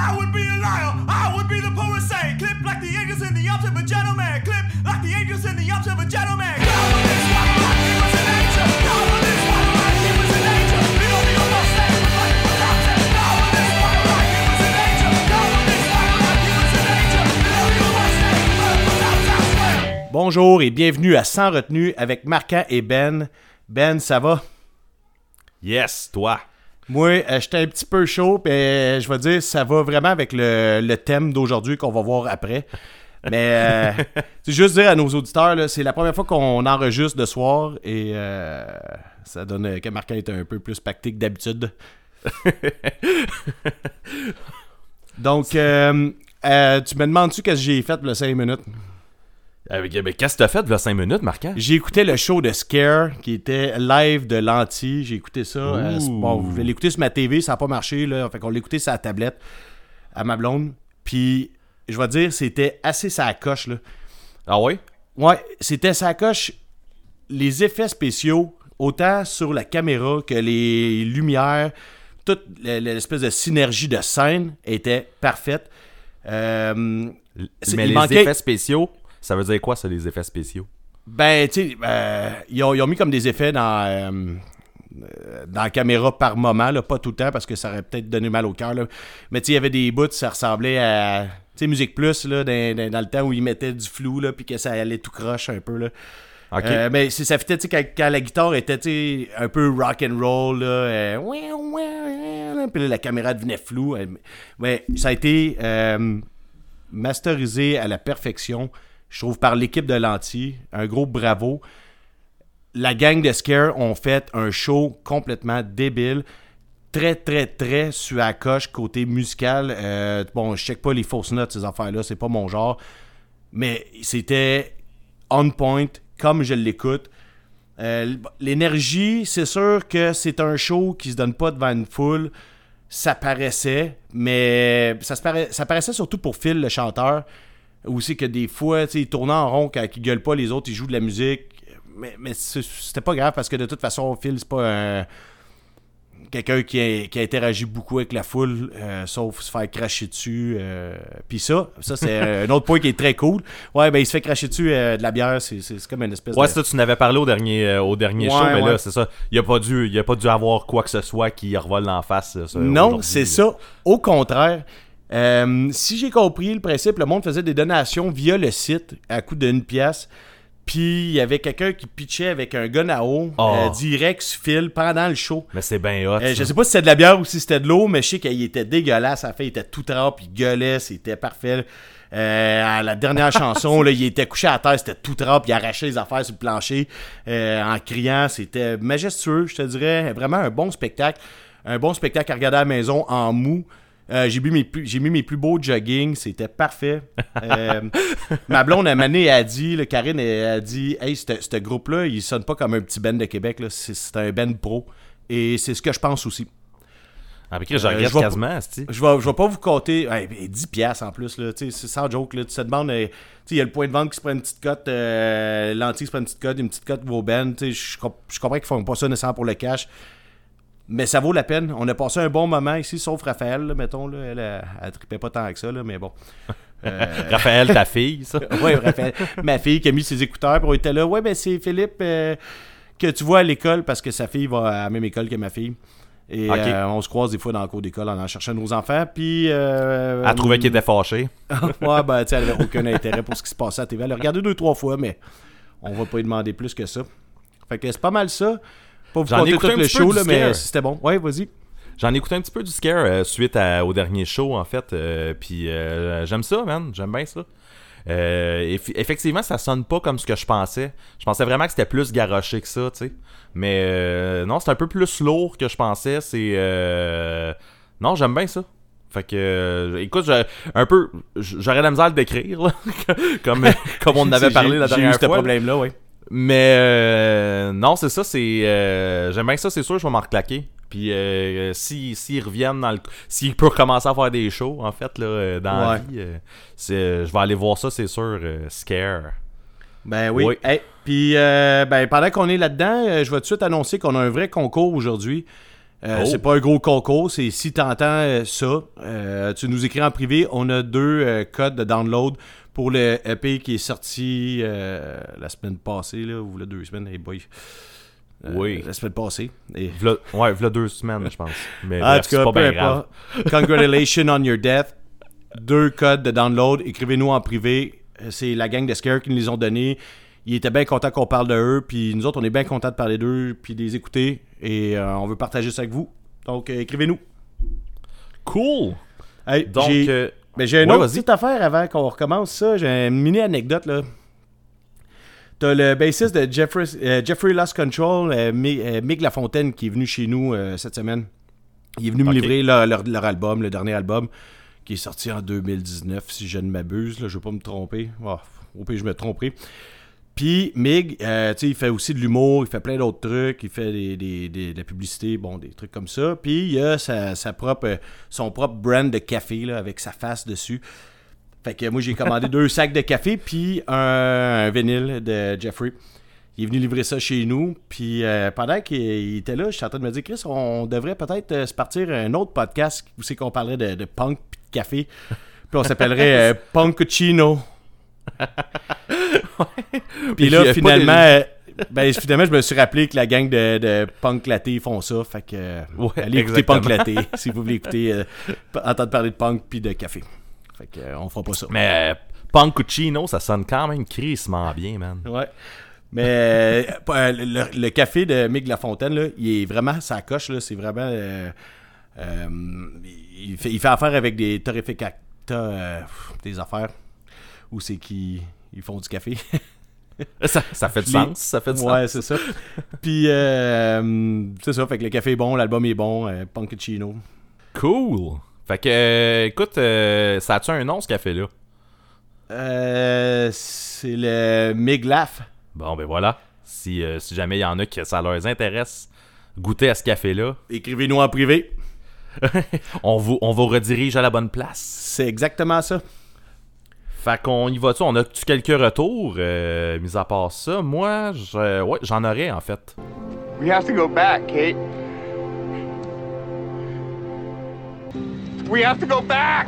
I would be a liar. I would be the poet saying, clip like the angels in the arms of a gentleman. Clip like the angels in the arms of a gentleman. God this one he was an angel. God this one he was an angel. You don't need. Bonjour et bienvenue à Sans retenue avec Marquant et Ben. Ben, ça va? Yes, toi. Moi, euh, j'étais un petit peu chaud, puis euh, je vais dire, ça va vraiment avec le, le thème d'aujourd'hui qu'on va voir après. Mais euh, c'est juste dire à nos auditeurs, c'est la première fois qu'on enregistre de soir et euh, ça donne que Marquin est un peu plus pacté que d'habitude. Donc, euh, tu me demandes-tu qu'est-ce que j'ai fait le 5 minutes? Avec, mais qu'est-ce que t'as fait de 5 minutes, Marquant? J'ai écouté le show de Scare qui était live de Lanty. J'ai écouté ça. euh, bon, je sur ma TV, ça n'a pas marché. Là. Fait qu'on l'a écouté sur la tablette à ma blonde. Puis, je vais te dire, c'était assez sa coche. Là. Ah ouais? Ouais, c'était sa coche. Les effets spéciaux, autant sur la caméra que les lumières, toute l'espèce de synergie de scène était parfaite. Euh, Mais les manquait- effets spéciaux, ça veut dire quoi, ça, les effets spéciaux? Ben, tu sais, euh, ils, ont, ils ont mis comme des effets dans, euh, euh, dans la caméra par moment, là, pas tout le temps, parce que ça aurait peut-être donné mal au cœur. là. Mais tu sais, il y avait des bouts, ça ressemblait à, tu sais, Musique Plus, là, dans, dans- dans le temps où ils mettaient du flou, là, puis que ça allait tout croche un peu, là. Ok. Euh, mais ça fitait, tu sais, quand, quand la guitare était, un peu rock and roll, là, euh, ouin, ouin, ouin, puis là, la caméra devenait floue. mais ça a été euh, masterisé à la perfection, je trouve, par l'équipe de Lanty. Un gros bravo. La gang de Scare ont fait un show complètement débile. Très, très, très sur la coche côté musical. Euh, bon, je check pas les fausses notes, ces affaires-là, c'est pas mon genre. Mais c'était on point, comme je l'écoute. Euh, L'énergie, c'est sûr que c'est un show qui se donne pas devant une foule. Ça paraissait, mais ça, se ça paraissait surtout pour Phil, le chanteur. Aussi que des fois, tu sais, il tournait en rond quand il gueule pas, les autres, ils jouent de la musique. Mais, mais c'est- c'était pas grave parce que de toute façon, Phil, c'est pas un quelqu'un qui, a- qui interagit beaucoup avec la foule, euh, sauf se faire cracher dessus. euh, Puis ça, ça c'est un autre point qui est très cool. Ouais, ben il se fait cracher dessus euh, de la bière, c'est c'est- c'est comme une espèce Ouais, de... ça, tu n'avais parlé au dernier, euh, au dernier Ouais, show, mais ouais. là, c'est ça. Il a pas dû, il a pas dû avoir quoi que ce soit qui revole en face. ça, Non, c'est ça. Au contraire, euh, si j'ai compris le principe, le monde faisait des donations via le site à coût d'une pièce. Puis il y avait quelqu'un qui pitchait avec un gun à eau Oh. euh, direct sur fil pendant le show. Mais c'est bien hot. Euh, je sais pas si c'était de la bière ou si c'était de l'eau, mais je sais qu'il était dégueulasse. À la fin, il était tout trempe, il gueulait, c'était parfait. Euh, à la dernière chanson, là, il était couché à terre, c'était tout trempe, il arrachait les affaires sur le plancher en criant. C'était majestueux, je te dirais. Vraiment un bon spectacle. Un bon spectacle à regarder à la maison en mou. Euh, j'ai mis mes plus, j'ai mis mes plus beaux jogging, c'était parfait. Euh, ma blonde à Mané a dit, là, Karine elle a dit, hey, ce groupe-là, il sonne pas comme un petit band de Québec, là. c'est un band pro. Et c'est ce que je pense aussi. Ah, mais je Euh, quasiment. Je vais, je vais pas vous compter. ouais, ben, 10 piastres en plus, là. C'est sans joke. Là, tu te demandes. euh, Il y a le point de vente qui se prend une petite cote. Euh, L'antique qui se prend une petite cote. Une petite cote vaut ben. Je je comprends qu'ils font pas ça nécessairement pour le cash. Mais ça vaut la peine. On a passé un bon moment ici, sauf Raphaël, là, mettons. Là, elle, elle, elle tripait pas tant que ça, là, mais bon. Euh, Raphaël, ta fille, ça. ouais, Raphaël. Ma fille qui a mis ses écouteurs, puis on était là. Ouais, ben c'est Philippe euh, que tu vois à l'école parce que sa fille va à la même école que ma fille. Et euh, on se croise des fois dans le cours d'école en allant chercher nos enfants. Puis. Euh, Elle trouvait qu'il était fâché. ouais, ben, tu sais, elle avait aucun intérêt pour ce qui se passait à TV. Elle a regardé deux, trois fois, mais on va pas lui demander plus que ça. Fait que c'est pas mal ça. Pas vous J'en ai écouté tout un le petit peu show, du là, mais Scare. c'était bon. Ouais, vas-y. J'en ai écouté un petit peu du scare euh, suite à- au dernier show, en fait. euh, Puis euh, j'aime ça, man. J'aime bien ça. Euh, eff- effectivement, ça sonne pas comme ce que je pensais. Je pensais vraiment que c'était plus garoché que ça, tu sais. Mais euh, non, c'est un peu plus lourd que je pensais. C'est. euh, Non, j'aime bien ça. Fait que, euh, écoute, un peu, j'aurais la misère à le décrire, là, comme, comme on en avait parlé la j'ai eu dernière ce fois. là. problème-là, ouais. Mais euh, non, c'est ça, c'est. euh, J'aime bien ça, c'est sûr, je vais m'en reclaquer. Puis euh, si- s'ils reviennent dans le. S'ils peuvent recommencer à faire des shows, en fait, là, dans la vie, je vais aller voir ça, c'est sûr. Scare. Ben oui. Oui. Hey, puis ben, pendant qu'on est là-dedans, je vais tout de suite annoncer qu'on a un vrai concours aujourd'hui. Euh, Oh. C'est pas un gros concours, c'est si t'entends euh, ça, euh, tu nous écris en privé. On a deux codes de download pour le EP qui est sorti euh, la semaine passée, là, ou la deux semaines, hey boy. Euh, Oui. La semaine passée. Et... V'là- ouais, v'là deux semaines, je pense. Mais bref, tout c'est cas, pas bien grave. Congratulations on your death. Deux codes de download. Écrivez-nous en privé. C'est la gang de Scare qui nous les ont donnés. Ils étaient bien contents qu'on parle de eux. Puis nous autres, on est bien contents de parler d'eux. Puis de les écouter. Et euh, on veut partager ça avec vous. Donc, écrivez-nous. Cool! Hey, Donc, j'ai mais j'ai une ouais, autre petite affaire avant qu'on recommence ça. J'ai une mini anecdote là. T'as le bassiste de Jeffrey, euh, Jeffrey Lost Control, euh, euh, Mick Lafontaine, qui est venu chez nous euh, cette semaine. Il est venu me livrer leur, leur- leur album, le dernier album, qui est sorti en 2019, si je ne m'abuse. Là, je ne vais pas me tromper. Oh, au pire, je me tromperai. Puis Mig, euh, tu sais, il fait aussi de l'humour, il fait plein d'autres trucs, il fait des, des- des- de la publicité, bon, des trucs comme ça. Puis il a sa, sa propre, euh, son propre brand de café là, avec sa face dessus. Fait que moi, j'ai commandé deux sacs de café, puis un, un vinyle de Jeffrey. Il est venu livrer ça chez nous. Puis euh, pendant qu'il il était là, je suis en train de me dire, Chris, on devrait peut-être euh, se partir un autre podcast où c'est qu'on parlerait de, de punk puis de café. Puis on s'appellerait euh, Punkuccino. Puis il y là, finalement, de- euh, ben, finalement, je me suis rappelé que la gang de, de Punk Laté font ça. Fait que euh, Ouais, allez écouter. Punk Laté si vous voulez écouter, euh, entendre parler de punk puis de café. Fait que euh, on fera pas ça. Mais euh, Punkuccino, ça sonne quand même crissement bien, man. Ouais. Mais le, le café de Mick Lafontaine, là, il est vraiment sa coche. C'est vraiment. il, fait, il fait affaire avec des torréficateurs, des affaires où c'est qu'ils ils font du café. Ça, ça fait du sens, ça fait du ouais, c'est ça. Puis, euh, c'est ça. Fait que le café est bon, l'album est bon, euh, Punkachino. Cool! Fait que, euh, écoute, euh, ça a-tu un nom, ce café-là? Euh, c'est le Miglaf. Bon, ben voilà. Si, euh, si jamais il y en a qui ça leur intéresse, goûter à ce café-là, Écrivez-nous en privé. on vous, on vous redirige à la bonne place. C'est exactement ça. Fait qu'on y va-tu? On a-tu quelques retours, euh, mis à part ça? Moi, je, ouais, j'en aurais, en fait. We have to go back, Kate. We have to go back!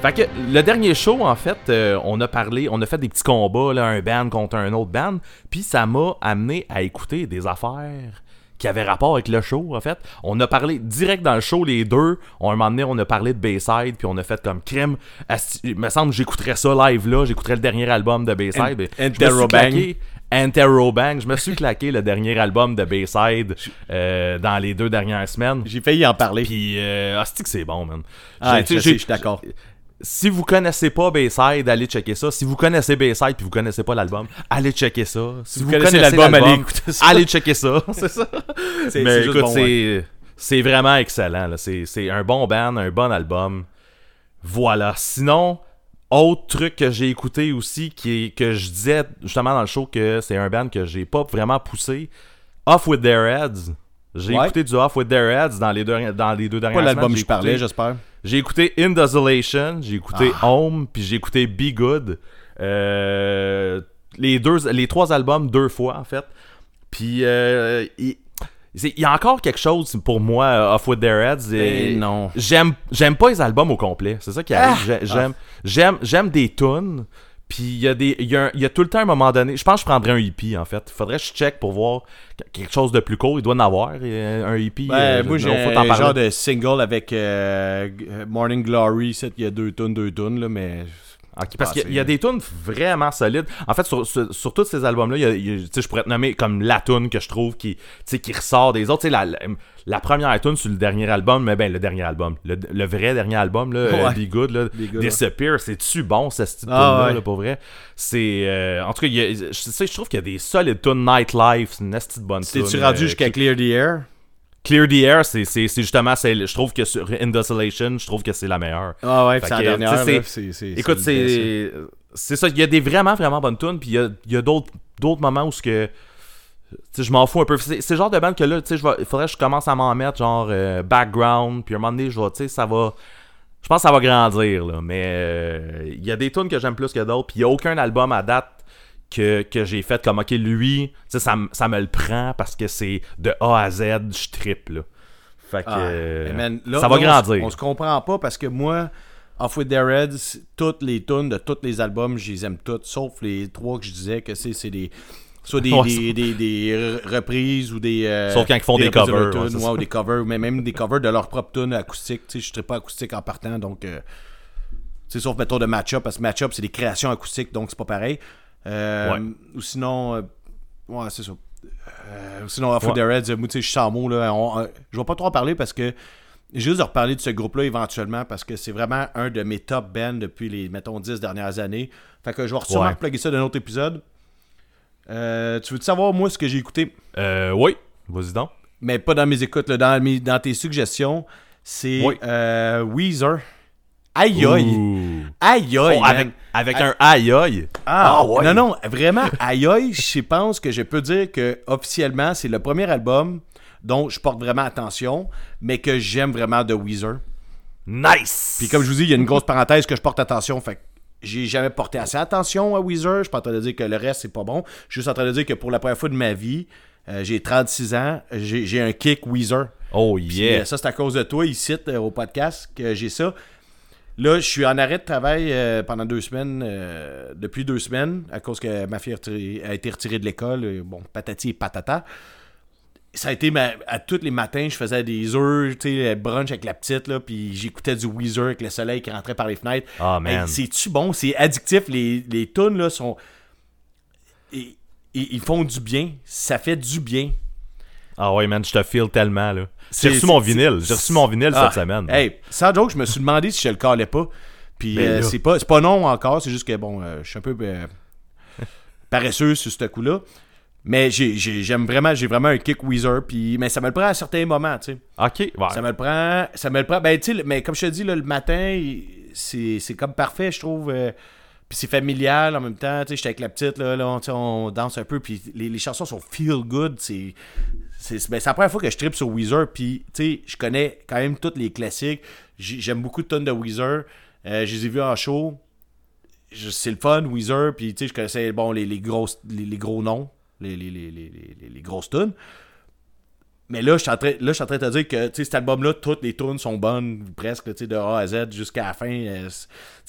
Fait que le dernier show, en fait, euh, on a parlé, on a fait des petits combats, là, un band contre un autre band, puis ça m'a amené à écouter des affaires qui avaient rapport avec le show, en fait. On a parlé direct dans le show, les deux. On, un moment donné, on a parlé de Bayside, puis on a fait comme crème. asti- Il me semble que j'écouterais ça live là, j'écouterais le dernier album de Bayside. Interrobang. Interrobang. Je me suis claqué le dernier album de Bayside euh, dans les deux dernières semaines. J'ai failli en parler. Puis, euh, que c'est bon, man. Ah, je suis d'accord. Si vous connaissez pas Bayside, allez checker ça. Si vous connaissez Bayside puis vous connaissez pas l'album, allez checker ça. Si, vous connaissez l'album, allez écouter ça. Allez checker ça. c'est ça. C'est- Mais écoute, bon, c'est c'est vraiment excellent. C'est c'est un bon band, un bon album. Voilà. Sinon, autre truc que j'ai écouté aussi, qui est, que je disais justement dans le show que c'est un band que j'ai pas vraiment poussé. Off with Their Heads. J'ai Ouais. écouté du Off with Their Heads dans les deux, dans les deux dernières Pas l'album semaines. que J'ai je parlais, j'espère. J'ai écouté In Desolation, j'ai écouté Ah. Home, puis j'ai écouté Be Good. Euh, les, deux, les trois albums deux fois, en fait. Puis, euh, il y a encore quelque chose pour moi, euh, Off With Their Heads. et- Eh non. J'aime, j'aime pas les albums au complet. C'est ça qui arrive. Ah. J'ai- J'aime, j'aime, j'aime des tunes. Puis il y, a des- il y, a un- il y a tout le temps un moment donné. Je pense que je prendrais un hippie en fait. Il faudrait que je check pour voir quelque chose de plus court. Il doit en avoir euh, un hippie. Euh, moi, j'ai un parler. genre de single avec euh, Morning Glory. c'est- Il y a deux tonnes, deux tonnes, là, mais. Parce Ah, qu'il y a des tunes vraiment solides. En fait, sur, sur, sur tous ces albums-là, je pourrais te nommer comme la tune que je trouve qui, qui ressort des autres. La, la, la première tune sur le dernier album, mais ben le dernier album, le, le vrai dernier album, là, euh, Ouais. Be Good, là, Be Good, Disappear, c'est-tu bon, ce style Ah, tune-là, ouais. là, pour vrai? C'est, euh, en tout cas, il y a- je, je trouve qu'il y a des solides tunes Nightlife, c'est une esti de bonne tune. T'es-tu rendu euh, jusqu'à Clear the Air? Clear the Air, c'est justement, je trouve que sur In Desolation, je trouve que c'est la meilleure. Ah ouais, c'est la dernière. c'est- Écoute, c'est c'est ça. Il y a des vraiment, vraiment bonnes tunes, puis il y a, y a d'autres moments où ce que. Je m'en fous un peu. C'est le genre de band que là, il faudrait que je commence à m'en mettre, genre, euh, background, puis à un moment donné, je vais, tu sais, ça va. Je pense que ça va grandir, là. Mais euh, il y a des tunes que j'aime plus que d'autres, puis il n'y a aucun album à date que, que j'ai fait comme, ok, lui, ça, ça me le prend parce que c'est de A à Z, je triple, là. Fait que. Ah, euh, man, là- ça va là, grandir. On, se comprend pas parce que moi, Off with the Reds, toutes les tunes de tous les albums, je les aime toutes, sauf les trois que je disais que c'est c'est des. Soit des, Ouais, des, des, des re- reprises ou des. euh, Sauf quand ils font des de covers, leurs tunes, ouais, ou des covers, mais même des covers de leur propre tune acoustique. Tu sais, je ne pas acoustique en partant, donc. euh, sauf mettons de match-up, parce que match-up, c'est des créations acoustiques, donc c'est pas pareil. Euh, Ouais. Ou sinon. euh, ouais, c'est ça. Euh, ou sinon, Off Ouais. the Reds, moi, tu je suis sans mots. Là, On- je vais pas trop en parler parce que. Juste de reparler de ce groupe-là éventuellement parce que c'est vraiment un de mes top bands depuis les, mettons, 10 dernières années. Fait que je vais sûrement repluguer ça d'un autre épisode. Euh, tu veux savoir, moi, ce que j'ai écouté? Euh, oui, vas-y donc. Mais pas dans mes écoutes, là, dans, mes, dans tes suggestions. C'est Oui. euh, Weezer. Aïe aïe! Aïe aïe! Oh, avec avec un aïe aïe. Ah, Ah, ouais. Non, non, vraiment, aïe aïe, je pense que je peux dire que officiellement, c'est le premier album dont je porte vraiment attention, mais que j'aime vraiment de Weezer. Nice! Puis comme je vous dis, il y a une grosse parenthèse que je porte attention, fait que j'ai jamais porté assez attention à Weezer. Je suis pas en train de dire que le reste, c'est pas bon. Je suis juste en train de dire que pour la première fois de ma vie, euh, j'ai 36 ans, j'ai un kick Weezer. Oh yeah! euh, ça, c'est à cause de toi, ici, euh, au podcast, que j'ai ça. Là, je suis en arrêt de travail euh, pendant deux semaines, euh, depuis deux semaines, à cause que ma fille a, retiré- a été retirée de l'école. Bon, patati et patata. Ça a été ma- à tous les matins, je faisais des œufs, tu sais, brunch avec la petite, là, puis j'écoutais du Weezer avec le soleil qui rentrait par les fenêtres. Ah, man. Hey, C'est-tu bon? C'est addictif. Les, les tunes, là, sont. Ils, ils- font du bien. Ça fait du bien. Ah ouais, man, je te feel tellement, là. J'ai reçu mon vinyle. J'ai reçu mon vinyle Ah, cette semaine. Hey, sans joke, je me suis demandé si je le calais pas. Puis Ben euh, c'est pas, c'est pas non encore, c'est juste que bon, euh, je suis un peu euh, paresseux sur ce coup-là. Mais j'ai- j'ai- j'aime vraiment, j'ai vraiment un kick Weezer. Puis, mais ça me le prend à certains moments, tu sais. Ok, ouais. Ça me le prend, ça me le prend. Ben, tu sais, mais comme je te dis, là, le matin, c'est c'est comme parfait, je trouve. Puis c'est familial en même temps. Tu sais, j'étais avec la petite, là, là on, on danse un peu. Puis les, les chansons sont feel good. C'est ben, la première fois que je tripe sur Weezer. Puis, tu sais, je connais quand même tous les classiques. J'ai- J'aime beaucoup de tonnes de Weezer. Euh, je les ai vus en show. C'est le fun, Weezer. Puis, tu sais, je connaissais bon, les, les, les, les gros noms, les, les, les, les, les- les grosses tunes. Mais là, je suis en train, là, je suis en train de te dire que cet album-là, toutes les tunes sont bonnes, presque, de A à Z jusqu'à la fin. euh,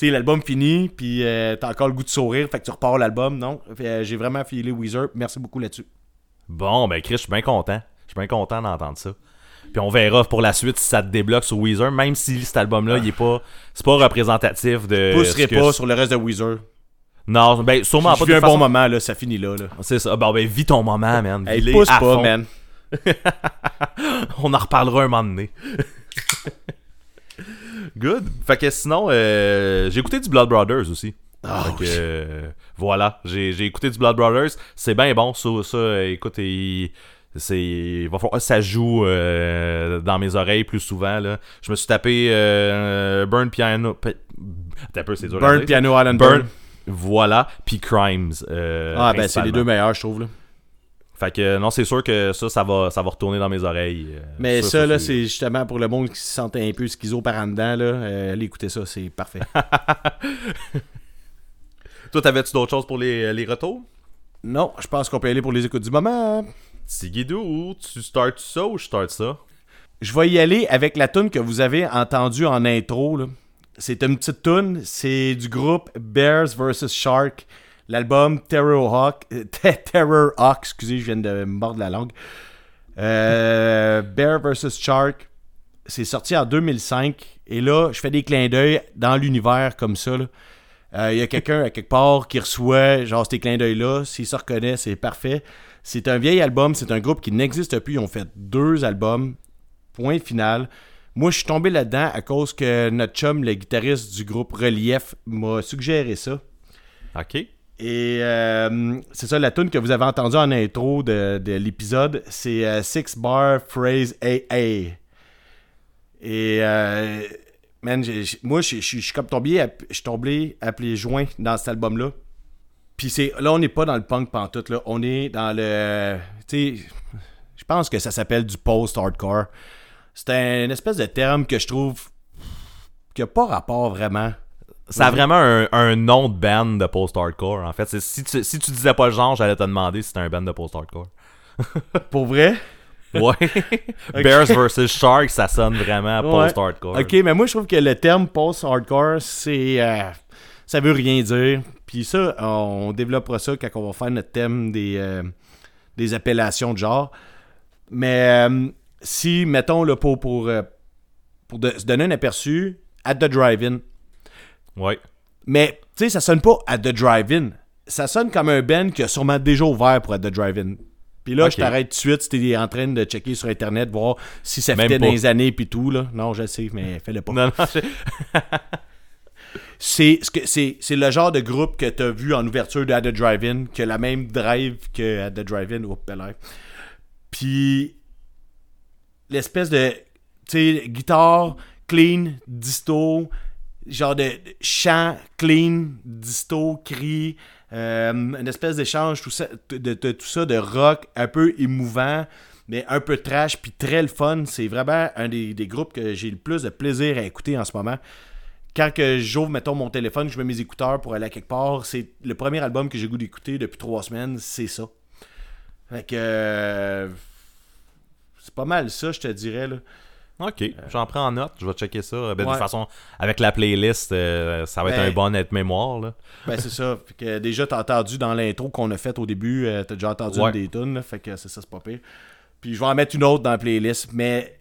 l'album finit, puis euh, t'as encore le goût de sourire, fait que tu repars l'album, non? Euh, J'ai vraiment filé Weezer, merci beaucoup là-dessus. Bon, ben Chris, je suis bien content. Je suis bien content d'entendre ça. Puis on verra pour la suite si ça te débloque sur Weezer, même si cet album-là, il est pas. C'est pas représentatif de. Pousserai ce que- pas sur le reste de Weezer. Non, ben sûrement J'ai pas de un bon moment, là, ça finit là. là. C'est ça. Bon, ben vis ton moment, man. Hey, pousse pas, fond. man. On en reparlera un moment donné. Good. Fait que sinon, euh, j'ai écouté du Blood Brothers aussi. Ah, Fait que, oui. euh, voilà, j'ai écouté du Blood Brothers. C'est bien bon, ça, ça euh, écoute, il- c'est, il va falloir- ça joue euh, dans mes oreilles plus souvent. Là. Je me suis tapé Burn Piano. Peu, c'est dur Burn. Piano, Island Burn. Burn. Voilà, puis Crimes. Ah, ben, c'est les deux meilleurs, je trouve. Là. Fait que non, c'est sûr que ça, ça va, ça va retourner dans mes oreilles. euh, Mais ça, là, c'est justement pour le monde qui se sentait un peu schizo par en dedans. Là, euh, allez écouter ça, c'est parfait. Toi, t'avais-tu d'autres choses pour les, les retours? non, je pense qu'on peut aller pour les écoutes du moment. Tigidou, tu startes ça ou je start ça? Je vais y aller avec la tune que vous avez entendue en intro. C'est une petite tune, c'est du groupe Bears vs Shark. L'album Terror Hawk, euh, Terror Hawk, excusez, je viens de me mordre la langue. Euh, Bear vs Shark, c'est sorti en 2005. Et là, je fais des clins d'œil dans l'univers comme ça. là. Euh, Il y a quelqu'un à quelque part qui reçoit genre ces clins d'œil-là. S'il se reconnaît, c'est parfait. C'est un vieil album. C'est un groupe qui n'existe plus. Ils ont fait deux albums. Point final. Moi, je suis tombé là-dedans à cause que notre chum, le guitariste du groupe Relief, m'a suggéré ça. Ok. Et euh, c'est ça, la tune que vous avez entendue en intro de, de l'épisode, c'est euh, Six Bar Phrase AA. Et euh, man, moi, je suis comme tombé, je suis tombé appelé joint dans cet album-là. Puis c'est là, on n'est pas dans le punk pantoute, là. On est dans le. Tu sais, je pense que ça s'appelle du post-hardcore. C'est un espèce de terme que je trouve qui n'a pas rapport vraiment Ça a vraiment un, un nom de band de post-hardcore, en fait. Si tu, si tu disais pas le genre, j'allais te demander si c'était un band de post-hardcore. Pour vrai? Ouais. Bears vs. Sharks, ça sonne vraiment post-hardcore. Ok, mais moi je trouve que le terme post-hardcore, c'est. euh, ça veut rien dire. Puis ça, on développera ça quand on va faire notre thème des, euh, des appellations de genre. Mais euh, si, mettons, là, pour, pour, pour de- se donner un aperçu, at the drive-in. Ouais. Mais, tu sais, ça sonne pas at the drive-in. Ça sonne comme un band qui a sûrement déjà ouvert pour at the drive-in. Puis là, je t'arrête tout de suite si t'es en train de checker sur Internet, voir si ça pas. les années puis tout, là. Non, je sais, mais fais-le pas. Non, non, je- C'est ce que c'est c'est le genre de groupe que tu as vu en ouverture de At the Drive-In, qui a la même drive que At the Drive-In. Puis l'espèce de tu sais guitare clean, disto, genre de chant clean, disto, cri, euh, une espèce d'échange tout ça, de, tout ça de rock un peu émouvant. Mais un peu trash, puis très le fun. C'est vraiment un des, groupes que j'ai le plus de plaisir à écouter en ce moment quand j'ouvre, mettons, mon téléphone, je mets mes écouteurs pour aller à quelque part, c'est le premier album que j'ai goût d'écouter depuis trois semaines, c'est ça. Fait que. euh, c'est pas mal ça, je te dirais. Ok, j'en prends en note, je vais checker ça. Ben, De toute façon, avec la playlist, euh, ça va être Ben- un bon aide-mémoire. là. Ben, c'est ça. Fait que déjà, t'as entendu dans l'intro qu'on a faite au début, euh, t'as déjà entendu Ouais. une des tunes, là, fait que c'est ça, c'est pas pire. Puis je vais en mettre une autre dans la playlist, mais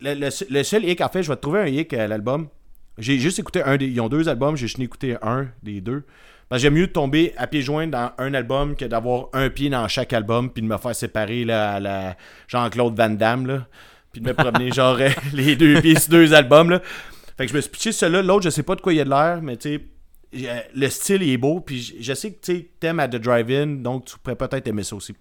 le, le- le seul hic, en fait, je vais te trouver un hic à l'album. J'ai juste écouté un des. Ils ont deux albums, j'ai juste écouté un des deux. Parce que j'aime mieux tomber à pieds joints dans un album que d'avoir un pied dans chaque album puis de me faire séparer là, à la Jean-Claude Van Damme là. Puis de me promener genre euh, les deux pieds sur deux albums là. Fait que je me suis pitché celui-là, l'autre je sais pas de quoi il y a de l'air, mais tu sais le style il est beau puis je- sais que tu t'aimes à The Drive-In donc tu pourrais peut-être aimer ça aussi.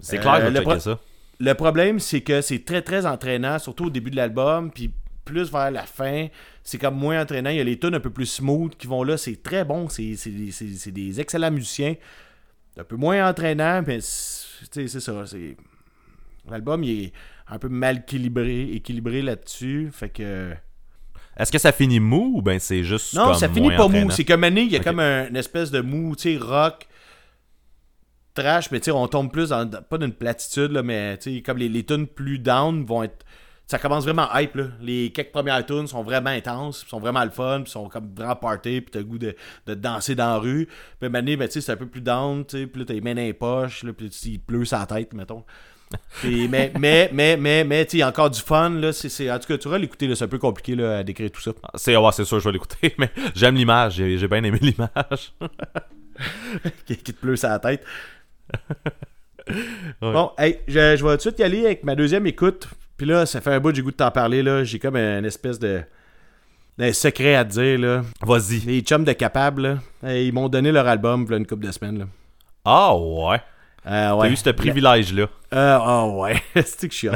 C'est Euh, clair je le pro- ça. Le problème, c'est que c'est très très entraînant, surtout au début de l'album, puis plus vers la fin, c'est comme moins entraînant. Il y a les tunes un peu plus smooth qui vont là, c'est très bon, c'est c'est des- c'est- c'est des excellents musiciens. Un peu moins entraînant, mais tu sais, c'est ça. c'est- L'album, il est un peu mal équilibré, équilibré là-dessus, fait que... Est-ce que ça finit mou ou ben c'est juste. Non, comme ça finit pas entraînant? mou. C'est comme année, il y a comme un- une espèce de mou, tu sais, rock, trash, mais tu sais, on tombe plus dans, pas d'une platitude, là, mais tu sais, comme les, les tunes plus down vont être. Ça commence vraiment hype, là. Les quelques premières tunes sont vraiment intenses, sont vraiment le fun, sont comme vraiment party, puis t'as le goût de, de danser dans la rue. Puis année, ben, tu sais, c'est un peu plus down, tu sais, puis là, t'as les mains dans les poches, là, puis il pleut la tête, mettons. Puis, mais, mais, mais, mais, mais, tu sais, il y a encore du fun, là. C'est, en tout cas, tu vas l'écouter, là, c'est un peu compliqué, là, à décrire tout ça. C'est ouais, c'est sûr, je vais l'écouter, mais j'aime l'image, j'ai bien aimé l'image. qui, qui te pleut sur la tête. Bon, hey, je, je vais tout de suite y aller avec ma deuxième écoute. Puis là, ça fait un bout j'ai goût de t'en parler. là. J'ai comme une espèce de d'un secret à te dire. là. Vas-y. Les chums de Capable, là, ils m'ont donné leur album a une couple de semaines. Là. Ah ouais. Euh, T'as eu ce privilège-là. Euh, Ah ouais, c'est que je suis.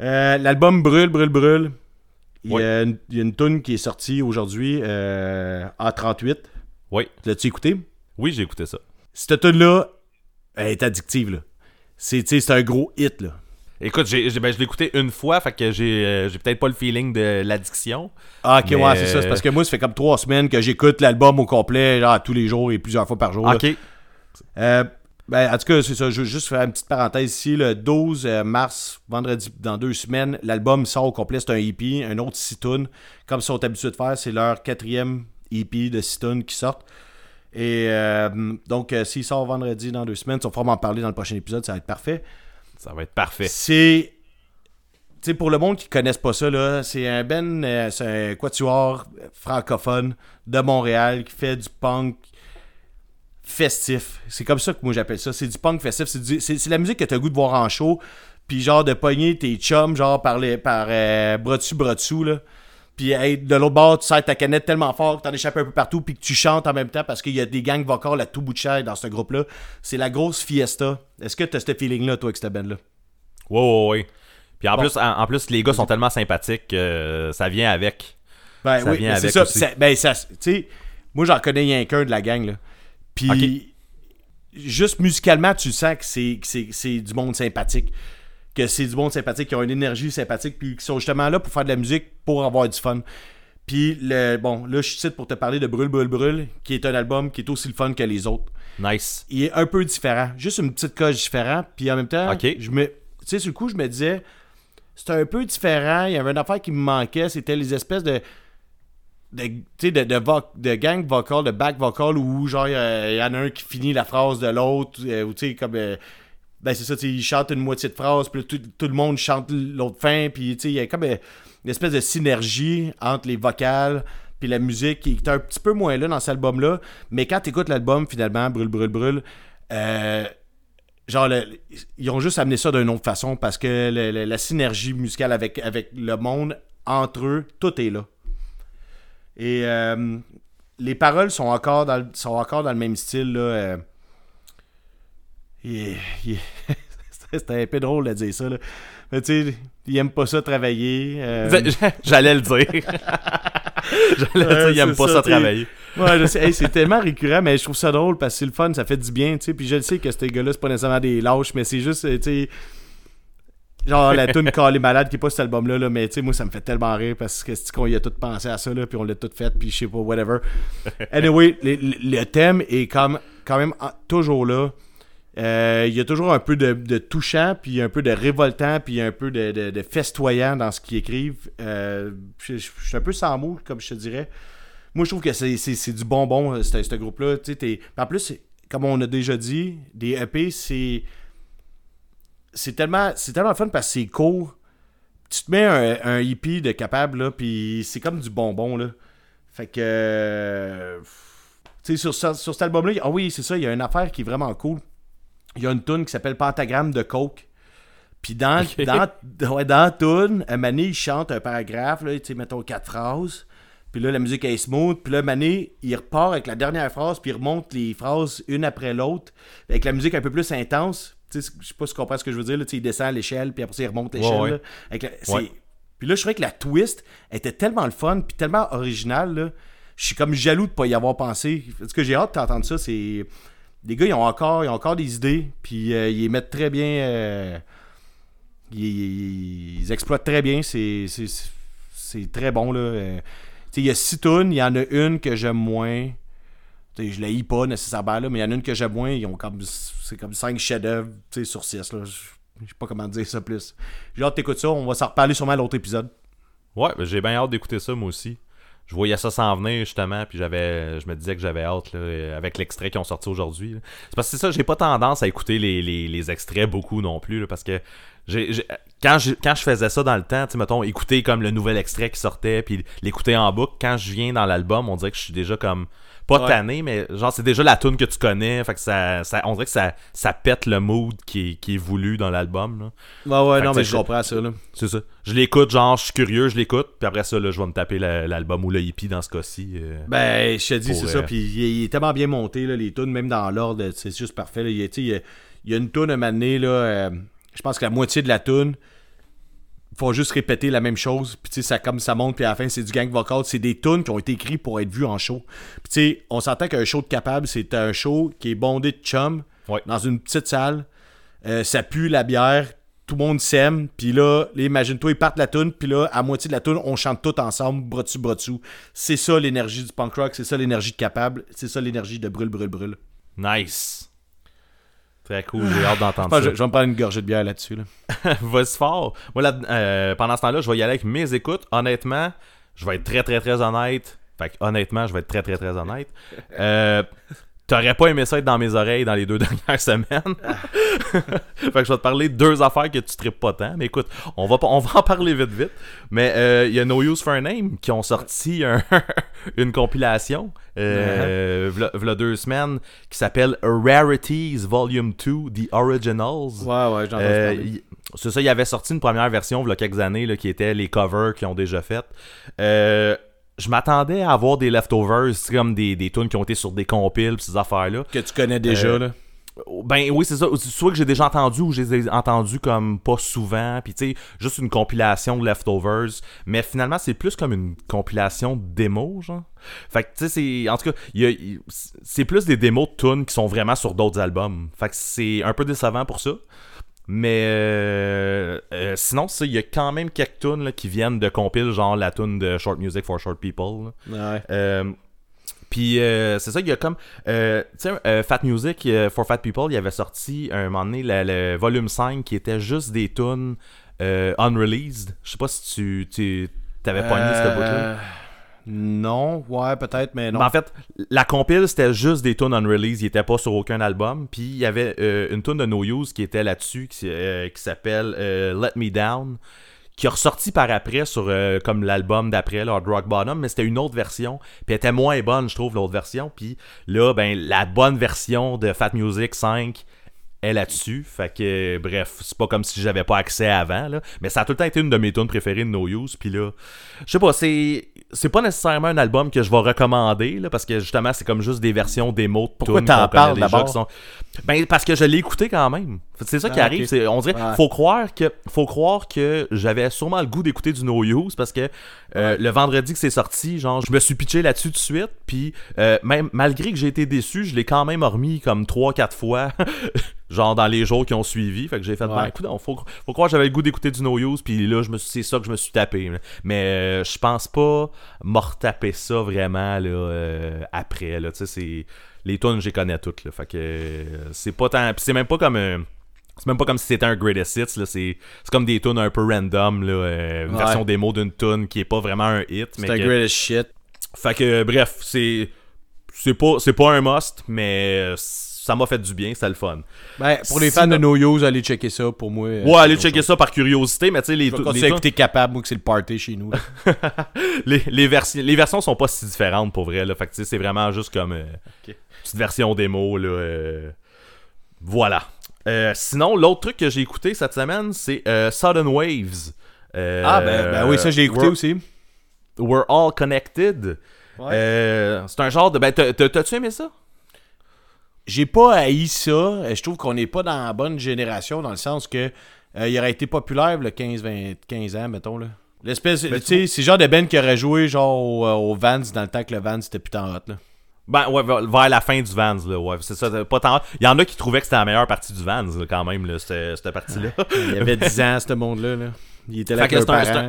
Euh, L'album brûle, brûle, brûle. Il y a une, une toune qui est sortie aujourd'hui euh, en 38. Oui. L'as-tu écouté? Oui, j'ai écouté ça. Cette tune-là, elle est addictive. là. C'est c'est un gros hit. là. Écoute, j'ai, j'ai- ben, je l'ai écouté une fois, fait que j'ai, euh, j'ai peut-être pas le feeling de l'addiction. Ah, ok, Mais- ouais, c'est ça. C'est parce que moi, ça fait comme trois semaines que j'écoute l'album au complet, genre tous les jours et plusieurs fois par jour. Ok. Euh, ben, en tout cas, c'est ça. Je veux juste faire une petite parenthèse ici. Le 12 euh, mars, vendredi, dans deux semaines, l'album sort au complet. C'est un EP, un autre six tunes. Comme ils sont habitués de faire, c'est leur quatrième EP de six tunes qui sortent. Et euh, donc, euh, s'il sort vendredi dans deux semaines, on va vraiment en parler dans le prochain épisode. Ça va être parfait. Ça va être parfait. C'est. Tu sais, pour le monde qui ne connaisse pas ça, là, c'est un ben, euh, c'est un quatuor francophone de Montréal qui fait du punk festif. C'est comme ça que moi j'appelle ça. C'est du punk festif. C'est, du- c'est, c'est la musique que t'as goût de voir en show. Puis genre de pogner tes chums, genre par, les, par euh, bras dessus, bras dessous, là. Puis hey, de l'autre bord, tu serres ta canette tellement fort que t'en échappes un peu partout, puis que tu chantes en même temps parce qu'il y a des gangs vocales à tout bout de chair dans ce groupe-là. C'est la grosse fiesta. Est-ce que t'as ce feeling-là, toi, avec cette band-là? Ouais, ouais, ouais. Puis en, Bon. plus, en, en plus, les gars sont tellement sympathiques que ça vient avec. Ben Ça oui, c'est ça. ça- ben ça, tu sais, moi j'en connais rien qu'un de la gang là. Puis juste musicalement, tu sens que c'est que c'est c'est du monde sympathique, que c'est du monde sympathique qui ont une énergie sympathique puis qui sont justement là pour faire de la musique pour avoir du fun. Puis, le, bon, là, je cite pour te parler de Brûle, Brûle, Brûle, qui est un album qui est aussi le fun que les autres. Nice. Il est un peu différent. Juste une petite coche différente. Puis en même temps, je me. Tu sais, sur le coup, je me disais, c'était un peu différent. Il y avait une affaire qui me manquait. C'était les espèces de. De de, gang vocal, de back vocal, où genre, il y en a un qui finit la phrase de l'autre. euh, Ou tu sais, comme. euh, ben, c'est ça, il chante une moitié de phrase, puis tout, tout le monde chante l'autre fin, puis il y a comme euh, une espèce de synergie entre les vocales puis la musique qui est un petit peu moins là dans cet album-là. Mais quand tu écoutes l'album, finalement, Brûle, Brûle, Brûle, euh, genre, ils ont juste amené ça d'une autre façon parce que la synergie musicale avec, avec le monde, entre eux, tout est là. Et euh, les paroles sont encore dans, le- sont encore dans le même style. Là, euh. C'était un peu drôle de dire ça. Là. Mais tu sais, il aime pas ça travailler. euh. J'allais le dire. J'allais Ouais, dire, il aime pas ça, travailler. Ouais, je sais. Hey, c'est tellement récurrent, mais je trouve ça drôle parce que c'est le fun, ça fait du bien, tu sais. Puis je le sais que ces gars-là, c'est pas nécessairement des lâches, mais c'est juste, euh, tu sais. Genre la tune Calé malade qui est pas cet album-là, là, mais tu sais, moi ça me fait tellement rire parce que c'est qu'on y a tout pensé à ça, là, puis on l'a tout fait, puis je sais pas, whatever. Anyway, le, thème est quand même toujours là. Euh, Il y a toujours un peu de, touchant, puis un peu de révoltant, puis un peu de, festoyant dans ce qu'ils écrivent. Euh, je, je- suis un peu sans mots, comme je te dirais. Moi, je trouve que c'est, du bonbon, euh, ce, groupe-là. En plus, comme on a déjà dit, des EP, c'est. C'est tellement, c'est tellement fun parce que c'est court. Tu te mets un, un hippie de capable, là, puis c'est comme du bonbon, là. Fait que. euh, Tu sais, sur, sur cet album-là, ah oui, c'est ça, il y a une affaire qui est vraiment cool. Il y a une tune qui s'appelle Pentagramme de Coke. Puis dans, dans, ouais, dans la tune, un mané, il chante un paragraphe, là, tu sais, mettons quatre phrases. Puis là, la musique est smooth. Puis là, Mané, il repart avec la dernière phrase, puis il remonte les phrases une après l'autre, avec la musique un peu plus intense. Je sais pas si tu comprends ce que je veux dire. Là, il descend l'échelle, puis après ça, il remonte l'échelle. ouais. Ouais. Puis là, je trouvais que la twist était tellement le fun, puis tellement originale. Je suis comme jaloux de pas y avoir pensé. Ce que j'ai hâte d'entendre ça, c'est. Les gars, ils ont encore, ils ont encore des idées, puis euh, ils les mettent très bien. euh, ils, ils exploitent très bien. C'est, très bon. Là. Euh, il y a six tunes, il y en a une que j'aime moins. Je la hais pas nécessairement, là, mais il y en a une que j'aime moins. Ils ont comme, c'est comme cinq chefs-d'œuvre tu sais, sur six. Là. Je je sais pas comment dire ça plus. J'ai hâte d'écouter ça. On va s'en reparler sûrement à l'autre épisode. Ouais, ben, j'ai bien hâte d'écouter ça, moi aussi. Je voyais ça s'en venir, justement, puis j'avais, je me disais que j'avais hâte, là, euh, avec l'extrait qu'ils ont sorti aujourd'hui. C'est parce que c'est ça, j'ai pas tendance à écouter les, les, les extraits beaucoup non plus, parce que j'ai- quand, je, quand je faisais ça dans le temps, tu sais, mettons, écouter comme le nouvel extrait qui sortait, puis l'écouter en boucle, quand je viens dans l'album, on dirait que je suis déjà comme, pas Ouais. tanné, mais genre, c'est déjà la tune que tu connais, fait que ça, ça on dirait que ça, ça pète le mood qui est, qui est voulu dans l'album, là. Ouais, ouais, non, mais je comprends ça. Là. C'est ça. Je l'écoute, genre, je suis curieux, je l'écoute, puis après ça, là, je vais me taper la- l'album ou le hippie dans ce cas-ci. euh. Ben, je te dis, c'est euh, ça. Puis il, est- tellement bien monté, là, les tunes, même dans l'ordre, c'est juste parfait. là. Il, y a- il y a, une tune à donné, là, euh, je pense que la moitié de la tune, faut juste répéter la même chose. Puis tu sais, ça, comme ça monte, puis à la fin, c'est du gang vocal. C'est des tunes qui ont été écrites pour être vues en show. Puis tu sais, on s'entend qu'un show de capable, c'est un show qui est bondé de chum Ouais. dans une petite salle. Euh, ça pue la bière. Tout le monde s'aime. Puis là, là, imagine-toi, ils partent la tune. Puis là, à moitié de la tune, on chante tout ensemble, bras dessus, bras dessous. C'est ça l'énergie du punk rock. C'est ça l'énergie de capable. C'est ça l'énergie de brûle, brûle, brûle. Nice. Très cool, j'ai hâte d'entendre ça. je, je vais me prendre une gorgée de bière là-dessus. Là. Vas-y fort. Moi, là, euh, pendant ce temps-là, je vais y aller avec mes écoutes. Honnêtement, je vais être très, très, très honnête. Fait que, honnêtement, je vais être très, très, très honnête. Euh, T'aurais pas aimé ça être dans mes oreilles dans les deux dernières semaines? fait que je vais te parler de deux affaires que tu tripes pas tant. Mais écoute, on va, on va en parler vite, vite. Mais euh, il y a No Use for a Name qui ont sorti un- une compilation euh, v'là- v'là deux semaines qui s'appelle Rarities Volume 2, The Originals. Ouais, ouais, j'en Euh, c'est ça, il avait sorti une première version il y a quelques années là, qui était les covers qu'ils ont déjà fait. Euh, je m'attendais à avoir des leftovers, comme des, des tunes qui ont été sur des compiles ces affaires-là. Que tu connais déjà. Euh, là. Ben oui, c'est ça. Soit que j'ai déjà entendu ou je les ai entendus comme pas souvent. Puis tu sais, juste une compilation de leftovers. Mais finalement, c'est plus comme une compilation de démos, genre. Fait que tu sais, c'est. En tout cas, y a- c'est plus des démos de tunes qui sont vraiment sur d'autres albums. Fait que c'est un peu décevant pour ça. Mais euh, euh, sinon, ça, il y a quand même quelques tunes là, qui viennent de compile, genre la tune de Short Music for Short People. Ouais. Euh, puis euh, c'est ça, il y a comme. euh, tu sais, euh, Fat Music euh, for Fat People, il avait sorti un moment donné le, le volume 5 qui était juste des tunes unreleased. Je sais pas si tu, tu avais pogné cette bout-là. Non, ouais, peut-être, mais non. Mais en fait, la compile, c'était juste des tunes unreleased. Il était pas sur aucun album. Puis il y avait une tune de No Use qui était là-dessus, qui, qui s'appelle Let Me Down, qui est ressorti par après sur euh, comme l'album d'après, Hard Rock Bottom, mais c'était une autre version. Puis elle était moins bonne, je trouve, l'autre version. Puis là, ben, la bonne version de Fat Music 5 est là-dessus. Fait que, bref, c'est pas comme si j'avais pas accès avant, là. Mais ça a tout le temps été une de mes tunes préférées de No Use. Puis là, je sais pas, c'est. C'est pas nécessairement un album que je vais recommander, là, parce que justement, c'est comme juste des versions démo de Pourquoi t'en parles d'abord? sont- Ben, parce que je l'ai écouté quand même. C'est ça qui Ah, arrive. c'est- On dirait, Ouais. faut croire que, faut croire que j'avais sûrement le goût d'écouter du No Use parce que euh, le vendredi que c'est sorti, genre, je me suis pitché là-dessus tout de suite. Puis, euh, même malgré que j'ai été déçu, je l'ai quand même remis comme 3-4 fois, genre dans les jours qui ont suivi. Fait que j'ai fait, ben, Ouais. écoute, faut, faut croire que j'avais le goût d'écouter du No Use. Puis là, c'est ça que je me suis tapé. là. Mais euh, je pense pas me retaper ça vraiment là, euh, après. Là, tu sais, c'est les tunes, je les connais toutes. Là, fait que euh, c'est pas tant. Puis c'est même pas comme. c'est même pas comme si c'était un greatest hits, là, c'est comme des tunes un peu random, là, une Ouais. version démo d'une tune qui est pas vraiment un hit. C'est un que- greatest shit. Fait que bref, c'est c'est pas c'est pas un must, mais ça m'a fait du bien, c'est le fun. Ben, pour les fans Sinon- de No Use, allez checker ça pour moi. euh, Ouais, allez checker chose. ça par curiosité, mais tu sais les, tu- continuer les écouter capable, moi, que c'est le party chez nous. les, les, versions, les versions sont pas si différentes pour vrai. Là. Fait que tu sais, c'est vraiment juste comme euh, petite version démo. Là, euh, Voilà. Euh, sinon, l'autre truc que j'ai écouté cette semaine, c'est Sudden Waves. Ah, ben, ben oui, ça, j'ai écouté We're- aussi. We're All Connected. Ouais. C'est un genre de. Ben, t'as- t'as- t'as-tu aimé ça? J'ai pas haï ça. Euh, Je trouve qu'on n'est pas dans la bonne génération, dans le sens que euh, il aurait été populaire le 15, 20, 15 ans, mettons. là. L'espèce, tu sais, c'est genre de Ben qui aurait joué genre au, euh, au Vans dans le temps que le Vans c'était putain hot. Là. Ben, ouais, vers la fin du Vans, là, ouais, c'est ça. Pas tant... Il y en a qui trouvaient que c'était la meilleure partie du Vans, là, quand même, là, cette, cette partie-là. Il y avait 10 ans, ce monde-là. Là. Il était là Fait avec que leurs un-.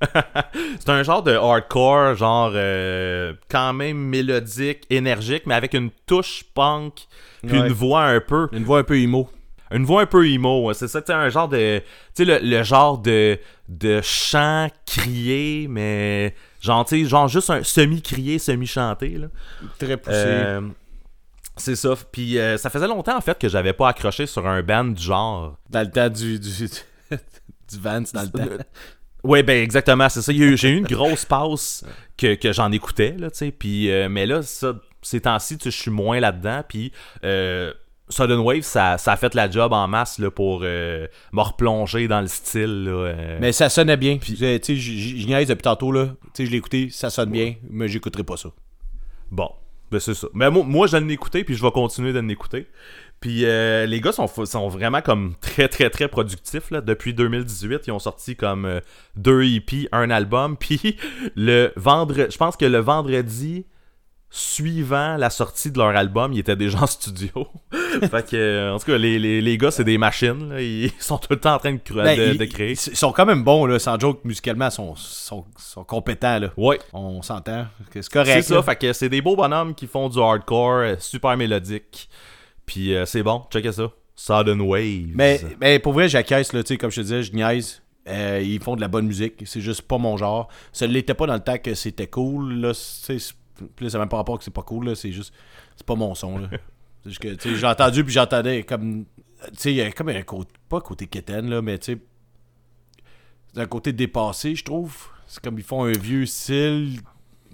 c'est un genre de hardcore, genre euh, quand même mélodique, énergique, mais avec une touche punk, puis Ouais. une voix un peu, Une voix un peu emo. une voix un peu emo. C'est ça, tu sais, un genre de, tu sais, le, le genre de de chant crié, mais genre, tu genre juste un semi crié, semi chanté là. Très poussé. Euh, c'est ça. Puis euh, ça faisait longtemps en fait que j'avais pas accroché sur un band du genre. Dans le temps du, du, du Vans, dans le temps. Ouais, ben exactement, c'est ça. J'ai eu une grosse passe que, que j'en écoutais, là, tu sais. Puis, euh, mais là, ça, ces temps-ci, je suis moins là-dedans. Puis, euh, Sudden Wave, ça, ça a fait la job en masse là, pour euh, me replonger dans le style. Là, euh. Mais ça sonnait bien. Puis, tu sais, je niaise depuis tantôt, là. Tu sais, je l'ai écouté, ça sonne bien, mais j'écouterai pas ça. Bon, ben c'est ça. Mais moi, moi je l'ai écouté, puis je vais continuer de l'écouter. Puis euh, les gars sont, sont vraiment comme très très très productifs là. Depuis 2018, ils ont sorti comme euh, deux EP, un album. Puis le vendredi, je pense que le vendredi suivant la sortie de leur album, ils étaient déjà en studio. fait que, euh, en tout cas, les, les, les gars, c'est des machines. là. Ils sont tout le temps en train de, Ben, de, ils- de créer. Ils sont quand même bons, là. Sans joke, musicalement, ils sont, sont, sont compétents, là. Ouais, On s'entend. C'est correct. C'est ça, fait que c'est des beaux bonhommes qui font du hardcore, super mélodique. Puis euh, c'est bon, checkez ça. Sudden Waves. Mais, mais pour vrai, j'acquiesce, là, tu sais, comme je te disais, je niaise. Euh, ils font de la bonne musique, c'est juste pas mon genre. Ça l'était pas dans le temps que c'était cool, là, là, ça même pas rapport que c'est pas cool, là, c'est juste, c'est pas mon son, là. J'ai entendu, puis j'entendais comme, tu sais, il y a comme un côté, pas un côté quétaine, là, mais tu sais, c'est un côté dépassé, je trouve. C'est comme ils font un vieux style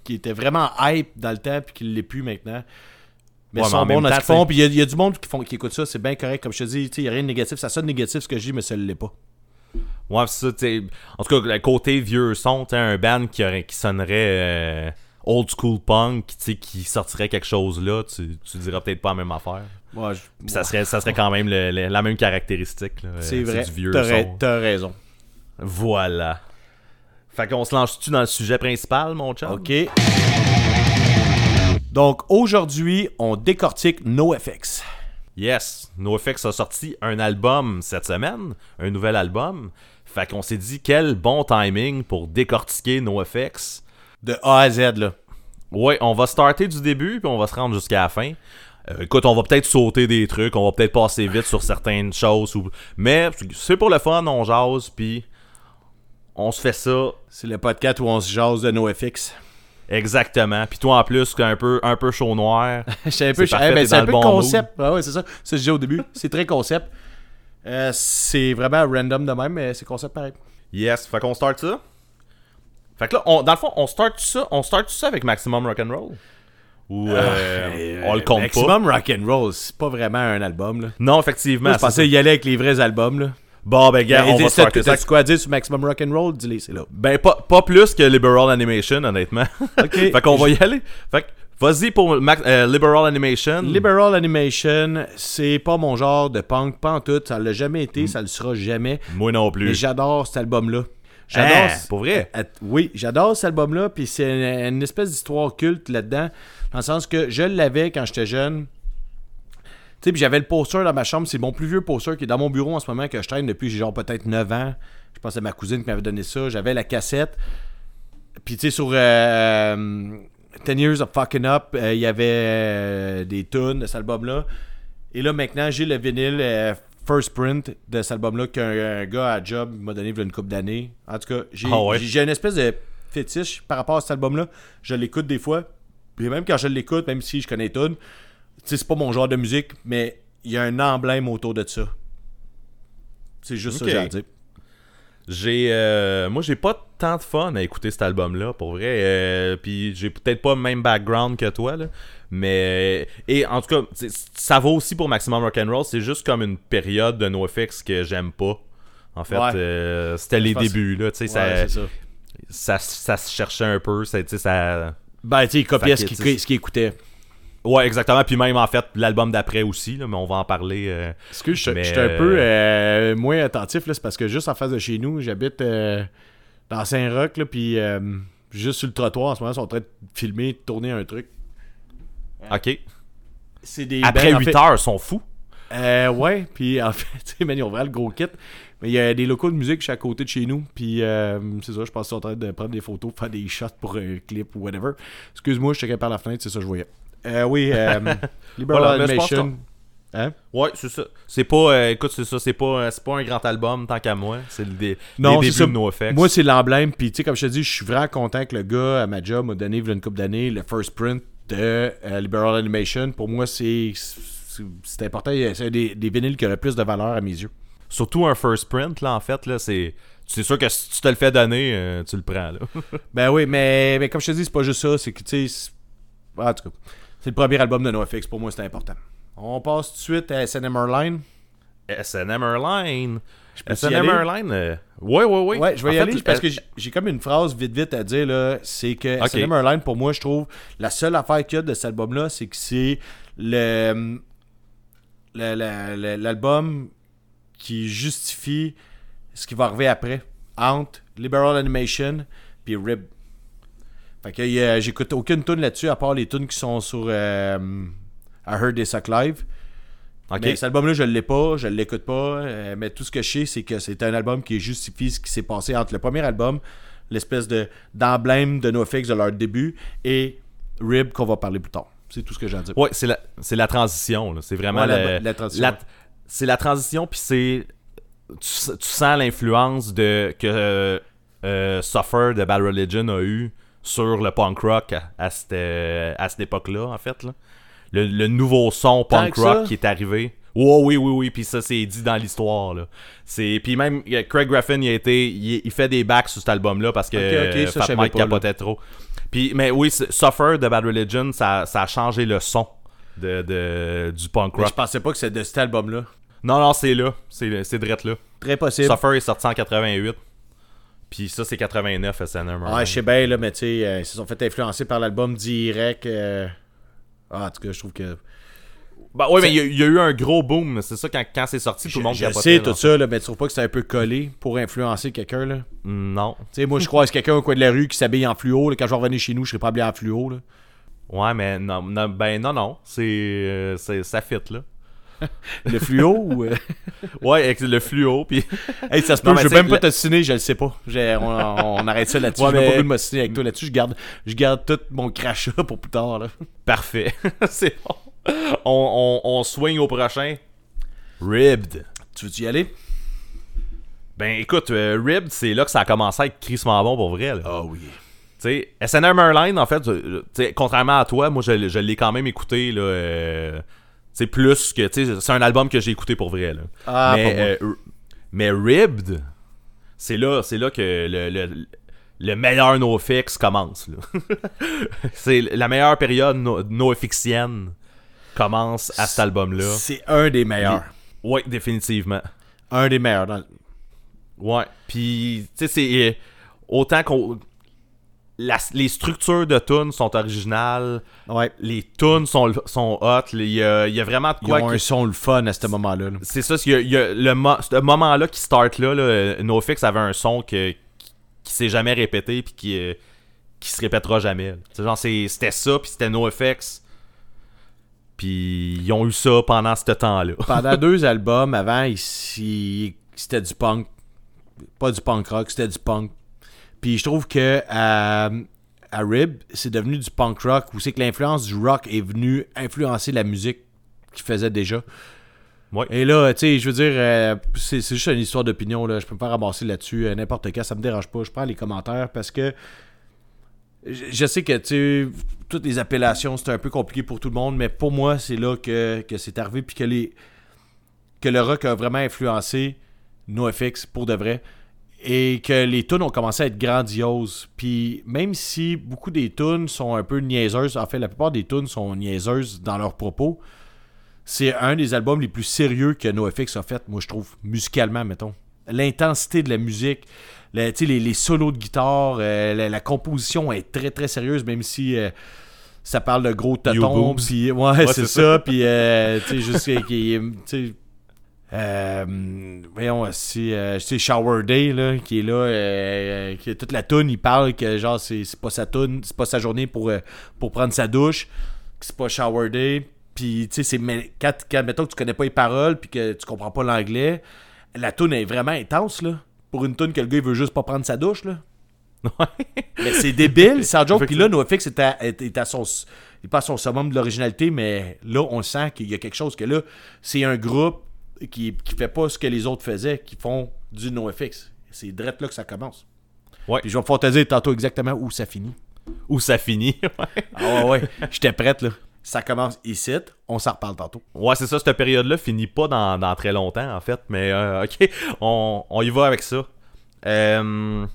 qui était vraiment hype dans le temps, puis qui l'est plus maintenant. Mais Ouais, ils en sont bons dans ce qu'ils font, t'sais- puis il y, y a du monde qui, font, qui écoute ça, c'est bien correct, comme je te dis, il n'y a rien de négatif, ça sonne négatif ce que je dis, mais ça l'est pas. Ouais, ça. En tout cas, le côté vieux son, tu sais, un band qui, aurait, qui sonnerait euh, old school punk, tu sais, qui sortirait quelque chose là, tu, tu diras peut-être pas la même affaire. Ouais, je- ça serait, ça serait quand même le- le- la même caractéristique. c'est Euh, vrai, du vieux t'as, ra- son. t'as raison. Voilà. Fait qu'on se lance-tu dans le sujet principal, mon chum? OK. Donc, aujourd'hui, on décortique NoFX. Yes, NoFX a sorti un album cette semaine, un nouvel album. Fait qu'on s'est dit quel bon timing pour décortiquer NoFX. De A à Z, là. Ouais, on va starter du début puis on va se rendre jusqu'à la fin. Euh, écoute, on va peut-être sauter des trucs, on va peut-être passer vite sur certaines choses, ou... mais c'est pour le fun, on jase puis on se fait ça C'est le podcast où on se jase de NoFX. Exactement. Puis toi en plus, un peu un peu chaud noir. C'est un peu, parfait, eh ben, c'est un peu bon concept. Ah ouais, c'est ça. Ça, je disais au début. C'est très concept. Euh, c'est vraiment random de même, mais c'est concept pareil. Yes, fait qu'on start ça. Fait que là, on- dans le fond, on start ça, on start ça avec Maximum Rock'n'Roll. Ou euh, Euh, on le compte pas. Maximum Rock'n'Roll, c'est pas vraiment un album, là. Non, effectivement. Moi, je pensais y aller avec les vrais albums, là. Ça. Bon, ben, gars, on va starter ça. T'as-tu quoi à dire sur Maximum Rock'n'Roll? Dis-les, c'est là. Ben, pas, pas plus que Liberal Animation, honnêtement. Ok. fait qu'on va y aller. Fait que, vas-y pour Max- euh, Liberal Animation. Liberal Animation, c'est pas mon genre de punk, pas en tout. Ça l'a jamais été, ça le sera jamais. Moi non plus. Mais j'adore cet album-là. J'adore. Hein, pour vrai? Euh, oui, j'adore cet album-là, puis c'est une, une espèce d'histoire culte là-dedans, dans le sens que je l'avais quand j'étais jeune. Tu sais, puis j'avais le poster dans ma chambre, c'est mon plus vieux poster qui est dans mon bureau en ce moment, que je traîne depuis j'ai genre peut-être 9 ans. Je pense que c'est ma cousine qui m'avait donné ça. J'avais la cassette. Puis tu sais, sur euh, 10 Years of Fucking Up, euh, il y avait euh, des tunes de cet album-là. Et là, maintenant, j'ai le vinyle euh, First Print de cet album-là qu'un un gars à job m'a donné il y a une couple d'années. En tout cas, j'ai Ah ouais? j'ai- une espèce de fétiche par rapport à cet album-là. Je l'écoute des fois. Puis même quand je l'écoute, même si je connais tu sais, c'est pas mon genre de musique, mais il y a un emblème autour de ça. C'est juste Ok. ça que j'ai à dire. J'ai euh, moi j'ai pas tant de fun à écouter cet album là pour vrai euh, puis j'ai peut-être pas le même background que toi là mais et en tout cas ça vaut aussi pour Maximum Rock'n'Roll c'est juste comme une période de NoFX que j'aime pas en fait Ouais. euh, c'était les débuts là Ouais, ça, ça. ça ça se cherchait un peu ça tu sais ça Ben, tu sais, il copiait qu'il ce qu'il écoutait. Ouais exactement puis même en fait l'album d'après aussi là, mais on va en parler euh, Excuse, je suis un peu euh, moins attentif, là, c'est parce que juste en face de chez nous, j'habite euh, dans Saint-Roch, puis euh, juste sur le trottoir en ce moment, ils sont en train de filmer, de tourner un truc. ok C'est des après bands, en 8 fait- heures ils sont fous Euh, ouais, puis en fait, tu sais, man, ils ont vraiment le gros kit. Mais il y a des locaux de musique à côté de chez nous, puis euh, c'est ça, je pense qu'ils sont en train de prendre des photos, faire des shots pour un clip ou whatever. Excuse-moi, je checkais par la fenêtre, c'est ça que je voyais. Euh, oui, euh, Liberal Voilà, Animation. Hein? Ouais, c'est ça. C'est pas, euh, écoute, c'est ça, c'est pas, c'est pas un grand album tant qu'à moi. C'est le dé- Non, les ça. débuts de NoFX. Moi, c'est l'emblème. Puis, tu sais, comme je te dis, je suis vraiment content que le gars à ma job m'a donné, il y a une couple d'années, le first print de euh, Liberal Animation. Pour moi, c'est c'est important. C'est un des, des vinyles qui a le plus de valeur à mes yeux. Surtout un first print, là, en fait, là, c'est. C'est sûr que si tu te le fais donner, euh, tu le prends, là. Ben oui, mais, mais comme je te dis, c'est pas juste ça. C'est que, tu sais, en tout cas, c'est le premier album de NoFX. Pour moi, c'est important. On passe tout de suite à SNM Line. SNM Airline. SNM? Airline. euh, Ouais, ouais, ouais. Ouais, je vais En y fait, aller parce euh, que j'ai- comme une phrase vite vite à dire là, c'est que Ok. SNM Airline pour moi, je trouve la seule affaire qu'il y a de cet album là, c'est que c'est le- l'album qui justifie ce qui va arriver après entre Liberal Animation puis Rib. Fait que euh, j'écoute aucune tune là-dessus à part les tunes qui sont sur euh, I Heard They Suck Live. Ok. Mais cet album-là, je l'ai pas, je l'écoute pas. euh, mais tout ce que je sais, c'est que c'est un album qui justifie ce qui s'est passé entre le premier album, l'espèce de d'emblème de NoFX de leur début, et Rib qu'on va parler plus tard. C'est tout ce que j'ai à dire. Ouais, c'est la, c'est la transition, là. C'est vraiment Ouais, la- le- la transition, la- c'est la transition, puis c'est. Tu, tu sens l'influence de que euh, Suffer de Bad Religion a eu sur le punk rock à, à cette, euh, à cette époque-là, en fait. Là. Le, le nouveau son Tant punk rock ça? qui est arrivé. Oh, oui, oui, oui, puis ça, c'est dit dans l'histoire. là. C'est Puis même, euh, Craig Graffin, il, a été, il, il fait des backs sur cet album-là parce que Ok, ok, euh, ça, Fat Mike pas, là. trop. Puis, mais oui, Suffer de Bad Religion, ça, ça a changé le son de, de- du punk Mais rock. je pensais pas que c'était de cet album-là. Non, non, c'est là. C'est c'est drette là. Très possible. Suffer est sorti en 88. Puis ça, c'est 89, SNM. Ouais, je sais bien, là, mais tu sais, euh, ils se sont fait influencer par l'album direct. euh, Ah, en tout cas, je trouve que. Bah ouais, mais il y, a- il y a eu un gros boom. C'est ça, quand, quand c'est sorti, tout le monde je sais tout ça, là, mais tu trouves pas que c'est un peu collé pour influencer quelqu'un, là? Non. Tu sais, moi, je croise quelqu'un au coin de la rue qui s'habille en fluo. là, quand je vais revenir chez nous, je serai pas habillé en fluo. Là. Ouais, mais non, non, ben non, non. C'est, euh, c'est- ça fit, là. Le fluo ou. euh, Ouais, avec le fluo, puis... Hey, ça se peut, je veux même pas le- t'assiner, je le sais pas. On, on arrête ça là-dessus. Ouais, J'ai même mais- pas voulu m'assiner avec toi là-dessus. Je garde, je garde tout mon crachat pour plus tard. Là. Parfait. c'est bon. On, on, on swing au prochain. Ribbed. Tu veux-tu y aller? Ben écoute, euh, Ribbed, c'est là que ça a commencé à être crissement bon pour vrai. là. Ah oui. Tu sais, SNR Merline, en fait, contrairement à toi, moi, je, l'ai- je l'ai quand même écouté, là, euh, sais, plus que, c'est un album que j'ai écouté pour vrai, là. Ah, mais, euh, mais Ribbed, c'est là, c'est là que le, le, le meilleur NoFX commence, c'est la meilleure période no, NoFXienne commence à cet album-là. C'est un des meilleurs. Ouais, définitivement. Un des meilleurs. dans Ouais. Puis, tu sais, c'est. euh, Autant qu'on. La- les structures de tunes sont originales, Ouais. les tunes sont, sont hot, il y a, il y a vraiment de Ils quoi. ont que- un son le fun à ce moment-là. là. C'est ça, il y a, il y a le mo- ce moment-là qui start là, là NoFX avait un son que, qui, qui s'est jamais répété puis qui, euh, qui se répétera jamais. C'est genre, c'est- c'était ça, puis c'était NoFX. Puis ils ont eu ça pendant ce temps-là. Pendant deux albums, avant, ici, c'était du punk. Pas du punk rock, c'était du punk. Puis je trouve que à, à Rib, c'est devenu du punk rock, où c'est que l'influence du rock est venue influencer la musique qu'il faisait déjà. Ouais. Et là, tu sais, je veux dire, euh, c'est c'est juste une histoire d'opinion, là. Je peux me faire ramasser là-dessus euh, n'importe quand, ça me dérange pas. Je prends les commentaires parce que je sais que, tu toutes les appellations, c'est un peu compliqué pour tout le monde, mais pour moi, c'est là que, que c'est arrivé, puis que, les, que le rock a vraiment influencé NoFX pour de vrai, et que les tunes ont commencé à être grandioses. Puis même si beaucoup des tunes sont un peu niaiseuses, en fait, la plupart des tunes sont niaiseuses dans leurs propos, c'est un des albums les plus sérieux que NoFX a fait, moi je trouve, musicalement, mettons. L'intensité de la musique, le- les, les solos de guitare, euh, la, la composition est très très sérieuse, même si euh, ça parle de gros totons. Puis, ouais, c'est c'est ça. Puis, euh, tu sais, juste qu'il- qu'il- tu sais, euh, voyons euh, sais, Shower Day, là, qui est là, euh, qui est toute la toune, il parle que genre, c'est c'est pas sa toune, c'est pas sa journée pour, euh, pour prendre sa douche, que c'est pas Shower Day. Puis, tu sais, c'est quand, quand, mettons que tu connais pas les paroles, puis que tu comprends pas l'anglais, la toune est vraiment intense, là. Pour une toune que le gars, il veut juste pas prendre sa douche, là. Mais c'est débile, sans joke. Puis là, NoFX est à, est, est à son. Il est pas à son summum de l'originalité, mais là, on sent qu'il y a quelque chose que là, c'est un groupe qui, qui fait pas ce que les autres faisaient, qui font du NoFX. C'est direct là que ça commence. Ouais. Puis je vais me dire tantôt exactement où ça finit. Où ça finit. ouais. Ah ouais, ouais. J'étais prête, là. Ça commence ici, on s'en reparle tantôt. Ouais, c'est ça, cette période-là finit pas dans, dans très longtemps, en fait. Mais, euh, ok, on, on y va avec ça. Euh,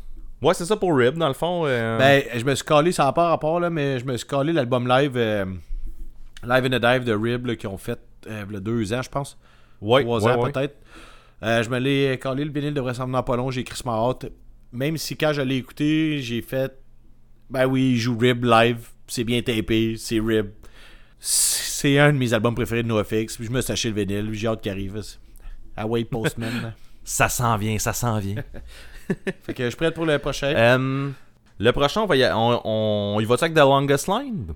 ouais, c'est ça pour Rib, dans le fond. euh, Ben, je me suis collé, ça n'a pas rapport, là, mais je me suis collé l'album live, euh, Live in a Dive de Rib, là, qu'ils ont fait euh, il y a deux ans, je pense. Ouais, trois ouais, ans ouais. peut-être. Euh, je me l'ai collé, le vinyle devrait s'en venir pas long, j'ai écrit ma hâte. Même si quand je l'ai écouté, j'ai fait Ben oui, il joue Rib live, c'est bien tapé, c'est Rib. C'est un de mes albums préférés de NoFX, puis je me suis acheté le vinyle, j'ai hâte qu'il arrive. Ouais, Postman. Ça s'en vient, ça s'en vient. fait que je suis prêt pour le prochain. Euh, le prochain, on, va y, on, on, on y va-tu avec The Longest Line?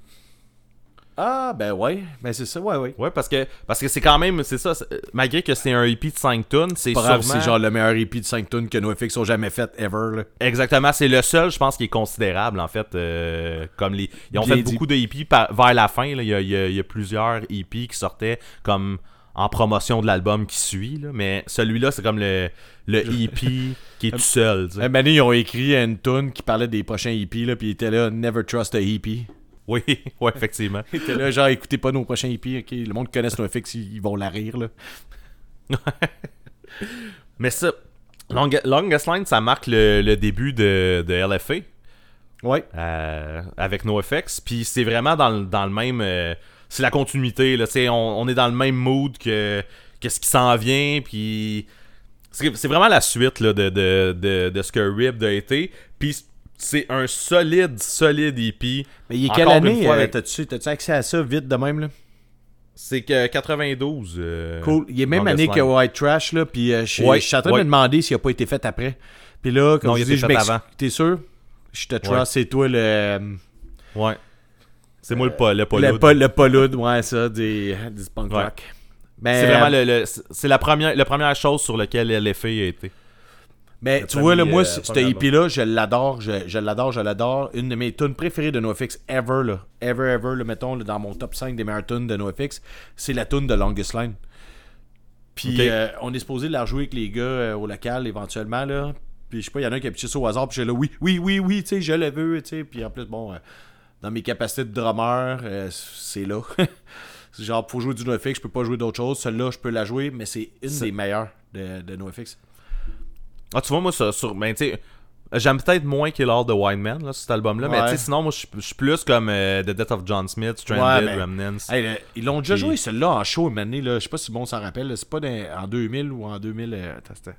Ah, ben ouais, ben c'est ça, ouais, ouais. Ouais, parce que parce que c'est quand même, c'est ça, malgré que c'est un EP de 5 tonnes, c'est sûrement... c'est genre le meilleur EP de 5 tonnes que NoFX ont jamais fait ever. Là. Exactement, c'est le seul, je pense, qui est considérable, en fait. euh, comme les, ils ont Bien fait dit. beaucoup de EP par- vers la fin. là, Il y, a, il y a- il y a plusieurs EP qui sortaient comme en promotion de l'album qui suit. là, mais celui-là, c'est comme le, le EP qui est tout seul. Un ils ont écrit une tune qui parlait des prochains là, puis ils étaient là, Never Trust a EP. Oui, ouais, effectivement. Étaient là, genre, écoutez pas nos prochains EP, ok? Le monde connaît NoFX, ils, ils vont la rire, là. Mais ça, Long- Longest Line, ça marque le, le début de, de LFA. Ouais. euh, avec NoFX. Puis c'est vraiment dans le, dans le même. euh, c'est la continuité. Là, on, on est dans le même mood que, que ce qui s'en vient. Puis c'est vraiment la suite là, de, de, de, de ce que Ribbed a été. Puis c'est un solide, solide EP. Mais il est quelle année? euh, T'as-tu accès à ça vite de même, là? C'est que 92. euh, Cool. Il est même année que. White Trash, là, puis euh, je suis Ouais, je suis en train de me demander s'il a pas été fait après. Puis là, comme Non, je dis, je m'excuse. avant. T'es sûr? Je te Ouais. trust, c'est toi le... Ouais. C'est moi le, pa- le Le, poloud. le poloud, ouais, ça, des, des punk rock. Ben, C'est vraiment le, le- c'est la première, la première chose sur laquelle l'effet a été. Mais Le tu vois, là, moi, euh, ce premier EP-là, je l'adore, je, je l'adore, je l'adore. Une de mes tunes préférées de NoFX ever, là, ever, ever, là, mettons, là, dans mon top 5 des meilleures tunes de NoFX, c'est la tune de Longest Line. Puis euh, on est supposé la rejouer avec les gars euh, au local éventuellement, là. Puis je sais pas, il y en a un qui a pitché ça au hasard, puis j'ai là, oui, oui, oui, oui, tu sais, je le veux, tu sais. Puis en plus, bon, euh, dans mes capacités de drummer, c'est là. C'est genre, faut jouer du NoFX, je peux pas jouer d'autre chose. Celle-là, je peux la jouer, mais c'est une des meilleures de, de NoFX. Ah, tu vois, moi, ça, sur. Ben, tu. J'aime peut-être moins Kill All the Wine Man, là, cet album-là, mais Ouais. tu sais, sinon, moi, je suis- plus comme euh, The Death of John Smith, Ouais, Stranded, mais- Remnants. Hey, le- ils l'ont déjà joué, celle-là, en show, une année, là. Je sais pas si bon s'en rappelle. là. C'est pas dans- en 2000 ou en 2000. euh, attends,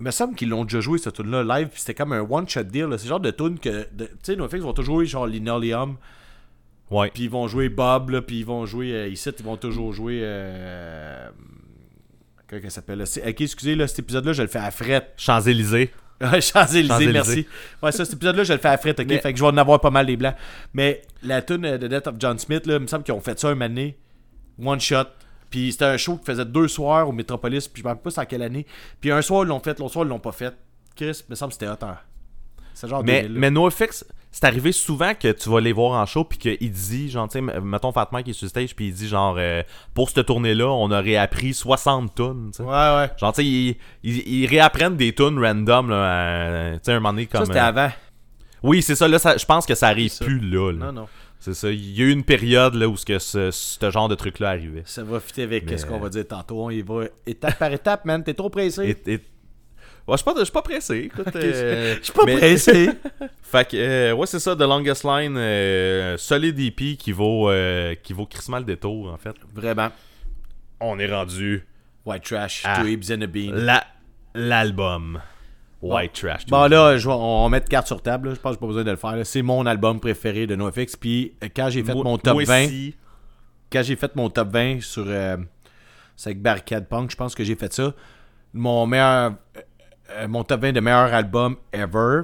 Il me semble qu'ils l'ont déjà joué, cette tune-là, live. Puis c'était comme un one-shot deal. là. C'est le genre de tune que. de- Tu sais, NoFX vont toujours jouer genre Linoleum. Ouais. Puis ils vont jouer Bob, là. Puis ils vont jouer. euh, ici, ils vont toujours jouer. Euh... Comment qu'elle s'appelle Ok, excusez, là, cet épisode-là, je le fais à fret. Champs-Élysées. Champs-Élysées, merci. Ouais, ça, cet épisode-là, je le fais à fret, ok? Mais- Fait que je vais en avoir pas mal des blancs. Mais la tune de Death of John Smith, là, il me semble qu'ils ont fait ça un année. One shot. Puis c'était un show qui faisait deux soirs au Metropolis, puis je me rappelle pas c'est en quelle année. Puis un soir, ils l'ont fait, l'autre soir, ils l'ont pas fait. Chris, il me semble que c'était hot. hein. C'est genre Mais, 2000, là. mais NoFX, c'est arrivé souvent que tu vas les voir en show puis qu'il dit, genre, tu mettons Fat Mike qui est sur stage puis il dit, genre, euh, pour cette tournée-là, on aurait appris 60 tonnes. Ouais, ouais. Genre, tu sais, ils, ils- ils réapprennent des tunes random, là, à- tu sais, un moment donné comme... Ça, c'était euh, avant. Oui, c'est ça, là, je pense que ça arrive plus là, là. Non, non. C'est ça, il y a eu une période, là, où ce, que ce, ce genre de truc-là arrivait. Ça va fitter avec Mais- ce qu'on va dire tantôt. On y va étape par étape, man. T'es trop pressé. Et- et- Ouais, je suis pas, je suis pas pressé, écoute. euh, Je suis pas mais- pressé. Fait que, euh, ouais, c'est ça, The Longest Line, euh, solide EP qui vaut, euh, qui vaut crissement le détour, en fait. Vraiment. On est rendu White Trash. Two Ibs and a Bean. la, l'album White Trash. Bon là, je vais- on va mettre carte sur table. là. Je pense que j'ai pas besoin de le faire. là. C'est mon album préféré de NoFX. Puis euh, quand j'ai fait Moi- mon top moi 20, aussi. quand j'ai fait mon top 20 sur euh, c'est avec Barricade Punk, je pense que j'ai fait ça. Mon meilleur euh, mon top 20 de meilleurs albums ever.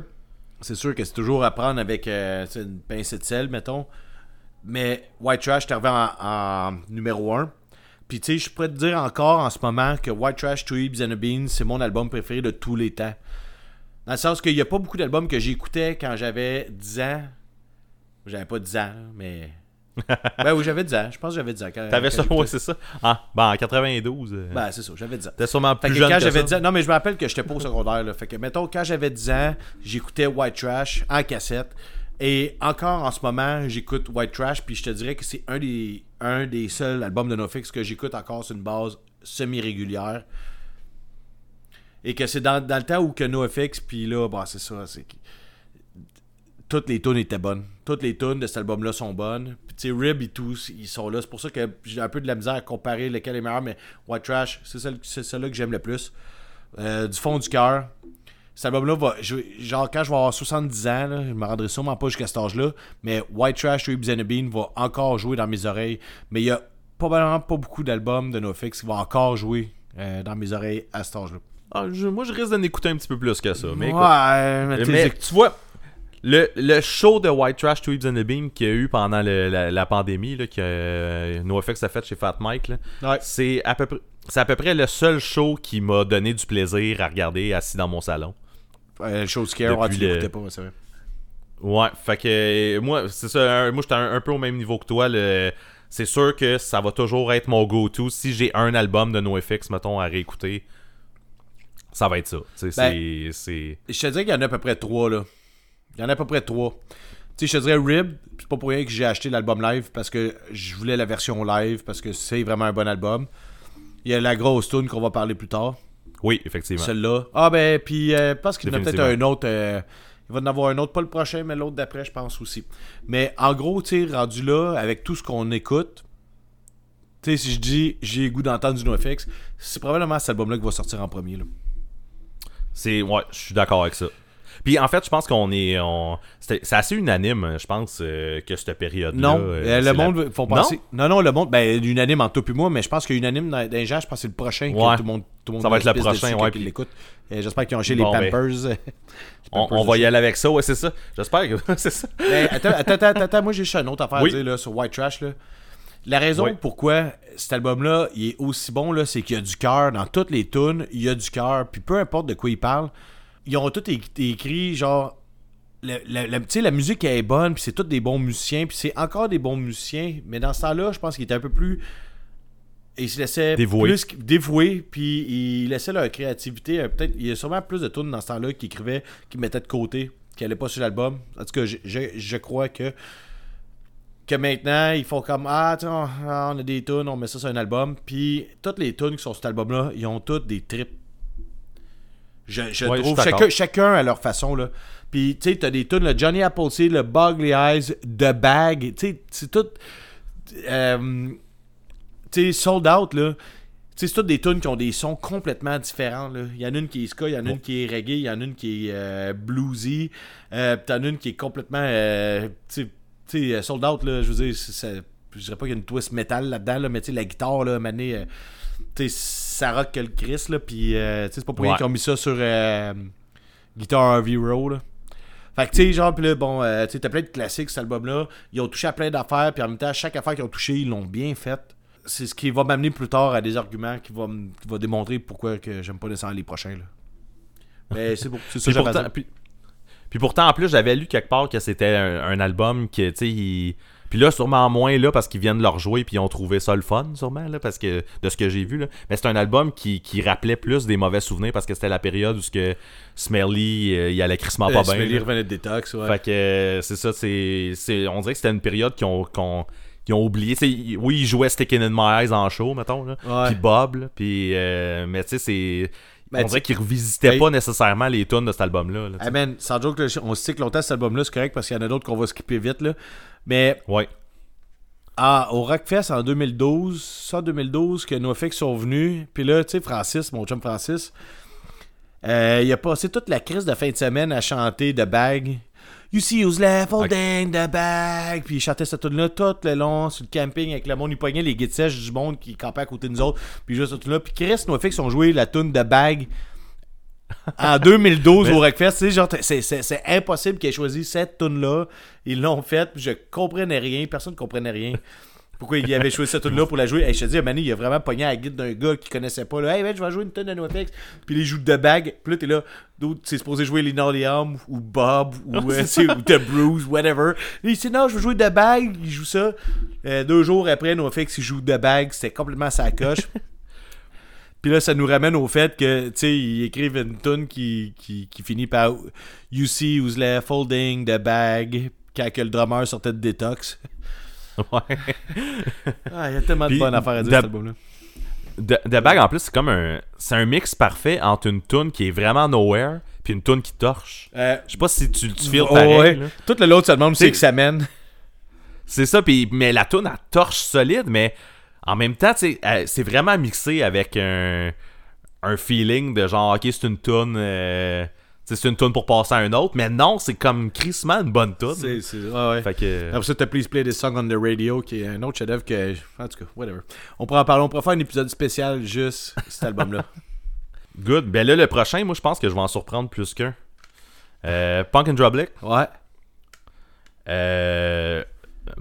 C'est sûr que c'est toujours à prendre avec euh, une pincée de sel, mettons. Mais White Trash, t'es arrivé en, numéro 1. Puis tu sais, je pourrais te dire encore en ce moment que White Trash, Two Ibs and a Bean, c'est mon album préféré de tous les temps. Dans le sens qu'il n'y a pas beaucoup d'albums que j'écoutais quand j'avais 10 ans. J'avais pas 10 ans, mais. Ben oui, j'avais 10 ans. Je pense que j'avais 10 ans. quand- T'avais ça, ouais, c'est ça. Ah, ben, en 92. euh, Ben, c'est ça, j'avais 10 ans. T'es sûrement Fait plus que jeune quand que j'avais ça. 10 ans, non mais je me rappelle que j'étais pas au secondaire là. Fait que mettons quand j'avais 10 ans, j'écoutais White Trash en cassette et encore en ce moment, j'écoute White Trash puis je te dirais que c'est un des un des seuls albums de NoFX que j'écoute encore sur une base semi-régulière. Et que c'est dans, dans le temps où que NoFX puis là, bah c'est ça, c'est toutes les tunes étaient bonnes. Toutes les tunes de cet album-là sont bonnes. Puis tu sais, Rib et tous, ils sont là. C'est pour ça que j'ai un peu de la misère à comparer lequel est meilleur, mais White Trash, c'est celle- c'est celle-là que j'aime le plus. Euh, du fond du cœur. Cet album-là va. je- genre, quand je vais avoir 70 ans, là, je me rendrai sûrement pas jusqu'à cet âge-là, mais White Trash, Ribs and a Bean va encore jouer dans mes oreilles. Mais il y a probablement pas beaucoup d'albums de NoFX qui vont encore jouer euh, dans mes oreilles à cet âge-là. Ah, je- moi, je risque d'en écouter un petit peu plus que ça. Mais écoute, ouais, mais, Mais tu vois, le, le show de White Trash Tweebs and the Beam qu'il y a eu pendant le- la, la pandémie, là, que euh, NoFX a fait chez Fat Mike, Ouais. c'est à peu près. C'est à peu près le seul show qui m'a donné du plaisir à regarder assis dans mon salon. Euh, le show Scare, ouais, tu l'écoutais pas, c'est vrai. Ouais, fait que moi, c'est ça, un- moi j'étais un, un peu au même niveau que toi. le- C'est sûr que ça va toujours être mon go-to. Si j'ai un album de NoFX, mettons, à réécouter, ça va être ça. Ben, c'est- c'est. Je te dirais qu'il y en a à peu près trois, là. Il y en a à peu près trois. Tu sais, je te dirais Rib, c'est pas pour rien que j'ai acheté l'album live parce que je voulais la version live parce que c'est vraiment un bon album. Il y a la grosse tune qu'on va parler plus tard. Oui, effectivement. Celle-là. Ah ben, puis euh, je pense qu'il y en a peut-être un autre. euh, il va en avoir un autre, pas le prochain, mais l'autre d'après, je pense aussi. Mais en gros, tu sais, rendu là, avec tout ce qu'on écoute, tu sais, si je dis j'ai le goût d'entendre du NoFX, c'est probablement cet album-là qui va sortir en premier. Là. C'est ouais, je suis d'accord avec ça. Puis en fait, je pense qu'on est on c'est assez unanime, je pense euh, que cette période là. Non, euh, le monde font penser. Non? non, le monde, ben unanime entre toi et moi, mais je pense que unanime dans, dans les gens, je pense que c'est le prochain Ouais. que tout le monde, tout le monde Ça va être le prochain, ouais, puis-. Euh, J'espère qu'ils ont acheté Bon, les ben, Pampers. les on, Pampers on de va y aller avec ça, ouais, c'est ça. J'espère que c'est ça. Ben, attends, attends, attends, attends, moi j'ai juste une autre affaire Oui. à dire là, sur White Trash. Là. La raison pourquoi cet album-là, il est aussi bon, là, c'est qu'il y a du cœur. Dans toutes les tunes, il y a du cœur. Puis peu importe de quoi ils parlent, ils ont tout écrit, genre... la- tu sais, la musique elle est bonne, puis c'est tous des bons musiciens, puis c'est encore des bons musiciens, mais dans ce temps-là, je pense qu'il était un peu plus... Il se laissait Dévoué. plus dévoué, puis il laissait leur créativité. euh, Peut-être, il y a sûrement plus de tunes dans ce temps-là qui écrivaient, qui mettaient de côté, qui n'allaient pas sur l'album. En tout cas, je, je, je crois que que maintenant ils font comme ah tiens on, on a des tunes on met ça sur un album puis toutes les tunes qui sont sur cet album là ils ont toutes des trips je, je Ouais, je trouve chacun, chacun à leur façon là puis tu sais t'as des tunes le Johnny Appleseed le Bugly Eyes The Bag tu sais c'est tout euh, tu sais Sold Out là tu sais, c'est toutes des tunes qui ont des sons complètement différents. Il y en a une qui est ska, il y en a une qui est reggae, il y en a une qui est euh, bluesy, euh, puis t'en as une qui est complètement. euh, tu sais- sold out, là, je veux dire, c'est- je dirais pas qu'il y a une twist metal là-dedans, là, mais tu sais, la guitare, là, mané, tu sais, ça rock que le Chris, là, puis euh, tu sais, c'est pas pour rien Ouais. qu'ils ont mis ça sur euh, Guitar Hero, là. Fait que, tu sais, genre, pis là, bon, euh, tu sais, t'as plein de classiques, cet album-là. Ils ont touché à plein d'affaires, puis en même temps, chaque affaire qu'ils ont touché, ils l'ont bien faite. C'est ce qui va m'amener plus tard à des arguments qui va, m- qui va démontrer pourquoi que j'aime pas nécessairement les prochains, là. Mais c'est c'est ça pourtant, puis, puis pourtant, en plus, j'avais lu quelque part que c'était un, un album que, tu sais, il- Puis là, sûrement moins là parce qu'ils viennent de le rejouer puis ils ont trouvé ça le fun, sûrement, là, parce que de ce que j'ai vu. Là. Mais c'est un album qui, qui rappelait plus des mauvais souvenirs parce que c'était la période où ce que Smelly, euh, il allait crissement pas Euh, bien. Smelly là. revenait de détox, ouais. Fait que euh, c'est ça, c'est, c'est- on dirait que c'était une période qu'ils ont, qu'on- ont oublié. Oui, ils jouaient Sticking in My Eyes en show, mettons, là. Puis Bob, là, puis, euh, mais tu sais, c'est. Ben, on dirait qu'ils revisitaient ben- pas nécessairement les tunes de cet album-là. là, sais. Ah man, sans joke, là, on stick longtemps cet album-là, c'est correct parce qu'il y en a d'autres qu'on va skipper vite, là. Mais Ouais. Ah, au Rockfest en 2012, ça en 2012, que NoFX sont venus. Puis là, tu sais, Francis, mon chum Francis, euh, il a passé toute la crise de fin de semaine à chanter The Bag. You see who's left holding the bag. Puis il chantait cette tune là tout le long sur le camping avec le monde. Il pognait les guides sèches du monde qui campait à côté de nous autres. Puis juste cette tune là Puis Chris, NoFX ont joué la tune The Bag en 2012 au Rockfest. C'est, impossible qu'ils aient choisi cette tune là Ils l'ont faite, puis je comprenais rien. Personne ne comprenait rien. Pourquoi il avait choisi cette tune là pour la jouer? Hey, je te dis, Mani, il a vraiment pogné à la guide d'un gars qui connaissait pas. Là. Hey, man, je vais jouer une tune de NoFX. Puis il joue de bag. Puis là, t'es là, d'autres, c'est supposé jouer Linoleum ou Bob ou, euh, c'est- ou The Bruce, whatever. Il dit, non, je veux jouer de bag. Il joue ça. Euh, deux jours après, NoFX, il joue de bag. C'était complètement sa coche. Puis là, ça nous ramène au fait que, tu sais, ils écrivent une tune qui, qui, qui finit par You see who's left holding the bag quand que le drummer sortait de détox. Ouais. Ah, il y a tellement de bonnes affaires à dire, cet album-là. The, The Bag, en plus, c'est comme un. C'est un mix parfait entre une tune qui est vraiment nowhere puis une tune qui torche. Euh, Je sais pas si tu, tu oh, pareil. ouais. là. Tout le l'autre, ça demande C'est- c'est que ça mène. C'est ça, puis mais la tune elle torche solide, mais en même temps, elle- c'est vraiment mixé avec un, un feeling de genre, ok, c'est une tune, euh, c'est une tune pour passer à un autre, mais non, c'est comme crissement une bonne tune. C'est, c'est, ouais, ouais. Fait que, Après ça, t'as Please Play This Song on the Radio, qui est un autre chef-d'œuvre que. En tout cas, whatever. On pourra en parler. On pourra faire un épisode spécial juste cet album-là. good. Ben là, le prochain, moi, je pense que je vais en surprendre plus qu'un. Euh, Punk and Drublick. Ouais. Euh,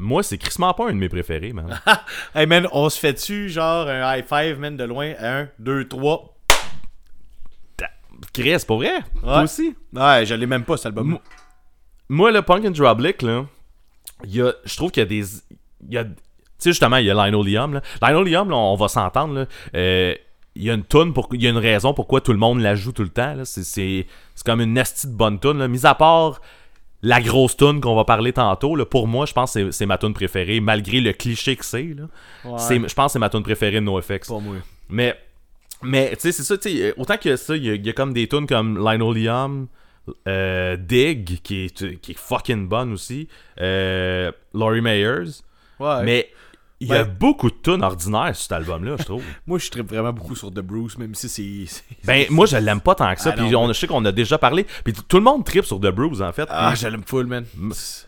moi, c'est crissement pas un de mes préférés, man. Hey man, on se fait dessus genre un high five, man, de loin? Un, deux, trois. Chris, c'est pas vrai? Toi aussi? Ouais, je l'ai même pas cet album. Moi- Moi, le Punk and Drublick, là, je trouve qu'il y a des. y a- Tu sais, justement, il y a. Là. Linoleum, là, on va s'entendre. là. Euh, il y a une tune pour il y a une raison pourquoi tout le monde la joue tout le temps c'est comme une nasty de bonne tune là. mis à part la grosse tune qu'on va parler tantôt là, pour moi je pense que c'est- ma tune préférée malgré le cliché que c'est là. Ouais. C'est- je pense que c'est ma tune préférée de NoFX Pas moi. mais, mais tu sais, c'est ça, tu sais, autant que ça, il y, a- il y a comme des tunes comme Linoleum, euh, Dig, qui est, qui est fucking bonne aussi, euh, Laurie Mayers, Ouais. mais il y a Ben- beaucoup de tunes ordinaires sur cet album-là, je trouve. Moi, je tripe vraiment beaucoup sur The Bruce, même si c'est. ben, moi, je l'aime pas tant que ça, Ah, puis non, on, je sais qu'on a déjà parlé, puis tout le monde tripe sur The Bruce, en fait. Ah, je l'aime full, man.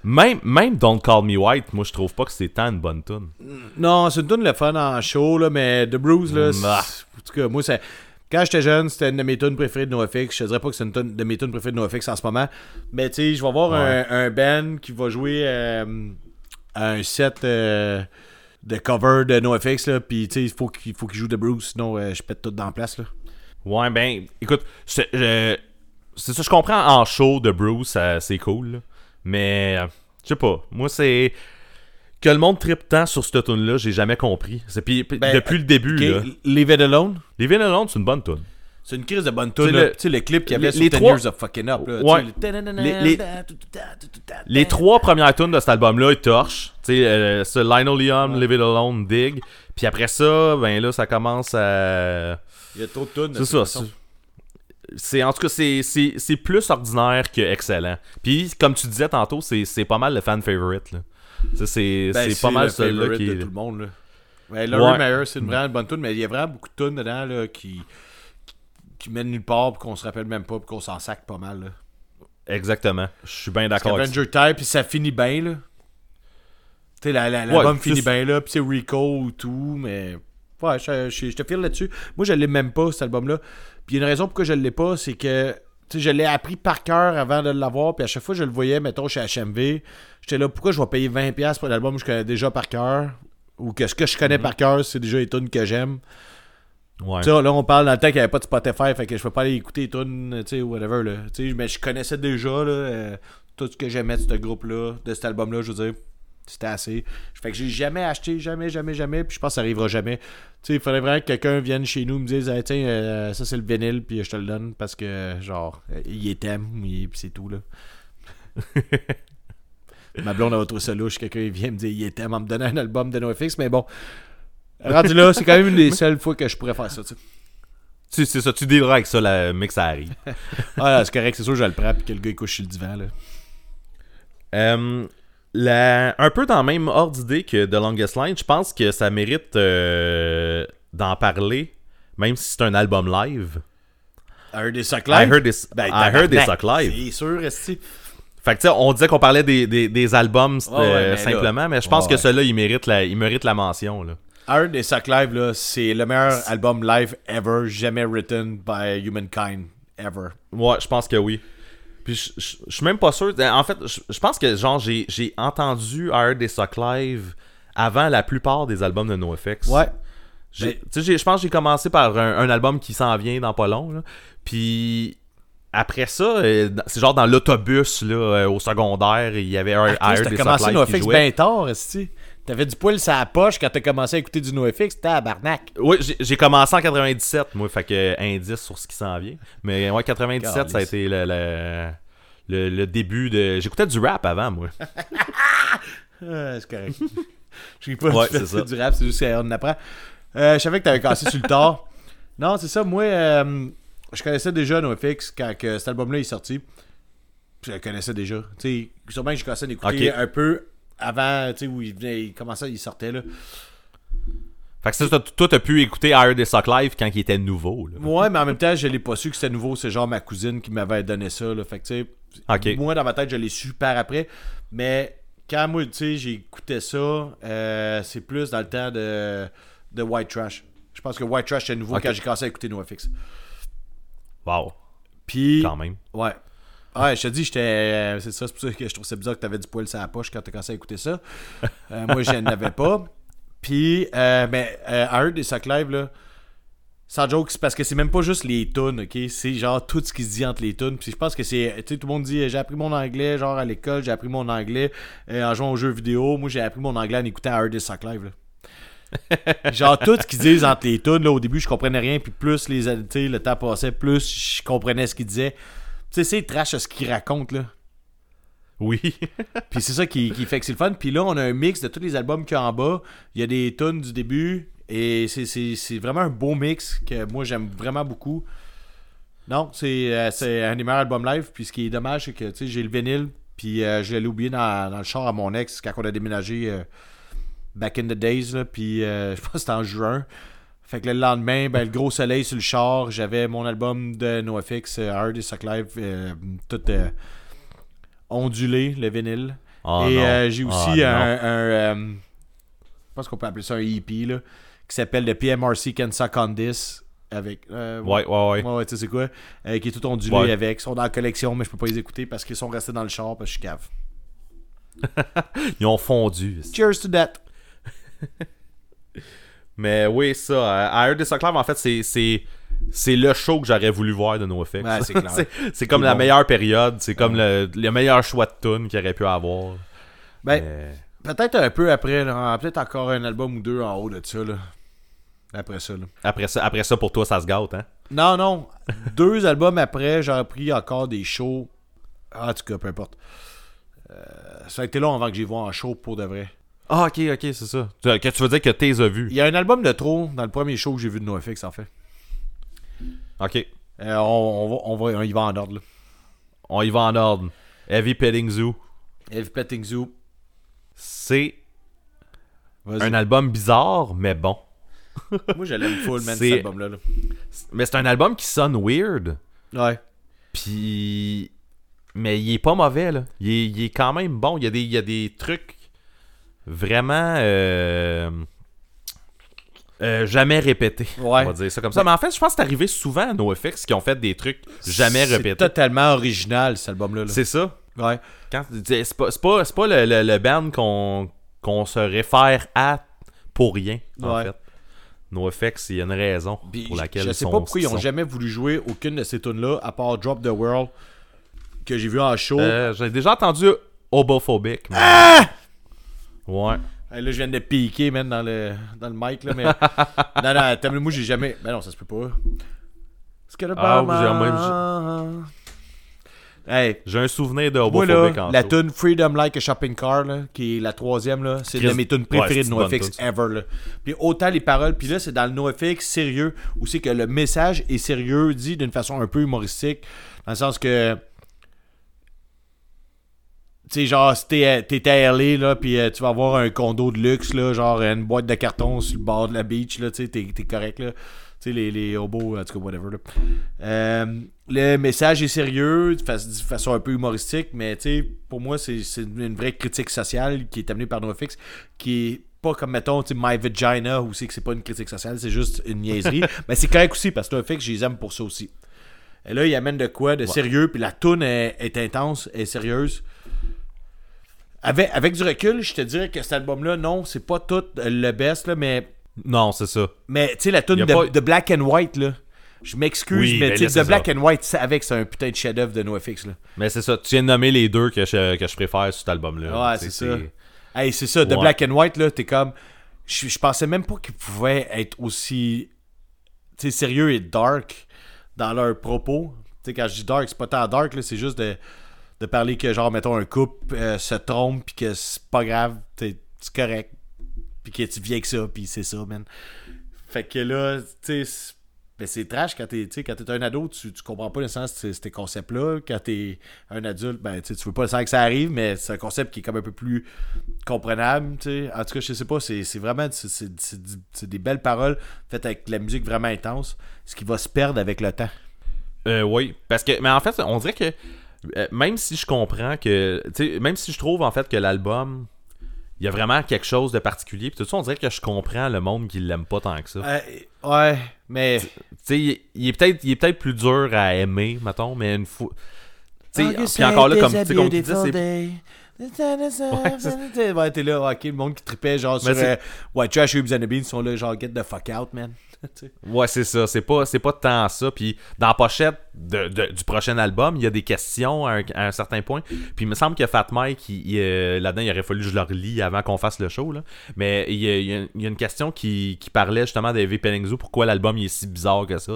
même, même Don't Call Me White, moi, je trouve pas que c'est tant une bonne tune. Non, c'est une tune le fun en show, là, mais The Bruce, là. c'est- Ah. En tout cas, moi, c'est. Quand j'étais jeune, c'était une de mes tunes préférées de NoFX. Je te dirais pas que c'est une tune de mes tunes préférées de NoFX en ce moment. Mais tu sais, je vais voir Ouais. un, un band qui va jouer euh, à un set euh, de cover de NoFX, là, puis tu sais, il faut qu'il faut qu'il joue de Bruce, sinon euh, je pète tout dans la place, là. Ouais, ben, écoute, c'est ça, je comprends en show de Bruce, c'est cool, là. mais je sais pas, moi c'est que le monde tripe tant sur cette tune là, j'ai jamais compris. C'est puis, Ben, depuis le début Ok, là. Leave It Alone, Living Alone, c'est une bonne tune. C'est une crise de bonne tune, Tu sais, le clip qu'il y avait les- sur les 10 trois- Years of Fucking Up, là. Ouais. Les- trois premières tunes de cet album-là, ils torchent. Tu sais, euh, ce Lionel Leon, Live It Alone, Dig. Puis après ça, ben là, ça commence à. Il y a trop de tunes. C'est ça. c'est- en tout cas c'est plus ordinaire que excellent. Puis comme tu disais tantôt, c'est pas mal le fan favorite là. C'est Ben, c'est pas mal le celui-là favorite qui de tout le monde, là. Ouais, Ouais. Mayer, c'est une vraiment bonne tune, mais il y a vraiment beaucoup de tunes dedans, là, qui, qui mènent nulle part, puis qu'on se rappelle même pas, puis qu'on s'en sac pas mal, là. Exactement. Je suis bien d'accord. Avenger Type, puis ça finit bien, là. Tu sais, la- la- Ouais, l'album c'est- finit bien, là, puis c'est Rico ou tout, mais... Ouais, je, je- je te file là-dessus. Moi, je l'ai même pas, cet album-là. Puis il y a une raison pourquoi je l'ai pas, c'est que... Tu sais, je l'ai appris par cœur avant de l'avoir, puis à chaque fois que je le voyais, mettons, chez HMV, j'étais là, pourquoi je vais payer 20$ pour un album que je connais déjà par cœur? Ou que ce que je connais par cœur, c'est déjà les tunes que j'aime. Ouais. Là, on parle dans le temps qu'il n'y avait pas de Spotify, fait que je peux pas aller écouter tunes, tu sais, whatever, là. Tu sais, mais je connaissais déjà, là, euh, tout ce que j'aimais de ce groupe-là, de cet album-là, je veux dire. C'était assez. Fait que j'ai jamais acheté, jamais, jamais, jamais, puis je pense que ça arrivera jamais. Tu sais, il faudrait vraiment que quelqu'un vienne chez nous et me dise, tiens, euh, ça c'est le vinyle, puis je te le donne parce que, genre, euh, il est thème, puis c'est tout, là. Ma blonde a trouvé ça louche, quelqu'un vient me dire, il est thème en me donnant un album de NoFX, mais bon. Rendu là, c'est quand même une des seules fois que je pourrais faire ça, tu sais. Tu- C'est ça, tu dealeras avec ça, là, mais que ça arrive. Ah, là, c'est correct, c'est sûr, je le prends, puis que le gars il couche sur le divan, là. Euh, la- un peu dans le même ordre d'idée que The Longest Line, je pense que ça mérite euh, d'en parler, même si c'est un album live. I heard des suck I live. heard this, Ben, I heard this tabarnak, suck live. C'est sûr. Fait que tu sais, on disait qu'on parlait des, des, des albums ouais, euh, là- simplement, mais je pense Ouais, que celui-là, il mérite la, il mérite la mention. Là. I heard des suck live, là, c'est le meilleur album live ever, jamais written by humankind, ever. Ouais, je pense que oui. Puis je- suis même pas sûr. En fait, je pense que genre j'ai j'ai entendu I Heard Des Suck Live avant la plupart des albums de NoFX. Ouais. J'ai- je pense que j'ai commencé par un, un album qui s'en vient dans pas long. là. Puis après ça, euh, c'est genre dans l'autobus là, euh, au secondaire, il y avait I Ah, Des commencé Live qui NoFX bien tard, esti. T'avais du poil sur la poche quand t'as commencé à écouter du NoFX, tabarnak. Oui, j'ai- commencé en 97, moi, fait que indice sur ce qui s'en vient. Mais ouais, 97, ça a été le, le, le- le début de. J'écoutais du rap avant, moi. Ah, c'est correct. Je sais pas Ouais, c'est ça. du rap, c'est juste qu'on apprend. Euh, je savais que t'avais cassé sur le tard. Non, c'est ça. Moi, euh, je connaissais déjà NoFX quand que cet album-là est sorti. Je le connaissais déjà. Tu sais, sûrement que j'ai commencé à l'écouter Ok. un peu avant, tu sais, où il venait, il commençait, il sortait, là. Fait que ça, toi, t'as pu écouter Higher Des Suck Live quand il était nouveau. Là. Ouais, mais en même temps, je l'ai pas su que c'était nouveau. C'est genre ma cousine qui m'avait donné ça, là. Fait que, tu sais, moi, dans ma tête, je l'ai su par après. Mais quand moi, tu sais, écouté ça, euh, c'est plus dans le temps de, de White Trash. Je pense que White Trash, c'était nouveau quand j'ai commencé à écouter NoFX. Wow, Puis, quand même. ouais. Ouais, je te dis, j'étais. euh, c'est ça, c'est pour ça que je trouve ça bizarre que t'avais du poil sur la poche quand t'as commencé à écouter ça. Euh, moi, je n'avais pas. Puis, euh, mais, euh, I Heard des Suck Live, là. Sans joke, c'est parce que c'est même pas juste les tunes, ok? C'est genre tout ce qui se dit entre les tunes. Puis je pense que c'est. Tu sais, tout le monde dit j'ai appris mon anglais, genre à l'école, j'ai appris mon anglais euh, en jouant aux jeux vidéo. Moi, j'ai appris mon anglais en écoutant I Heard des Live, là. genre tout ce qu'ils disent entre les tunes, là, au début, je comprenais rien. Puis plus les, le temps passait, plus je comprenais ce qu'ils disaient. Tu sais, c'est trash ce qu'ils racontent, là. Oui. Puis c'est ça qui, qui fait que c'est le fun. Puis là, on a un mix de tous les albums qu'il y a en bas. Il y a des tunes du début. Et c'est- vraiment un beau mix que moi, j'aime vraiment beaucoup. Non, c'est euh, c'est un des meilleurs albums live. Puis ce qui est dommage, c'est que tu sais, j'ai le vinyle. Puis euh, je l'ai oublié dans, dans le char à mon ex quand on a déménagé euh, back in the days. Là, puis euh, je pense que c'était en juin. Fait que le lendemain, ben, le gros soleil sur le char, j'avais mon album de NoFX, euh, Hard et Suck Live, euh, tout euh, ondulé, le vinyle. Oh et euh, j'ai aussi non. un, un, je pense qu'on peut appeler ça un EP, là, qui s'appelle le PMRC Can Suck On This. Avec, Ouais, ouais, ouais. Ouais, tu sais c'est quoi? Qui est tout ondulé Ouais. avec. Ils sont dans la collection, mais je peux pas les écouter parce qu'ils sont restés dans le char parce que je suis cave. Ils ont fondu. Cheers to that! Mais oui, ça. euh, This Enclave, en fait, c'est. c'est... Le show que j'aurais voulu voir de NoFX. Ouais, c'est comme la bon. meilleure période. C'est comme le, le meilleur choix de tune qu'il aurait pu avoir. Ben, Mais peut-être un peu après, peut-être encore un album ou deux en haut de ça, là. Après ça, là. après, ça, après ça, pour toi, ça se gâte, hein? Non, non. deux albums après, j'aurais pris encore des shows. Ah, en tout cas, peu importe. Euh, ça a été long avant que j'y vois en show pour de vrai. Ah, ok, ok, c'est ça. Tu- Que tu veux dire que t'es as vu? Il y a un album de trop dans le premier show que j'ai vu de NoFX, en fait. Ok. Euh, on, on va, on, va, on y va en ordre, là. On y va en ordre. Heavy Petting Zoo. Heavy Petting Zoo. C'est un album bizarre, mais bon. Moi, je l'aime full, man, cet album-là. là. Mais c'est un album qui sonne weird. Ouais. Puis. Mais il est pas mauvais, là. Il est, il est quand même bon. Il y a des, il y a des trucs vraiment. euh, euh, jamais répétés. Ouais. On va dire ça comme ça. Mais en fait, je pense que c'est arrivé souvent à NoFX qui ont fait des trucs jamais C'est répétés. totalement original, cet album-là. là. C'est ça. Ouais. Quand- C'est pas, c'est pas, c'est pas le, le, le band qu'on qu'on se réfère à pour rien, en Ouais. fait. NoFX, il y a une raison Puis pour laquelle je sais sont- pas pourquoi ils ont jamais voulu jouer aucune de ces tunes-là, à part Drop the World, que j'ai vu en show. Euh, J'ai déjà entendu Hobophobic. mais- Ah! Ouais. Là, je viens de piquer, man, dans le, dans le mic, là, mais... non, non, attends, moi, j'ai jamais... Ben non, ça se peut pas. Ah, barman- Hey, J'ai un souvenir de Hobophobic en la tune Freedom Like a Shopping Car, là, qui est la troisième, là, c'est une de mes tunes Ouais, préférées c'est de NoFX ever, là. Puis autant les paroles, puis là, c'est dans le NoFX sérieux, où c'est que le message est sérieux, dit d'une façon un peu humoristique, dans le sens que... Tu sais, genre, si t'es t'es à LA, là, puis euh, tu vas avoir un condo de luxe, là, genre une boîte de carton sur le bord de la beach, là, tu sais, t'es t'es correct, là. Tu sais, les, les hobos, en tout cas, whatever, là. Euh, le message est sérieux, de fa- de façon un peu humoristique, mais tu sais, pour moi, c'est c'est une vraie critique sociale qui est amenée par NoFX, qui est pas comme, mettons, My Vagina, où c'est que c'est pas une critique sociale, c'est juste une niaiserie. mais c'est correct aussi, parce que NoFX, je les aime pour ça aussi. Et là, il amène de quoi de sérieux, puis la toune est, est intense, est sérieuse. Avec, avec du recul, je te dirais que cet album-là, non, c'est pas tout le best, là, mais, Non, c'est ça. mais tu sais, la tune de, pas- de Black and White, là, je m'excuse, Oui, mais ben sais, c'est de Black ça. and White, c'est avec, c'est un putain de chef-d'œuvre de NoFX, là. Mais c'est ça. Tu viens de nommer les deux que je, que je préfère sur cet album-là. Ouais, c'est ça. Hey, c'est ça, de Ouais. Black and White, là, t'es comme. Je, je pensais même pas qu'ils pouvaient être aussi. Tu sais, sérieux et dark dans leurs propos. Tu sais, quand je dis dark, c'est pas tant dark, là, c'est juste de, de parler que, genre, mettons, un couple euh, se trompe, puis que c'est pas grave, c'est correct, puis que tu viens que ça, puis c'est ça, man. Fait que là, tu sais, c'est- ben, trash quand t'es quand t'es un ado, tu, tu comprends pas nécessairement ces, ces concepts-là. Quand t'es un adulte, ben tu veux pas nécessairement que ça arrive, mais c'est un concept qui est comme un peu plus comprenable. tu sais. En tout cas, je sais pas, c'est vraiment c'est- des belles paroles faites avec de la musique vraiment intense, ce qui va se perdre avec le temps. Euh, oui, parce que, mais en fait, on dirait que même si je comprends que, même si je trouve en fait que l'album, il y a vraiment quelque chose de particulier, puis tout ça, on dirait que je comprends le monde qui l'aime pas tant que ça. Euh, ouais, mais Tu sais, il, il est peut-être, il est peut-être plus dur à aimer, mettons, mais une fois, tu sais, puis encore là, comme, comme tu disais, c'est Ouais, t'es là, ok, le monde qui tripait genre sur Mais c'est- euh, Ouais, Trash Hubs and the Beans sont là, genre get the fuck out, man. Ouais, c'est ça. C'est pas, c'est pas tant ça. Puis dans la pochette de- de- du prochain album, il y a des questions à un, à un certain point. Puis il me semble que Fat Mike, il- il, euh, là-dedans, il aurait fallu que je le relis avant qu'on fasse le show. Là. Mais il y, a, il y une question qui, qui parlait justement d'Heavy Petting Zoo, pourquoi l'album il est si bizarre que ça.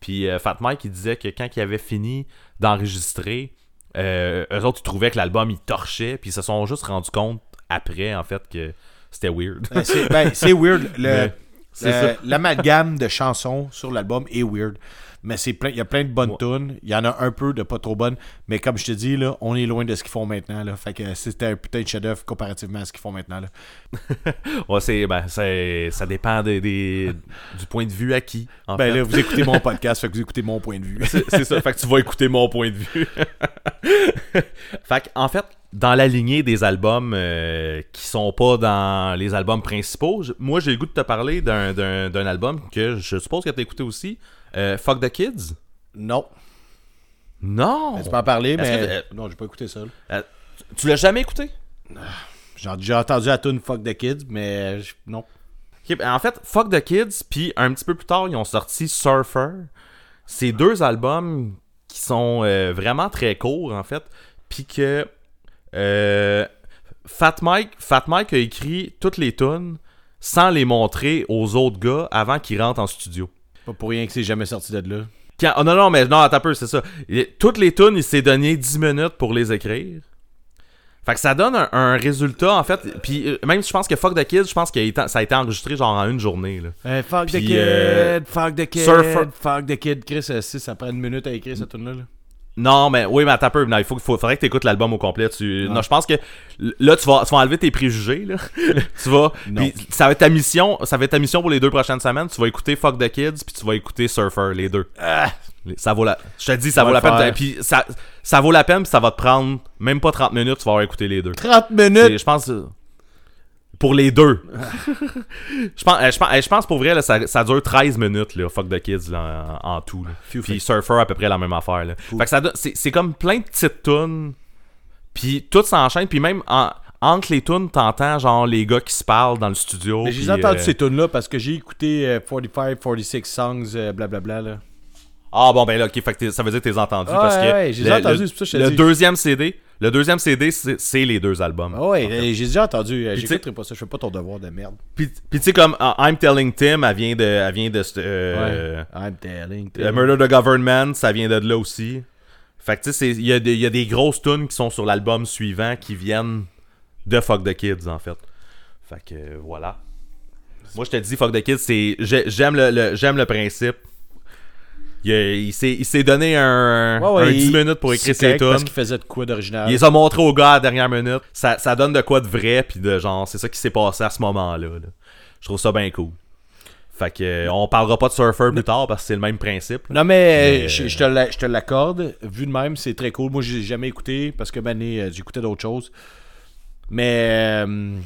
Puis euh, Fat Mike, il disait que quand il avait fini d'enregistrer, euh, eux autres, ils trouvaient que l'album, il torchait. Puis ils se sont juste rendus compte après, en fait, que c'était weird. Ben, c'est ben, c'est weird. Le, Mais c'est euh. L'amalgame de chansons sur l'album est weird. Mais c'est plein, il y a plein de bonnes Ouais. tunes. Il y en a un peu de pas trop bonnes. Mais comme je te dis, là, on est loin de ce qu'ils font maintenant. Là. Fait que c'était un putain de chef-d'œuvre comparativement à ce qu'ils font maintenant. Là. Ouais, c'est, ben, ça dépend des, des- du point de vue acquis. En Ben fait. là, vous écoutez mon podcast, fait que vous écoutez mon point de vue. C'est- c'est ça. Fait que tu vas écouter mon point de vue. fait que, en fait, dans la lignée des albums euh, qui sont pas dans les albums principaux, moi j'ai le goût de te parler d'un, d'un- d'un album que je suppose que tu as écouté aussi. Euh, Fuck the Kids? non. Non! Tu peux en parler, mais. que- euh, non, j'ai pas écouté ça. Euh, tu l'as jamais écouté? J'ai déjà entendu la tune Fuck the Kids, mais je- non. Ok, ben, en fait, Fuck the Kids, puis un petit peu plus tard, ils ont sorti Surfer. C'est deux albums qui sont euh, vraiment très courts, en fait. Puis que euh, Fat, Mike, Fat Mike a écrit toutes les tunes sans les montrer aux autres gars avant qu'ils rentrent en studio. Pas pour rien que c'est jamais sorti de là. Quand- oh non, non, mais non, attends un peu, c'est ça. Il- toutes les tunes, il s'est donné 10 minutes pour les écrire. Fait que ça donne un, un résultat, en fait. Puis euh, même, je pense que Fuck the Kids, je pense que ça a été enregistré genre en une journée. Là. Euh, fuck the kid, euh, fuck the kid, fuck the kid. Chris, euh, si ça prend une minute à écrire cette tune là Non, mais oui, mais attends un peu. Non, il faut, faut- faudrait que tu écoutes l'album au complet. Tu, Ah. Non, je pense que là, tu vas, tu vas enlever tes préjugés. Là. tu vas. Puis ça va être ta mission. Ça va être ta mission pour les deux prochaines semaines. Tu vas écouter Fuck the Kids, puis tu vas écouter Surfer, les deux. Les- Ça vaut la. Je te dis, ça vaut va la peine. Puis ça, ça vaut la peine, puis ça va te prendre même pas 30 minutes. Tu vas avoir écouté les deux. 30 C'est- minutes! Je pense. Euh, Pour les deux. je, pense, euh, je, pense, euh, je pense pour vrai, là, ça, ça dure 13 minutes, là, Fuck the Kids, là, en, en tout. Puis Surfer, à peu près la même affaire. Là. Fait que ça c'est, c'est comme plein de petites tunes. Puis tout s'enchaîne. Puis même en- entre les tunes, t'entends genre les gars qui se parlent dans le studio. Mais j'ai entendu euh, ces tunes là parce que j'ai écouté euh, 45, 46 songs, euh, blablabla là. Ah bon, ben là, ok, fait que ça veut dire que t'es entendu. Ouais, parce que ouais, j'ai le, entendu, le- c'est pour ça que je le deuxième CD, le deuxième CD, c'est, les deux albums. Ah ouais, euh, j'ai déjà entendu. euh, J'écouterai pas ça, je fais pas ton devoir de merde. Puis, puis tu sais, comme uh, I'm Telling Tim, elle vient de. Elle vient de euh, Ouais. I'm telling. Euh, Murder the Government, ça vient de là aussi. Fait que tu sais, il y, a des- il y a des grosses tunes qui sont sur l'album suivant qui viennent de Fuck the Kids, en fait. Fait que euh, voilà. Moi, je te dis, Fuck the Kids, c'est. j'ai- J'aime le, le- j'aime le principe. Il, il s'est donné un, Ouais, ouais, un 10 il- minutes pour écrire ses Parce tunes. qu'il faisait de quoi d'original. Il les a montrés au gars à la dernière minute. Ça, ça donne de quoi de vrai, puis de genre, c'est ça qui s'est passé à ce moment-là. là. Je trouve ça bien cool. Fait que, euh, on parlera pas de Surfer plus tard parce que c'est le même principe. là. Non, mais, Mais, euh, je, euh, je te l'accorde. Vu de même, c'est très cool. Moi, j'ai jamais écouté parce que Mané, euh, j'écoutais d'autres choses. Mais euh,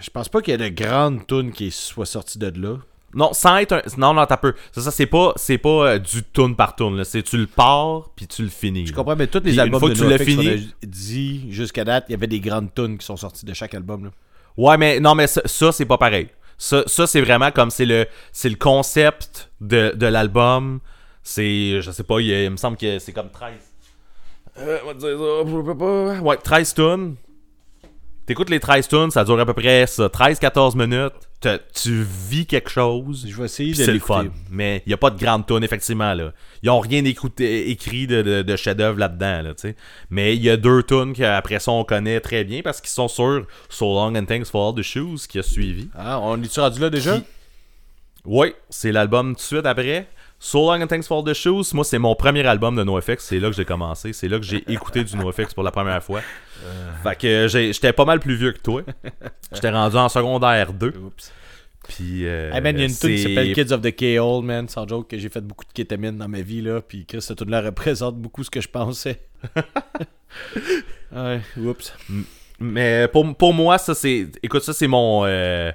je pense pas qu'il y ait de grandes tunes qui soient sorties de là. Non, sans être un. Non, non, t'as peu. Ça, c'est pas, c'est pas euh, du tune par tune. C'est tu le pars puis tu le finis. Je comprends, mais tous les Puis une albums fois de que tu l'as fini- dit jusqu'à date, il y avait des grandes tunes qui sont sorties de chaque album. Là. Ouais, mais non, mais ça, ça, c'est pas pareil. Ça, ça c'est vraiment comme c'est le, c'est le concept de, de l'album. C'est, je sais pas, il, me semble que c'est comme 13. Euh, on va dire ça, je peux pas. Ouais, 13 tunes. T'écoutes les 13 tunes, ça dure à peu près ça, 13-14 minutes. Te- tu vis quelque chose. Je vais essayer de c'est le fun. Mais il n'y a pas de grande tune, effectivement. Là. Ils ont rien écouté, écrit de, de, de chef-d'œuvre là-dedans. Là. Mais il y a deux tunes qu'après ça, on connaît très bien parce qu'ils sont sur So Long and Thanks for All the Shoes qui a suivi. Ah, on est-tu rendu là déjà? Qui- Oui, c'est l'album tout de suite après. So Long and Thanks for All the Shoes, moi, c'est mon premier album de NoFX. C'est là que j'ai commencé. C'est là que j'ai écouté du NoFX pour la première fois. Fait que j'ai- j'étais pas mal plus vieux que toi. J'étais rendu en secondaire 2. Oups. Puis. euh, Hey man, il y a une tune qui s'appelle Kids of the K-Hole, man, sans joke, que j'ai fait beaucoup de kétamine dans ma vie, là, puis Chris, cette tune-là représente beaucoup ce que je pensais. ouais, oups. Mais pour, pour moi, ça c'est. Écoute, ça c'est mon. euh,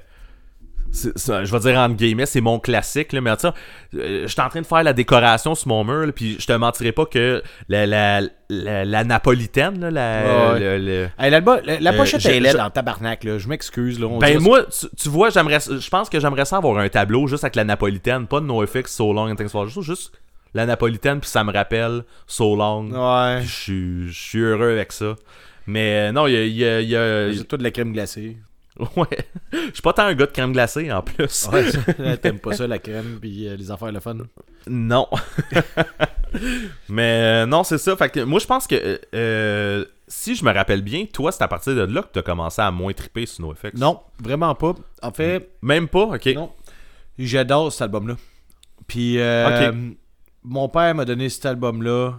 je vais dire entre guillemets, c'est mon classique. Là, mais ça, euh, j'étais en train de faire la décoration sur mon mur, là, puis je te mentirais pas que la, la, la, la napolitaine, là, la, Ouais. le- le- Hey, l'album- la, Euh, pochette je- est laide je- en tabarnak, là, je m'excuse, là. on Ben moi, tu, tu vois, j'aimerais, je pense que j'aimerais ça avoir un tableau juste avec la napolitaine, pas de NoFX, So Long and Things for Just, juste la napolitaine, puis ça me rappelle So Long. Ouais. Je suis- je suis heureux avec ça. Mais euh, non, il y a- il y a- y a, toi de la crème glacée. Ouais. Je suis pas tant un gars de crème glacée en plus. Ouais, t'aimes pas ça, la crème, puis euh, les affaires le fun. Non. Mais euh, non, c'est ça. Fait que moi, je pense que euh, si je me rappelle bien, toi, c'est à partir de là que tu as commencé à moins triper sur NoFX. Non, vraiment pas. En fait, Même pas, ok. Non. J'adore cet album-là. Puis, euh, mon père m'a donné cet album-là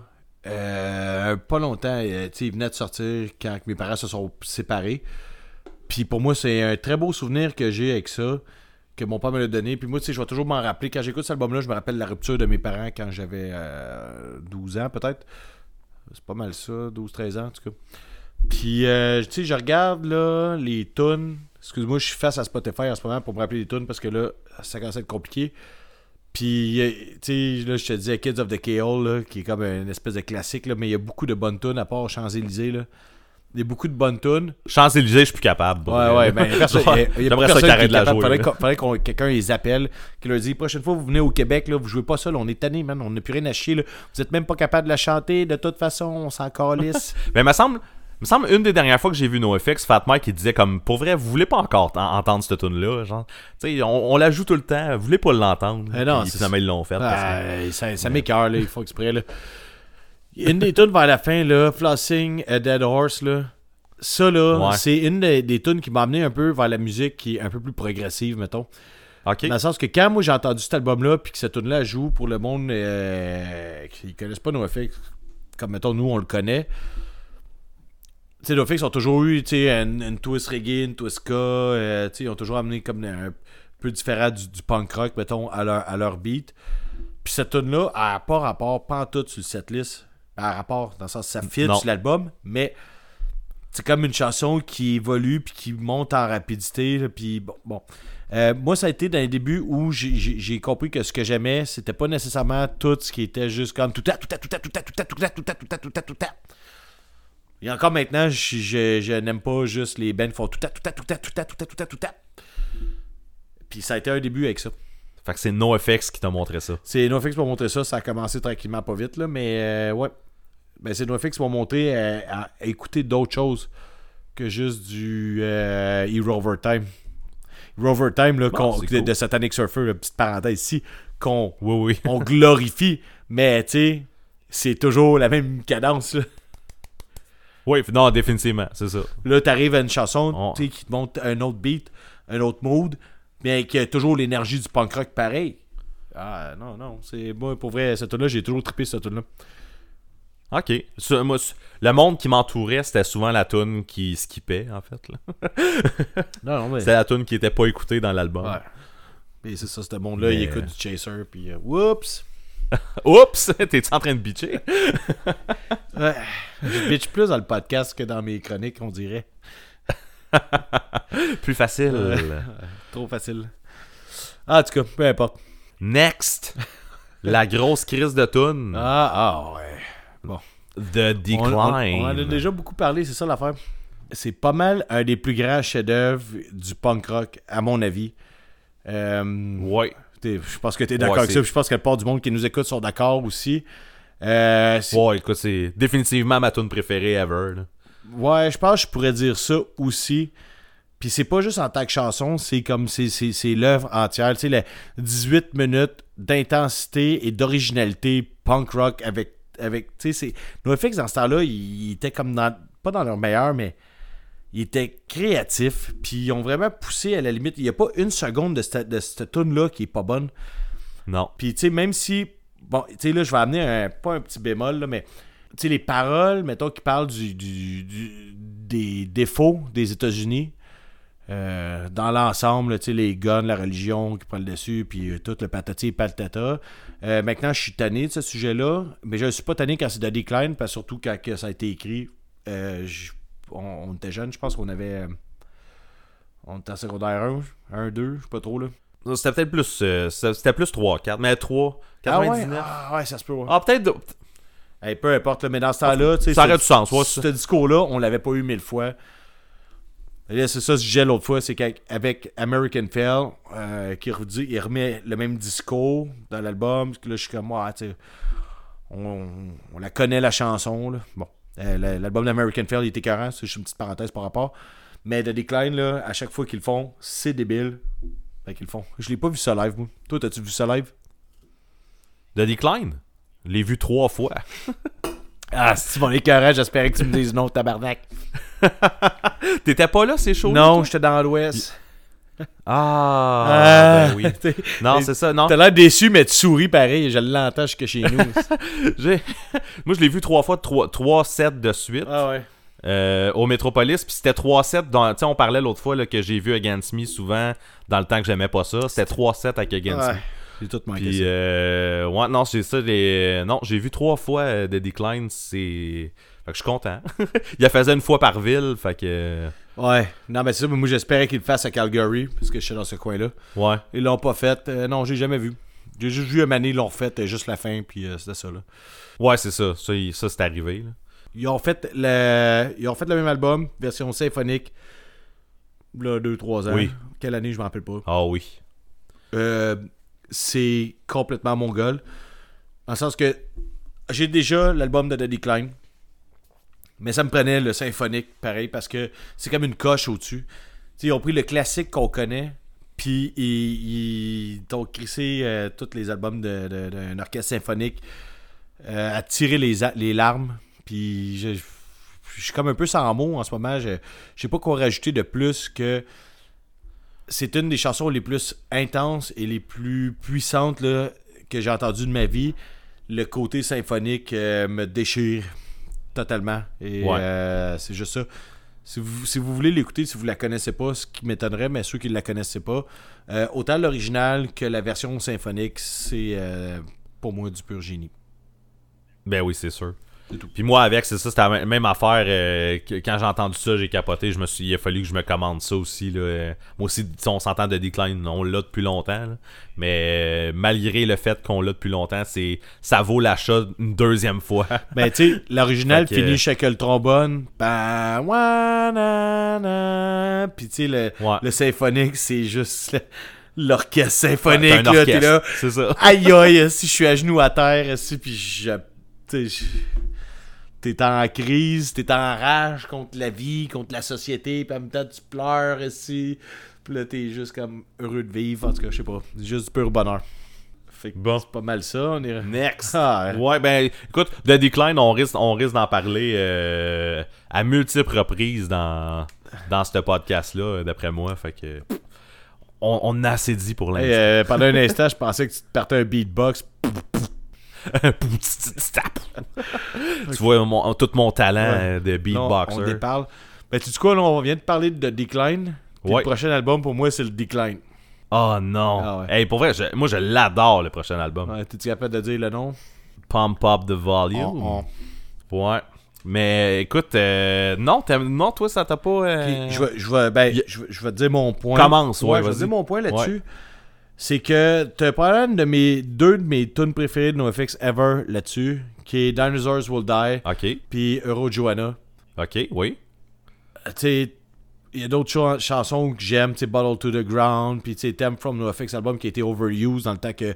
euh, pas longtemps. il venait de sortir quand mes parents se sont séparés. Puis, pour moi, c'est un très beau souvenir que j'ai avec ça, que mon père me l'a donné. Puis, moi, tu sais, je vais toujours m'en rappeler. Quand j'écoute cet album-là, je me rappelle la rupture de mes parents quand j'avais euh, 12 ans, peut-être. C'est pas mal ça, 12-13 ans, en tout cas. Puis, euh, tu sais, je regarde là, les tunes. Excuse-moi, je suis face à Spotify en ce moment pour me rappeler les tunes parce que là, ça commence à être compliqué. Puis, euh, tu sais, là, je te disais Kids of the K.O., là, qui est comme une espèce de classique, là, mais il y a beaucoup de bonnes tunes à part Champs-Élysées. Là. Il y a beaucoup de bonnes tunes. Champs-Élysées, je suis plus capable. Ouais, ouais, ben, personne, il y a- il y a personne ça qui la jouer. Faudrait qu'on quelqu'un les appelle, qui leur dit prochaine fois vous venez au Québec, là, vous jouez pas seul, on est tanné, man, on n'a plus rien à chier. Là. Vous êtes même pas capable de la chanter, de toute façon, on s'en calisse. Mais il me semble, me semble une des dernières fois que j'ai vu NoFX, Fat Mike, il disait comme pour vrai, vous voulez pas encore en- entendre cette tune là, genre, tu sais, on, on la joue tout le temps, vous voulez pas l'entendre. Eh non, c'est- finalement ils l'ont fait. parce que- Ah, ça ça m'écoeure, là, il faut exprès. Là. Une des tunes vers la fin, là, Flossing a Dead Horse, là. Ça, là, Ouais. c'est une des, des tunes qui m'a amené un peu vers la musique qui est un peu plus progressive, mettons. Dans le sens que quand moi j'ai entendu cet album-là, puis que cette tune-là joue pour le monde euh, qui connaissent pas NoFX, comme mettons nous on le connaît, tu sais, NoFX ont toujours eu tu sais, une, une twist reggae, une twist ska, euh, tu sais, ils ont toujours amené comme un peu différent du, du punk rock, mettons, à leur, à leur beat. Puis cette tune-là, elle n'a pas rapport, pas en tout sur le setlist. A rapport, dans le sens ça fit sur l'album, mais c'est comme une chanson qui évolue puis qui monte en rapidité. Puis bon, bon. Euh, moi, ça a été dans les débuts où j'ai- compris que ce que j'aimais, c'était pas nécessairement tout ce qui était juste comme tout à, tout à, tout à, tout à, tout à, tout à, tout à, tout à, tout à, tout à. Et encore maintenant, je, je- je n'aime pas juste les bands qui font tout à, tout à, tout à, tout à, tout à, tout à, tout à. Puis ça a été un début avec ça. Fait que c'est NoFX qui t'a montré ça. C'est NoFX pour montrer ça, ça a commencé tranquillement pas vite, là, mais euh, ouais. Ben, c'est NoFX pour montrer euh, à, à écouter d'autres choses que juste du euh, Hero Overtime. Hero Overtime, là, c'est de, Satanic Surfer, là, petite parenthèse ici, qu'on Oui, oui. on glorifie, mais tu sais, c'est toujours la même cadence. Là, Oui, non, définitivement, c'est ça. là t'arrives à une chanson qui te montre un autre beat, un autre mood, mais qui a toujours l'énergie du punk rock pareil. Ah non, non, c'est moi pour vrai, cette tune là j'ai toujours trippé cette tune là Ok. Moi, le monde qui m'entourait, c'était souvent la tune qui skippait, en fait. là. Non, non, mais. C'était la tune qui était pas écoutée dans l'album. Ouais. Et c'est ça, ce monde-là, Mais- il écoute du Chaser, puis euh, whoops! Oups! T'es-tu en train de bitcher? Ouais. Je bitch plus dans le podcast que dans mes chroniques, on dirait. Plus facile. Trop facile. Ah, en tout cas, peu importe. Next! La grosse crise de tune. Ah, ah, ouais. Bon. The Decline. on- on en a déjà beaucoup parlé, c'est ça l'affaire. C'est pas mal un des plus grands chefs-d'œuvre du punk rock, à mon avis. Euh, Ouais. Je pense que tu es d'accord Ouais, avec ça. Je pense que la part du monde qui nous écoute sont d'accord aussi. Euh, Ouais, écoute, c'est définitivement ma tune préférée ever. là. Ouais, je pense que je pourrais dire ça aussi. Puis c'est pas juste en tant que chanson, c'est comme c'est l'œuvre entière. Tu sais, les 18 minutes d'intensité et d'originalité punk rock avec. Avec tu sais. NoFX dans ce temps-là, ils étaient comme dans. Pas dans leur meilleur, mais. Ils étaient créatifs. Puis ils ont vraiment poussé à la limite. Il n'y a pas une seconde de cette, de cette tune-là qui est pas bonne. Non. Puis, tu sais, même si. Bon, tu sais, là, je vais amener un. Pas un petit bémol, là, mais. Tu sais, les paroles, mettons, qui parlent du, du- du- des défauts des États-Unis. euh, dans l'ensemble, tu sais, les guns, la religion qui prend le dessus, puis euh, tout le patati et patata. Euh, maintenant, je suis tanné de ce sujet-là, mais je ne suis pas tanné quand c'est de Decline, parce surtout quand que ça a été écrit. euh, je- on, on était jeunes, je pense qu'on avait. euh, on était en secondaire 1, 1, 2, je sais pas trop, là. C'était peut-être plus. euh, c'était plus 3, 4, mais 3, Ah ouais, 99. ah ouais, ça se peut, ouais. Ah, peut-être. Hey, peu importe, mais dans ce temps-là, tu sais, Ça ce- aurait du sens, ouais, Ce discours-là, on l'avait pas eu mille fois. C'est ça, ce disais l'autre fois, c'est qu'avec American Fell, euh, qui redit, il remet le même discours dans l'album, parce que là, je suis comme, ouais, tu sais, on, on la connaît, la chanson, là. Bon, euh, la- l'album d'American Fell, il était écœurant, c'est juste une petite parenthèse par rapport. Mais The Decline, là, à chaque fois qu'ils le font, c'est débile. Fait qu'ils le font. Je l'ai pas vu ça live, moi. Toi, t'as-tu vu ça live? The Decline? Je l'ai vu trois fois. Ah, si mon écœurant, j'espérais que tu me dises non, tabarnak. T'étais pas là, ces shows Non, j'étais dans l'Ouest. Ah, ben oui. Non, c'est ça, non. T'as l'air déçu, mais tu souris pareil. Je l'entends jusque chez nous. Moi, je l'ai vu trois fois, trois, trois sets de suite ah ouais. euh, au Metropolis. Puis c'était trois sets. Dans... Tu on parlait l'autre fois là, que j'ai vu Against Me souvent dans le temps que j'aimais pas ça. C'était trois sets avec Against Ouais. Me. J'ai tout manqué Puis, ça. euh, ouais, non, c'est ça. Les... Non, j'ai vu trois fois euh, The Decline. C'est. Fait que je suis content. Il la faisait une fois par ville. Fait que. Ouais. Non, mais c'est ça. mais Moi, j'espérais qu'ils le fassent à Calgary, parce que je suis dans ce coin-là. Ouais. Ils l'ont pas fait. Euh, non, j'ai jamais vu. J'ai juste vu année, ils l'ont euh, juste la fin, puis euh, c'était ça, là. Ouais, c'est ça. Ça, il- ça c'est arrivé. là. Ils ont fait le, ils ont fait le même album, version symphonique, là, 2-3 ans. Oui. Quelle année, je m'en rappelle pas. Ah oui. Euh, c'est complètement mongol. Dans le sens que j'ai déjà l'album de The Decline. Mais ça me prenait le symphonique, pareil, parce que c'est comme une coche au-dessus. Ils ont pris le classique qu'on connaît, puis ils, ont crissé euh, tous les albums d'un orchestre symphonique euh, à tirer les, larmes. Puis je, je suis comme un peu sans mots en ce moment. Je, je sais pas quoi rajouter de plus que c'est une des chansons les plus intenses et les plus puissantes là, que j'ai entendues de ma vie. Le côté symphonique euh, me déchire totalement. Et Ouais. euh, c'est juste ça. Si vous, si vous voulez l'écouter, si vous la connaissez pas, ce qui m'étonnerait, mais ceux qui ne la connaissaient pas, euh, autant l'original que la version symphonique, c'est pour moi du pur génie. Ben oui, c'est sûr. Tout. Puis moi, avec, c'est ça, c'était la même- affaire. euh, quand j'ai entendu ça, j'ai capoté. Je me suis, il a fallu que je me commande ça aussi. Là. Euh, Moi aussi, on s'entend de Decline, on l'a depuis longtemps. là. Mais euh, malgré le fait qu'on l'a depuis longtemps, c'est ça vaut l'achat une deuxième fois. Ben, tu sais, l'original finit chaque le trombone. Na, na. Puis, tu sais, le, Ouais. le symphonique, c'est juste le- l'orchestre symphonique. Là, t'es là. orchestre, C'est ça. Aïe, aïe, si je suis à genoux à terre, si, puis je- t'es en crise, t'es en rage contre la vie, contre la société, puis en même temps, tu pleures, si. Puis là, t'es juste comme heureux de vivre. En tout cas, je sais pas. C'est juste du pur bonheur. Fait que Bon. c'est pas mal ça. On est. Next. Ah, ouais. Ouais, ben écoute, The Decline, on risque, on risque d'en parler euh, à multiples reprises dans, dans ce podcast-là, d'après moi. Fait que on, on a assez dit pour l'instant. euh, pendant un instant, je pensais que tu te partais un beatbox. tu vois mon- tout mon talent Ouais. euh, de Non, beatboxer. on déparle. Ben, tu dis quoi, là, on vient de parler de Decline. Ouais. Le prochain album, pour moi, c'est le Decline. Oh non. Ah ouais. Hey, pour vrai, je- moi je l'adore le prochain album. Ouais, T'es-tu capable de dire le nom? Pump Up the Volume. On- on- Ouais. Mais écoute, euh, non, non, toi ça t'a pas. euh, je, vais, je, vais, ben, te dire mon point. Commence, ouais, je vais te dire mon point là-dessus. C'est que t'as pas de mes deux de mes tunes préférées de NoFX ever là-dessus, qui est Dinosaurs Will Die, Ok, puis Euro Joanna. ok, oui. tu sais, il y a d'autres cha- chansons que j'aime, tu sais, Bottle to the Ground, puis tu sais, Theme from NoFX album qui a été overused dans le temps que.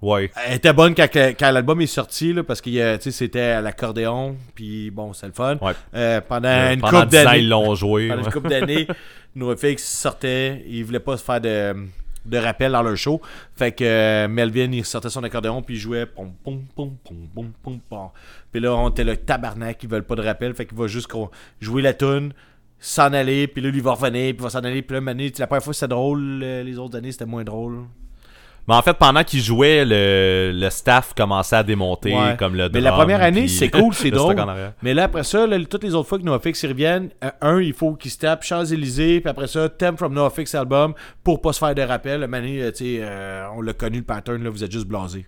Ouais. Elle était bonne quand, quand l'album est sorti, là, parce que tu sais, c'était à l'accordéon, puis bon, c'est le fun. Ouais. Euh, pendant Euh, une Pendant couple 10 ans, d'années. ils l'ont joué. Pendant ouais. une couple d'années, NoFX sortait, ils voulaient pas se faire de, de rappel dans leur show. Fait que euh, Melvin, il sortait son accordéon, puis il jouait pom pom pom pom pom pom pom. Puis là, on était le tabarnak, ils veulent pas de rappel, fait qu'il va juste jouer la tune s'en aller, puis là, lui, va revenir, puis va s'en aller, puis là, la première fois, c'était drôle, euh, les autres années, c'était moins drôle. Mais en fait, pendant qu'ils jouaient, le, le staff commençait à démonter Ouais. comme le Mais la drum, première année, c'est cool, c'est drôle. Mais là, après ça, là, toutes les autres fois que NoFX ils reviennent, euh, un, il faut qu'ils se tapent Champs-Élysées, puis après ça, Theme from NoFX album, pour pas se faire de rappel. Année, euh, euh, on l'a connu le pattern, là, vous êtes juste blasé.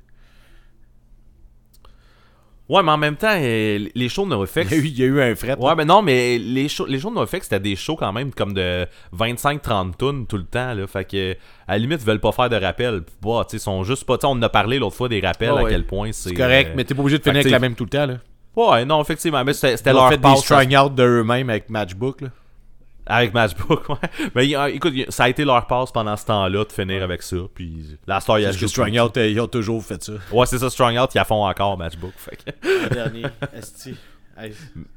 Ouais, mais en même temps, euh, les shows de NoFX. Il y a eu, il y a eu un fret. Ouais, mais non, mais les shows, les shows de NoFX, c'était des shows quand même comme de 25-30 tonnes tout le temps. Là, fait que, à la limite, ils veulent pas faire de rappel. Bah, tu sont juste pas. on en a parlé l'autre fois des rappels, Ouais, à ouais. quel point c'est. C'est correct, euh, mais t'es pas obligé de finir avec la même tout le temps. Là. Ouais, non, effectivement. Mais c'était c'était Ils ont leur fait des passe strung out de eux-mêmes avec Matchbook. Là. Avec Matchbook. Ouais. Mais euh, écoute, ça a été leur passe pendant ce temps-là de finir avec ça. Puis la star, il y a Parce que juste- strung out, euh, ils ont toujours fait ça. Ouais, c'est ça, Strong Out, ils la font encore Matchbook. Fait que- Le dernier.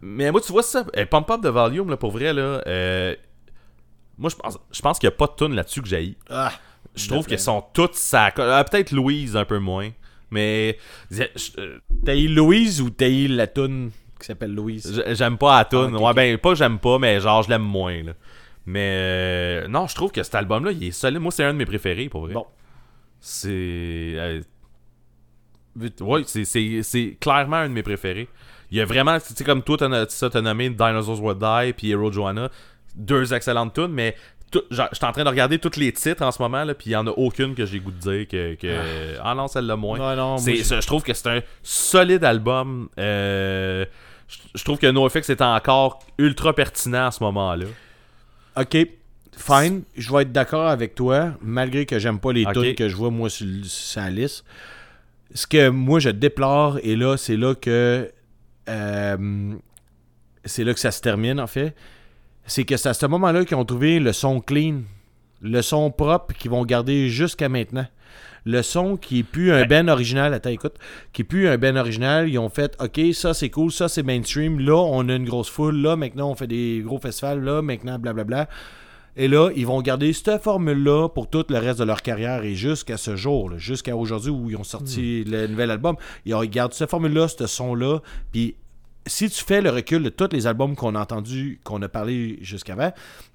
Mais moi, tu vois ça, eh, Pump Up de Volume, là, pour vrai, là, euh, moi, je pense, je pense qu'il n'y a pas de tune là-dessus que j'ai. Ah, Je trouve qu'elles sont toutes ça. Peut-être Louise un peu moins. Mais euh, T'as eu Louise ou t'as eu la toune qui s'appelle Louise j'aime pas la tune. Ah, ouais, ben, pas j'aime pas, mais genre, je l'aime moins. Là. Mais euh, non, je trouve que cet album-là, il est solide. Moi, c'est un de mes préférés, pour vrai. Bon. C'est. euh, Ouais, c'est- clairement un de mes préférés. Il y a vraiment, tu sais, comme toi, t'as t'as nommé Dinosaurs Will Die puis Hero Joanna, deux excellentes tunes, mais je suis en train de regarder tous les titres en ce moment, là, puis il y en a aucune que j'ai goût de dire que. que- ah non, celle-là moins. Je trouve que c'est un solide album. euh, je, trouve que NoFX est encore ultra pertinent à ce moment-là. Ok, fine, je vais être d'accord avec toi, malgré que j'aime pas les Ok. tunes que je vois moi sur la liste. Ce que moi je déplore, et là, c'est là que euh, c'est là que ça se termine en fait, c'est que c'est à ce moment-là qu'ils ont trouvé le son clean, le son propre qu'ils vont garder jusqu'à maintenant. Le son qui est plus un ben original, attends, écoute, qui est plus un ben original, ils ont fait, ok, ça c'est cool, ça c'est mainstream, là on a une grosse foule, là maintenant on fait des gros festivals, là maintenant blablabla. Et là, ils vont garder cette formule-là pour tout le reste de leur carrière et jusqu'à ce jour, jusqu'à aujourd'hui où ils ont sorti le nouvel album. Ils gardent cette formule-là, ce son-là. Puis si tu fais le recul de tous les albums qu'on a entendus, qu'on a parlé jusqu'avant,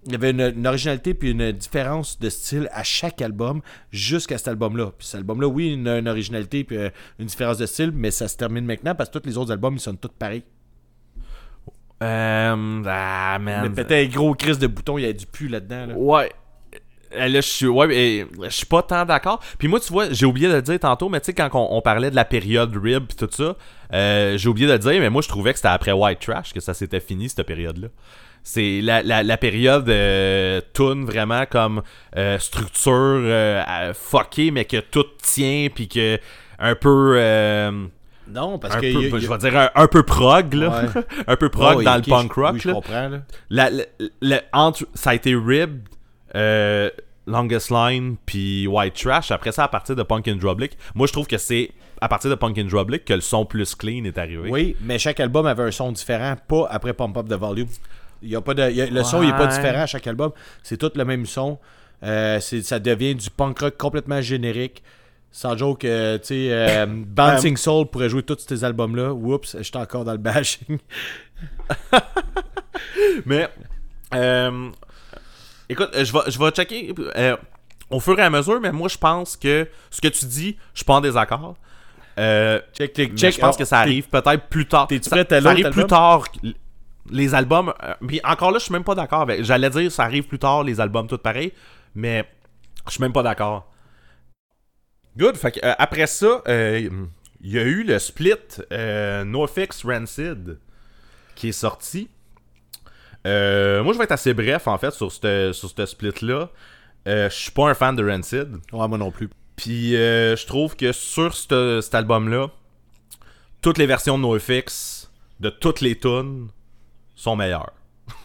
il y avait une, une originalité puis une différence de style à chaque album jusqu'à cet album-là. Puis cet album-là, oui, il a une originalité puis euh, une différence de style, mais ça se termine maintenant parce que tous les autres albums, ils sonnent tous pareils. Euh, ah, man. Mais peut-être gros crise de bouton, il y a du pu là-dedans. là. Ouais. Euh, Là, je suis, ouais, mais je suis pas tant d'accord. Puis moi, tu vois, j'ai oublié de le dire tantôt, mais tu sais, quand on, on parlait de la période Rib pis tout ça, euh, j'ai oublié de le dire, mais moi, je trouvais que c'était après White Trash que ça s'était fini, cette période-là. C'est la, la, la période euh, tune vraiment comme euh, structure euh, euh, fuckée, mais que tout tient, puis que un peu. euh, Non, parce un que. peu, a- je vais dire un, un peu prog, là. Ouais. un peu prog Oh, dans le punk rock, Oui, je là. comprends. Là. La- entre, ça a été Rib, euh, Longest Line, puis White Trash. Après ça, à partir de Punk and Drublick, moi je trouve que c'est à partir de Punk and Drublick que le son plus clean est arrivé. Oui, mais chaque album avait un son différent, pas après Pump Up the Volume. Il y a pas de, il y a- le son il est pas différent à chaque album. C'est tout le même son. Euh, c'est- ça devient du punk rock complètement générique. Sans joke, euh, tu sais, euh, Bouncing Soul pourrait jouer tous ces albums-là. Oups, j'étais encore dans le bashing. Mais, euh, écoute, euh, je vais, je vais checker euh, au fur et à mesure, mais moi je pense que ce que tu dis, je suis pas en désaccord. Euh, check, check, je pense Ah, que ça t'es- arrive peut-être plus tard. t'es-tu ça, prêt à ça arrive plus tard. Les albums. euh, puis encore là, je suis même pas d'accord. J'allais dire, ça arrive plus tard, les albums tout pareil. Mais je suis même pas d'accord. Good. Fait que, euh, après ça, euh, il y a eu le split NoFX Rancid qui est sorti. Euh, moi, je vais être assez bref en fait sur ce sur split-là. Euh, je suis pas un fan de Rancid. Ouais, moi non plus. Puis euh, je trouve que sur c'te- cet album-là, toutes les versions de NoFX de toutes les tunes sont meilleures.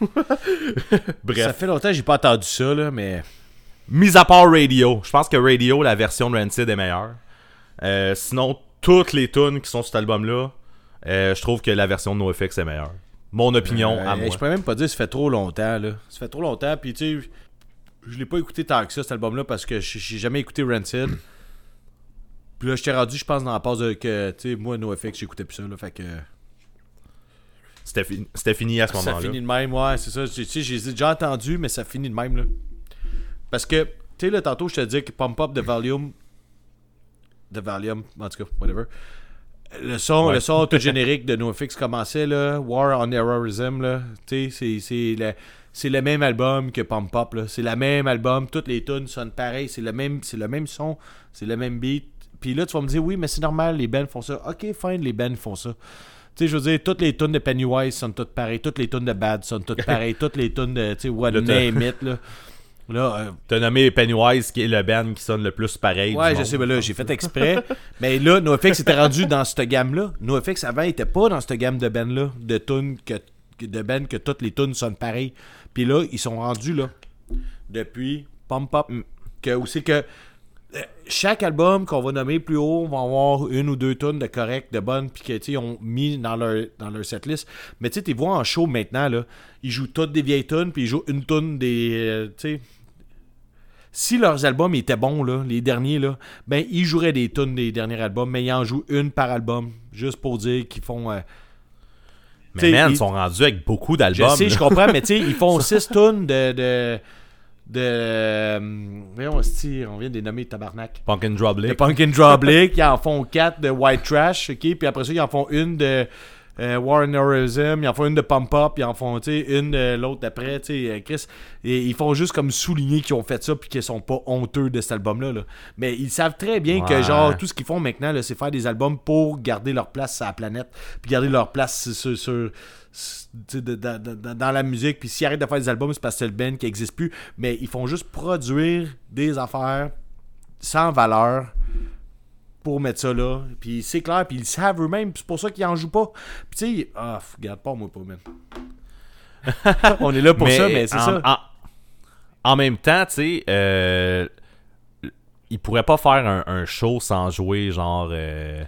Bref. Ça fait longtemps que j'ai pas entendu ça, là, mais. Mis à part Radio. Je pense que Radio, la version de Rancid est meilleure. Sinon, toutes les tunes qui sont sur cet album-là, je trouve que la version de NoFX est meilleure. Mon opinion Euh, à moi. Je peux même pas dire ça fait trop longtemps, là. Ça fait trop longtemps, puis tu sais, je l'ai pas écouté tant que ça, cet album-là, parce que j'ai jamais écouté Rancid. Puis là, j'étais rendu, je pense, dans la pause de que, tu sais, moi, NoFX, j'écoutais plus ça, là, fait que... C'était fi- c'était fini à ce Ça moment-là. finit de même, ouais, c'est ça. Tu sais, j'ai déjà entendu, mais ça finit de même, là. Parce que, tu sais, là, tantôt, je te dis que Pump Up de Volume... De Volume, en tout cas, whatever. Le son, Ouais. le son tout générique de NoFX commençait, là. War on Terrorism, là. Tu sais, c'est- le, c'est le même album que Pump Up, là. C'est le même album. Toutes les tunes sonnent pareil. C'est le même, c'est le même son. C'est le même beat. Puis là, tu vas me dire, oui, mais c'est normal, les bands font ça. Ok, fine, les bands font ça. Tu sais, je veux dire, toutes les tunes de Pennywise sont toutes pareilles. Toutes les tunes de Bad sont toutes pareilles. toutes les tunes de, tu sais, What Name It, là. Là, euh, T'as nommé Pennywise qui est le band qui sonne le plus pareil. Ouais, je sais, mais là, j'ai fait exprès. mais là, NoFX était rendu dans cette gamme-là. NoFX avant, il était pas dans cette gamme de bands-là, de tunes que, de bands que toutes les tunes sonnent pareil. Puis là, ils sont rendus là. Depuis Pump Up. Que aussi que euh, chaque album qu'on va nommer plus haut va avoir une ou deux tunes de correct, de bonnes, puis que tu sais, ils ont mis dans leur, dans leur setlist. Mais tu sais, tu vois en show maintenant, là, ils jouent toutes des vieilles tunes, puis ils jouent une tune des. euh, tu sais, si leurs albums étaient bons, là, les derniers, là, ben, ils joueraient des tunes des derniers albums, mais ils en jouent une par album, juste pour dire qu'ils font. euh, Mais man, ils- sont rendus avec beaucoup je d'albums. sais, là. je comprends, mais tu sais, ils font six tunes de. de, de euh, voyons, on vient de les nommer tabarnak. Punk and Drublick. De Punk and Drublick, ils en font quatre de White Trash, ok, puis après ça, ils en font une de euh, War and Heroism, ils en font une de Pump Up, ils en font, une de l'autre d'après, tu sais, euh, Chris. Et ils font juste comme souligner qu'ils ont fait ça, puis qu'ils sont pas honteux de cet album-là, là. Mais ils savent très bien que, genre, tout ce qu'ils font maintenant, c'est faire des albums pour garder leur place sur la planète, puis garder leur place sur. de- de- de- dans la musique, puis s'ils arrêtent de faire des albums, c'est parce que c'est le band qui n'existe plus. Mais ils font juste produire des affaires sans valeur pour mettre ça là. Puis c'est clair, puis ils le savent eux-mêmes, puis c'est pour ça qu'ils en jouent pas. Puis tu sais, ah, f- regarde pas moi pas, man. On est là pour ça, mais c'est ça. En, en même temps, tu sais, euh, il pourrait pas faire un, un show sans jouer genre. Euh,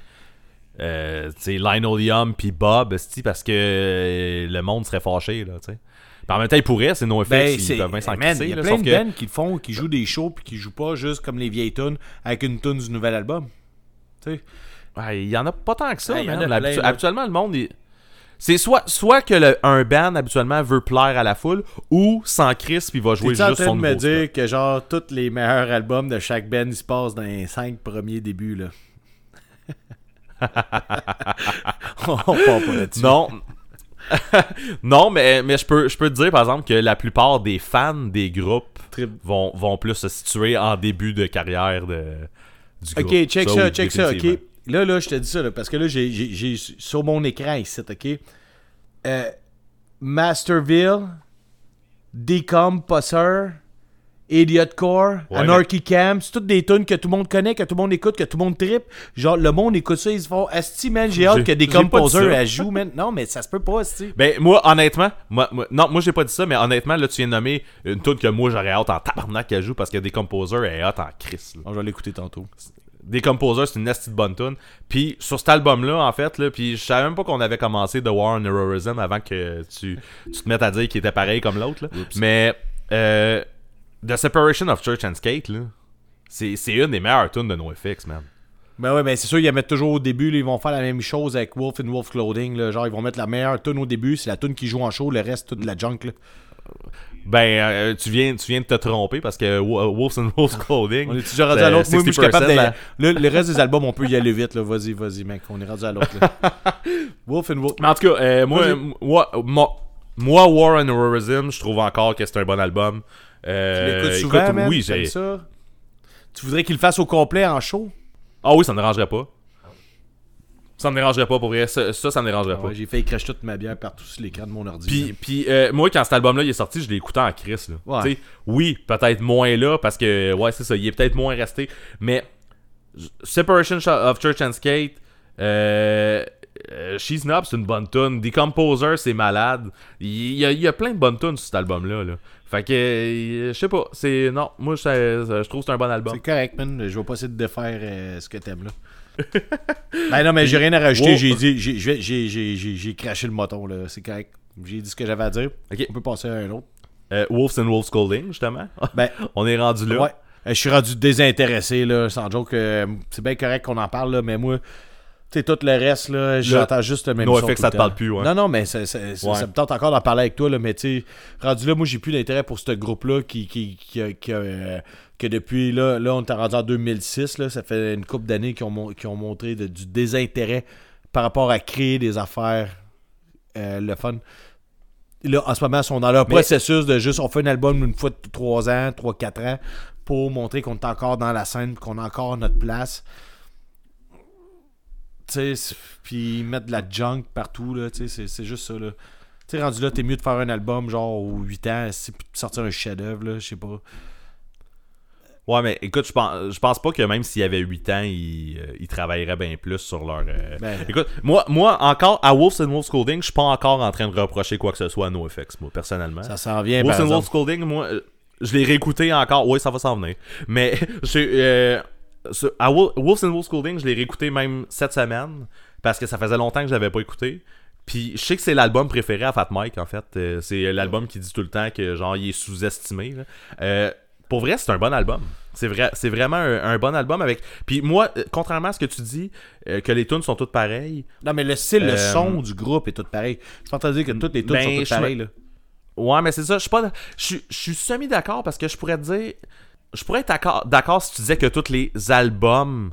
euh, tu sais, Lionel Yum puis Bob, parce que euh, le monde serait fâché, là, tu sais. En même temps, il pourrait, c'est no Ben, ils peuvent bien s'en il y a plein de que- bands qui le font, qui jouent des shows puis qui jouent pas juste comme les vieilles tunes avec une tune du nouvel album. Tu sais. Ouais, il y en a pas tant que ça, Ouais, man. plein. Habituellement, le monde, il- c'est soit, soit que le- un band, habituellement, veut plaire à la foule, ou sans Chris, puis il va jouer T'es-tu en juste train son de me dire que genre tous les meilleurs albums de chaque band ils se passent dans les cinq premiers débuts là? On part pas là-dessus. Non. non, mais, mais je peux, je peux te dire, par exemple, que la plupart des fans des groupes vont, vont plus se situer en début de carrière de, du groupe. Ok, check ça, oui, check ça, ok. Là, là, je te dis ça, là, parce que là, j'ai- sur mon écran ici, ok? Euh, Masterville, Decom, Pusser, Idiot Core, Ouais, Anarchy Camp, c'est toutes des tunes que tout le monde connaît, que tout le monde écoute, que tout le monde tripe. Genre, le monde écoute ça, ils se font Asti, man, j'ai hâte que j'ai Decom pas dit Poser ça. elle joue, man. Non, mais ça se peut pas, Asti. Ben, moi, honnêtement, moi, moi- non, moi, j'ai pas dit ça, mais honnêtement, là, tu viens de nommer une tune que moi, j'aurais hâte en tabarnak qu'elle joue parce que Decomposer est hâte en Chris. là. On va l'écouter tantôt. Decomposer, c'est une nasty de bonne tune. Puis sur cet album-là, en fait, là, puis je savais même pas qu'on avait commencé The War on Heroism avant que tu, tu te mettes à dire qu'il était pareil comme l'autre. là. Mais euh, The Separation of Church and Skate, là, c'est c'est une des meilleures tunes de NoFX, man. Ben ouais, ben c'est sûr, ils la mettent toujours au début, là, ils vont faire la même chose avec Wolf and Wolf Clothing, là, genre ils vont mettre la meilleure tune au début, c'est la tune qui joue en show, le reste, toute de la junk, là. Ben, euh, tu, viens, tu viens de te tromper parce que Wo- Wolves and Wolves Clothing. On est déjà rendu à l'autre? Moi, je suis capable 60% de... le, reste des albums, on peut y aller vite, là. Vas-y, vas-y, mec. On est rendu à l'autre. Wolf and Wolf. Mais en tout cas, euh, moi, moi, moi, moi, War on Heroism, je trouve encore que c'est un bon album. Tu Euh, l'écoutes souvent, écoute, man? oui, ça? Tu voudrais qu'il le fasse au complet en show? Ah oui, ça me dérangerait pas. Ça me dérangerait pas pour vrai. Ça, ça, ça me dérangerait Ah pas. j'ai fait cracher toute ma bière partout sur l'écran de mon ordi. Puis, puis euh, moi, quand cet album-là est sorti, je l'ai écouté en Chris. Là. Ouais. Oui, peut-être moins là, parce que, ouais, c'est ça, il est peut-être moins resté. Mais Separation of Church and Skate, euh, euh, She's Knob, c'est une bonne tune. Decomposer, c'est malade. Il y, a, il y a plein de bonnes tunes sur cet album-là. Là. Fait que, euh, je sais pas, c'est. Non, moi, je, je trouve que c'est un bon album. C'est correct, man. Je vais pas essayer de défaire euh, ce que t'aimes, là. ben non, mais j'ai rien à rajouter. Wow. J'ai craché le moton, là. C'est correct. J'ai dit ce que j'avais à dire. Ok. On peut passer à un autre. Euh, Wolves and Wolves Scolding, justement. Ben, On est rendu là. Ouais. Euh, Je suis rendu désintéressé, là, sans joke. euh, c'est bien correct qu'on en parle, là, mais moi, sais, tout le reste, là, j'entends juste le même No son effect, tout ça le te temps. parle plus, ouais. Non, non, mais ça, ça- ça- Ouais. ça me tente encore d'en parler avec toi, là, mais tu sais, rendu là, moi, j'ai plus d'intérêt pour ce groupe-là qui, qui, qui, euh, que depuis, là, là, on est rendu en 2006, là, ça fait une couple d'années qui ont, ont montré de- du désintérêt par rapport à créer des affaires, euh, le fun. Là, en ce moment, ils sont dans leur Mais- processus de juste, on fait un album une fois de 3 ans, 3-4 ans, pour montrer qu'on est encore dans la scène, qu'on a encore notre place. Puis mettre de la junk partout, là, tu sais, c'est- juste ça, là. Tu sais, rendu là, t'es mieux de faire un album, genre, aux 8 ans, c'est sortir un chef-d'œuvre, là, je sais pas. Ouais, mais écoute, je pense, je pense pas que même s'il y avait 8 ans, ils euh, ils travailleraient bien plus sur leur. euh, Ben- Écoute, moi, moi, encore, à Wolves and Wolves Clothing, je suis pas encore en train de reprocher quoi que ce soit à NoFX, moi, personnellement. Ça s'en vient, Wolves par and Wolves. Clothing, moi, euh, je l'ai réécouté encore. Oui, ça va s'en venir. Mais, j'ai, euh, à Wol- Wolves and Wolves Clothing, je l'ai réécouté même cette semaine, parce que ça faisait longtemps que je l'avais pas écouté. Puis je sais que c'est l'album préféré à Fat Mike, en fait. Euh, c'est l'album qui dit tout le temps que, genre, il est sous-estimé. Euh, pour vrai, c'est un bon album. C'est vrai, c'est vraiment un, un bon album avec. Puis moi, euh, contrairement à ce que tu dis, euh, que les tunes sont toutes pareilles, Non, mais le style, le son du groupe est tout pareil. Je suis en train de dire que toutes les tunes ben, sont toutes pareilles, là. Ouais, mais c'est ça. Je suis pas. Je suis semi d'accord parce que je pourrais te dire. Je pourrais être d'accord- si tu disais que tous les albums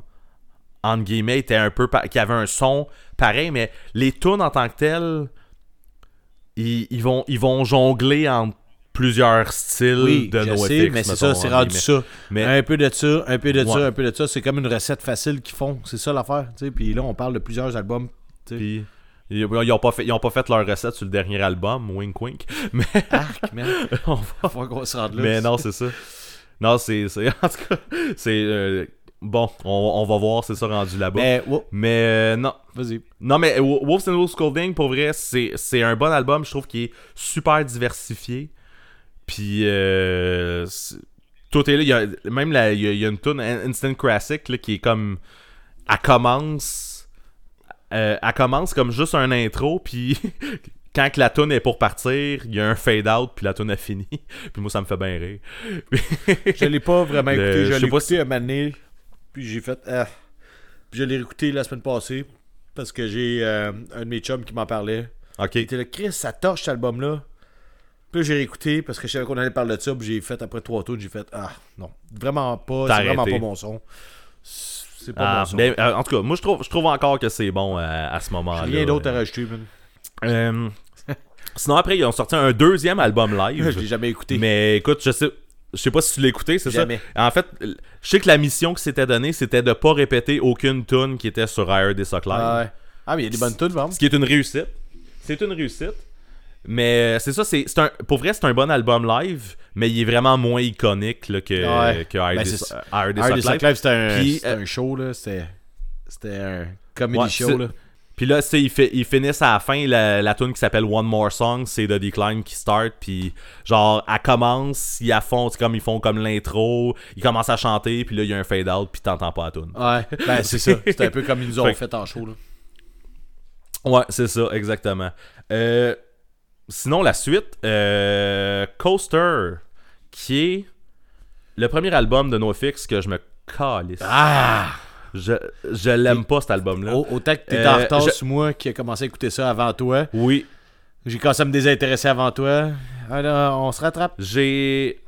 entre guillemets étaient un peu qui avaient un son pareil, mais les tunes en tant que telles, ils, ils vont ils vont jongler entre plusieurs styles Oui, de je mais c'est ça, c'est rendu ça. Mais- Un peu de ça, un peu de ça, un peu de ça. C'est comme une recette facile qu'ils font. C'est ça l'affaire. Puis là, on parle de plusieurs albums. Puis ils, ils ont pas fait ils ont pas fait leur recette sur le dernier album, wink wink. Mais Arc, man. on va Faut qu'on se rende là. Mais non, c'est ça. Non, c'est. En tout cas, c'est. euh, bon, on, on va voir, c'est ça rendu là-bas. Mais, oh, Mais euh, non, vas-y. non, mais Wo- Wolves and Wolves Clothing, pour vrai, c'est un bon album. Je trouve qu'il est super diversifié. Puis, euh, tout est là. Il y a, même la- il y a, il y a une tune Instant Classic là, qui est comme. Elle commence. euh, elle commence comme juste un intro. Puis, quand que la tune est pour partir, il y a un fade-out. Puis la tune a fini. Puis moi, ça me fait bien rire. Je l'ai pas vraiment Le- écouté. je Je l'ai écouté un moment donné, puis j'ai fait. Ah. Puis je l'ai réécouté la semaine passée, parce que j'ai euh, un de mes chums qui m'en parlait. ok. Il était là, Chris, ça torche cet album-là. Puis là, j'ai réécouté, parce que je savais qu'on allait parler de ça, puis j'ai fait après trois tours, j'ai fait. Ah, non. Vraiment pas. C'est vraiment pas mon son. C'est pas Ah, mon son. ben, euh, en tout cas, moi, je trouve, je trouve encore que c'est bon euh, à ce moment-là. Rien d'autre à rajouter, man. Euh, sinon, après, ils ont sorti un deuxième album live. Je l'ai jamais écouté. mais écoute, je sais, je sais pas si tu l'as écouté, c'est ça? En fait, je sais que la mission qui s'était donnée, c'était de pas répéter aucune tune qui était sur Higher Des Sock Live. Ah, ouais. ah, mais il y a des bonnes tunes, vraiment. Ce qui est une réussite. C'est une réussite. Mais c'est ça, c'est un, pour vrai, c'est un bon album live, mais il est vraiment moins iconique là, que, Ouais. que Higher Ben, Des- Higher Des Ah, Sock Sock Live. Live, c'était un, euh, un show, là. C'était c'était un comedy Ouais, show, là. Puis là, tu sais, ils, fi- ils finissent à la fin, la, la tune qui s'appelle One More Song, c'est The Decline qui start, puis genre, elle commence, ils fond, c'est comme ils font comme l'intro, ils commencent à chanter, puis là, il y a un fade-out, puis t'entends pas la tune. Ouais, ben c'est ça. C'était un peu comme ils nous ont Fait- fait en show, là. Ouais, c'est ça, exactement. Euh, sinon, la suite, euh, Coaster, qui est le premier album de NoFX que je me calisse. Ah! Je, je l'aime pas, cet album-là. Au- Autant que t'es Euh, en retard je- sur moi qui a commencé à écouter ça avant toi. Oui, J'ai commencé à me désintéresser avant toi. Alors, on se rattrape. J'ai.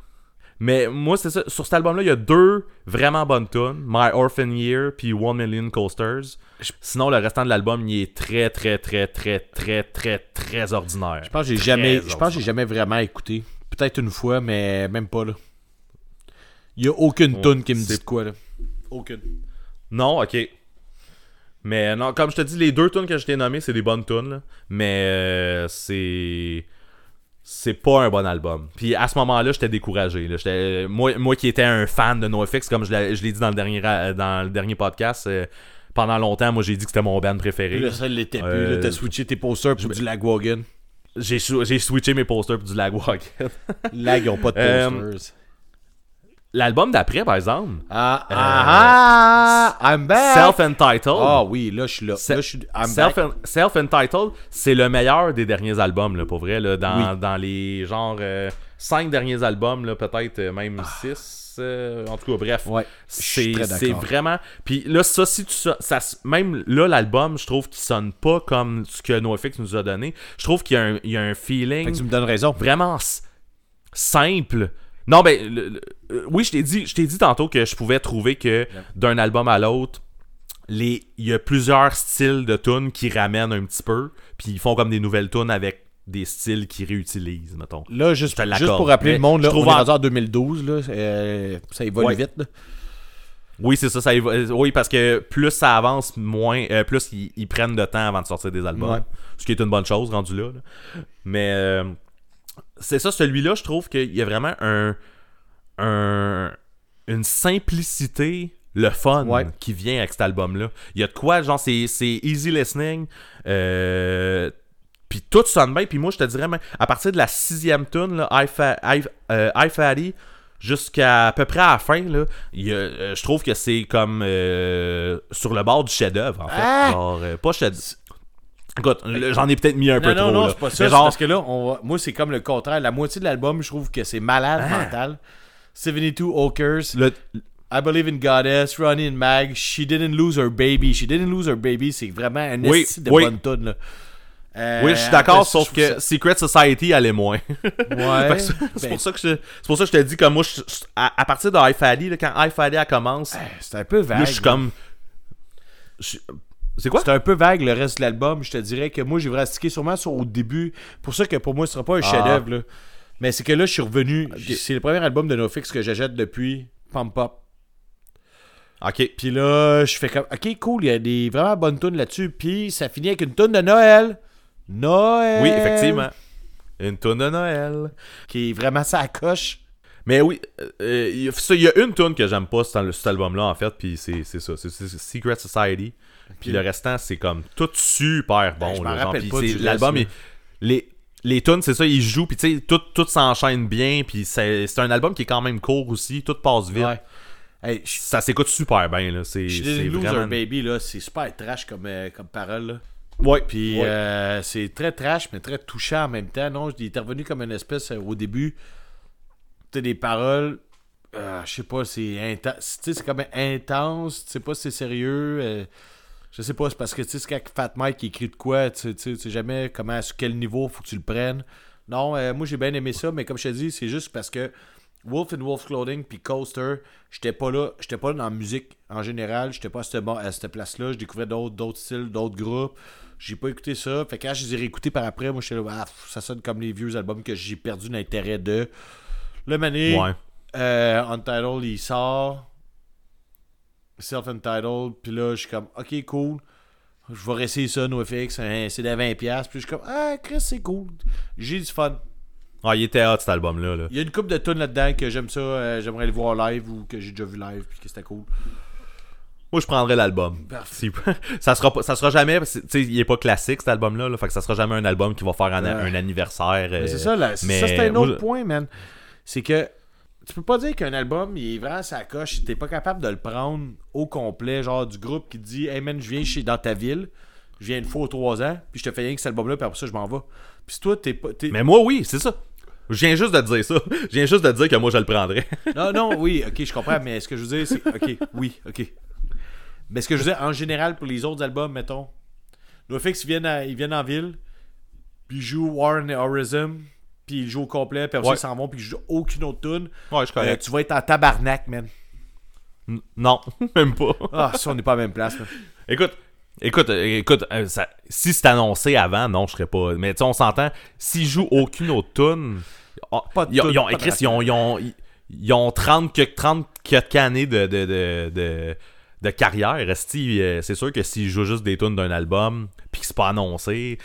Mais moi, c'est ça. Sur cet album-là, il y a deux vraiment bonnes tunes. My Orphan Year puis One Million Coasters. Sinon, le restant de l'album, il est très, très, très, très, très, très, très ordinaire. Je pense que j'ai jamais, je pense que j'ai jamais vraiment écouté. Peut-être une fois, mais même pas, là. Il y a aucune Ouais, tune qui me dit de quoi, là. Aucune. Non, ok. Mais non, comme je te dis, les deux tunes que je t'ai nommées, c'est des bonnes tunes. là. Mais euh, c'est. C'est pas un bon album. Puis à ce moment-là, j'étais découragé. là. J'étais- Moi, moi qui étais un fan de NoFX, comme je l'ai je l'ai dit dans le dernier, dans le dernier podcast, euh, pendant longtemps, moi j'ai dit que c'était mon band préféré. Là, ça l'était plus. Euh, Là, t'as switché tes posters pour du Lagwagon. J'ai j'ai switché mes posters pour du Lagwagon. Lag, ils ont pas de Euh, posters. L'album d'après, par exemple, Ah, ah, ah, I'm back! Self-Entitled. Ah oui, là, je suis là. Se- Là, je suis... I'm back. Self- Self-Entitled, c'est le meilleur des derniers albums, là, pour vrai. Là, dans, Oui. dans les genre 5 derniers albums, là, peut-être euh, même Ah. 6. en tout cas, bref. Ouais, C'est très c'est vraiment. Puis là, ça, si tu. Ça, même là, l'album, je trouve qu'il sonne pas comme ce que NoFX nous a donné. Je trouve qu'il y, a un- il y a un feeling Fait que tu me donnes raison. vraiment simple. Non, ben, le- le- euh, oui, je t'ai dit, je t'ai dit tantôt que je pouvais trouver que d'un album à l'autre, il y a plusieurs styles de tunes qui ramènent un petit peu, puis ils font comme des nouvelles tunes avec des styles qu'ils réutilisent, mettons. Là, juste, Je te juste pour rappeler Mais le monde, je là, trouve on en- rendu en 2012, là, euh, ça évolue Ouais. vite. Là. Oui, c'est ça, ça évo- euh, Oui, parce que plus ça avance, moins, euh, plus ils, ils prennent de temps avant de sortir des albums. Ouais. Ce qui est une bonne chose, rendu là. là. Mais euh, c'est ça, celui-là, je trouve qu'il y a vraiment un, un- une simplicité, le fun Ouais. qui vient avec cet album-là. Il y a de quoi, genre, c'est c'est easy listening. Euh, puis tout sonne bien. Puis moi, je te dirais, à partir de la sixième tune, là, I, Fa- I- euh, I Fatty, jusqu'à à peu près à la fin, là, il y a- euh, je trouve que c'est comme euh, sur le bord du chef-d'œuvre, en fait. Ah! Genre, pas chef Écoute, j'en ai peut-être mis un peu Non, non, trop. non, là. c'est pas ça. Genre, parce que là, on va- moi, c'est comme le contraire. La moitié de l'album, je trouve que c'est malade Ah. mental. 72 Okers, le- I Believe in Goddess, Ronnie and Mag, She Didn't Lose Her Baby. She Didn't Lose Her Baby, c'est vraiment un Oui, de oui. bonne tune, là. Euh, oui, je suis d'accord, sauf que Secret Society allait moins. Ouais. C'est ben, pour ça que je, c'est pour ça que je te dis comme moi, je- à, à partir de High là, quand High elle commence, c'est un peu vague. là, je suis comme. je- C'est quoi? C'est un peu vague le reste de l'album. Je te dirais que moi, j'ai vraiment stické sûrement sur au début. Pour ça que pour moi, ce sera pas un Ah. chef-d'œuvre. Mais c'est que là, je suis revenu. C'est le premier album de NoFX que j'achète depuis Pump Up. Ok. Puis là, je fais comme, ok, cool, il y a des vraiment bonnes tunes là-dessus. Puis ça finit avec une tune de Noël. Noël. Oui, effectivement. Une tonne de Noël. Qui est vraiment ça coche. Mais oui, euh, il y a- ça, il y a une tune que j'aime pas sur cet album-là, en fait, puis c'est ça, c'est Secret Society. Puis le restant, c'est comme tout super bon. Ben, je là, rappelle pas reste, L'album, il- les, les tunes, c'est ça, ils jouent, puis tu sais, tout, tout s'enchaîne bien, puis c'est un album qui est quand même court aussi, tout passe vite. Ouais. Hey, je Ça s'écoute super bien, là. C'est Loser vraiment... Baby, là, c'est super trash comme, euh, comme parole, là. Ouais, Puis ouais. euh, c'est très trash, mais très touchant en même temps. Non, il est revenu comme une espèce, euh, au début, tu des paroles, je sais pas, c'est intense. Tu sais, c'est comme intense, tu sais pas si c'est sérieux. Je sais pas, c'est parce que tu sais, c'est quand Fat Mike écrit de quoi, tu sais, tu jamais comment, sur quel niveau faut que tu le prennes. Non, euh, moi j'ai bien aimé ça, mais comme je te dis, c'est juste parce que Wolf and Wolf Clothing puis Coaster, j'étais pas là, j'étais pas dans la musique en général, j'étais pas à cette, à cette place-là, je découvrais d'autres, d'autres styles, d'autres groupes. J'ai pas écouté ça. Fait que quand je les ai réécoutés par après, moi j'étais là, ah, ça sonne comme les vieux albums que j'ai perdu l'intérêt de. Le mané, Ouais. euh, Untitled, il sort. Self-Entitled, puis là, je suis comme, ok, cool. Je vais réessayer ça, NoFX, un CD à 20$. Puis je suis comme, ah, Chris, c'est cool. J'ai du fun. Ah, il était hot cet album-là. Là. Il y a une couple de tunes là-dedans que j'aime ça, euh, j'aimerais le voir live ou que j'ai déjà vu live, puis que c'était cool. Moi, je prendrais l'album. Ça sera pas- ça sera jamais il est pas classique cet album là, fait que ça sera jamais un album qui va faire un, Ouais. un anniversaire Mais euh, c'est ça, là, c'est- mais ça c'est un autre point, man. C'est que tu peux pas dire qu'un album, il est vraiment sa coche si t'es pas capable de le prendre au complet, genre du groupe qui te dit Hey man, je viens chez dans ta ville, je viens une fois ou trois ans, puis je te fais rien que cet album-là, puis après ça, je m'en vais. Puis si toi, t'es pas. t'es- mais moi oui c'est ça je viens juste de te dire ça je viens juste de te dire que moi je le prendrais Non, non, oui, ok, je comprends, mais ce que je veux dire, c'est. Ok, oui, ok. Mais ce que je veux dire, en général, pour les autres albums, mettons, NoFX, ils viennent, à- ils viennent en ville, puis ils jouent War and Horizon, puis ils jouent au complet, puis après ça, Ouais. ils s'en vont, puis ils jouent aucune autre tune. ouais je Euh, correct tu vas être en tabarnak, man. N- non même pas Ah, si on n'est pas à la même place, man. écoute Écoute, euh, écoute, euh, ça- si c'est annoncé avant, non, je serais pas. Mais tu sais, on s'entend, s'ils jouent aucune autre tune, oh, ils, ont- ils ont, pas de Chris, ils ont, ils ont, ils- ils ont 30 que 30 quelques années de, de, de, de, de carrière. C'est sûr que s'ils jouent juste des tunes d'un album, puis que c'est pas annoncé,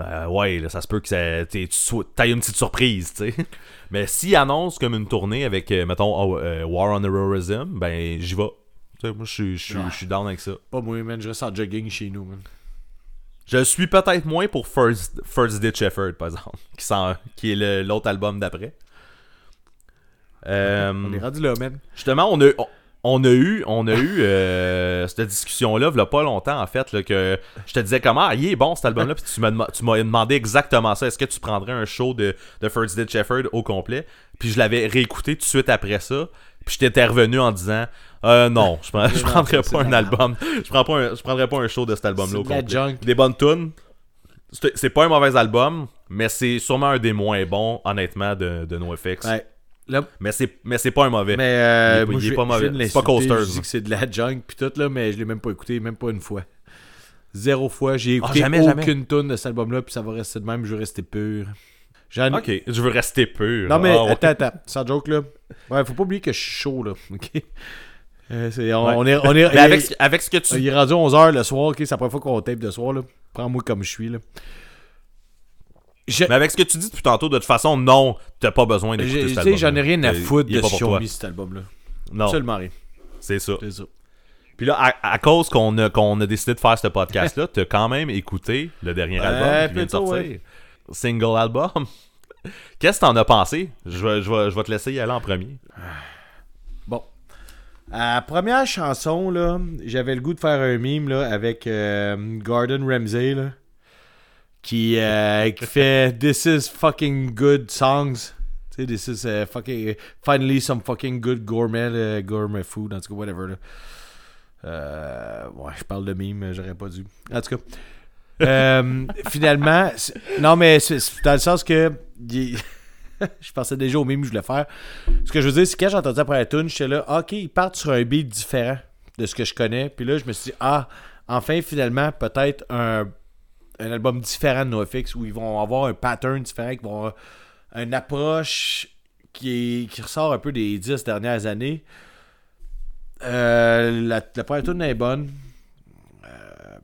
euh, ouais, là, ça se peut que ça, tu t'aies une petite surprise, tu sais. Mais s'ils annoncent comme une tournée avec, euh, mettons, oh, euh, War on the Horizon, ben, j'y vais. Tu sais, moi, je suis- down avec ça. Pas moi, man. Je reste en jogging chez nous, man. Je suis peut-être moins pour First, First Ditch Effort, par exemple, qui, s'en- qui est l'autre album d'après. Euh, On est rendu là, man. justement, on a, on, on a eu, on a eu euh, cette discussion-là, il pas longtemps, en fait, là, que je te disais comment, ah, il est bon cet album-là, puis tu m'as dem- tu m'as demandé exactement ça. Est-ce que tu prendrais un show de, de First Ditch Effort au complet? Puis je l'avais réécouté tout de suite après ça. Puis je t'étais revenu en disant euh, non, je, prends- je prendrais pas un album. Je, prends pas un- je prendrais pas un show de cet album-là au de complet. junk. Des bonnes tunes. C'est c'est pas un mauvais album, mais c'est sûrement un des moins bons, honnêtement, de, de NoFX. Ouais. Là, Mais c'est mais c'est pas un mauvais. mais euh, Il est pas- moi, il est je pas je mauvais. C'est pas Coasters, Je dis là. que c'est de la junk, puis tout, là, mais je l'ai même pas écouté, même pas une fois. Zéro fois. J'ai écouté jamais, aucune tune de cet album-là, puis ça va rester de même. Je vais rester pur. Ok, je veux rester pur. Non, mais Ah, attends, attends. Sans joke, là. Ouais, faut pas oublier que je suis chaud, là. OK? Euh, on, Ouais. on est, on est, Mais avec, ce- avec ce que tu. Il est rendu 11h le soir, ok? C'est la première fois qu'on tape de soir, là. Prends-moi comme je suis, là. Je- Mais avec ce que tu dis depuis tantôt, de toute façon, non, t'as pas besoin d'écouter Tu cet sais, album. j'en ai rien à foutre de. Me, cet album-là. Non, Absolument rien. c'est ça. C'est ça. Puis là, à, à cause qu'on a, qu'on a décidé de faire ce podcast-là, t'as quand même écouté le dernier album qui vient de sortir. ouais. Single album. Qu'est-ce que t'en as pensé? Je vais, je, vais, je vais te laisser y aller en premier. Bon. À la première chanson, là, j'avais le goût de faire un mime, là, avec euh, Gordon Ramsay, là. Qui, euh, qui fait This is fucking good songs. Tu sais, this is uh, fucking. Finally, some fucking good gourmet, gourmet food, en tout cas, whatever, là. Euh, ouais, je parle de mime, j'aurais pas dû. En tout cas. Euh, finalement, non, mais c'est dans le sens que. il- je pensais déjà au mime que je voulais faire. Ce que je veux dire, c'est que quand j'ai entendu la première tune, j'étais là, ok, ils partent sur un beat différent de ce que je connais. Puis là, je me suis dit, ah, enfin, finalement, peut-être un, un album différent de NoFX où ils vont avoir un pattern différent, qu'ils vont avoir une approche qui, qui ressort un peu des dix dernières années. Euh, la, première tune est bonne. Euh,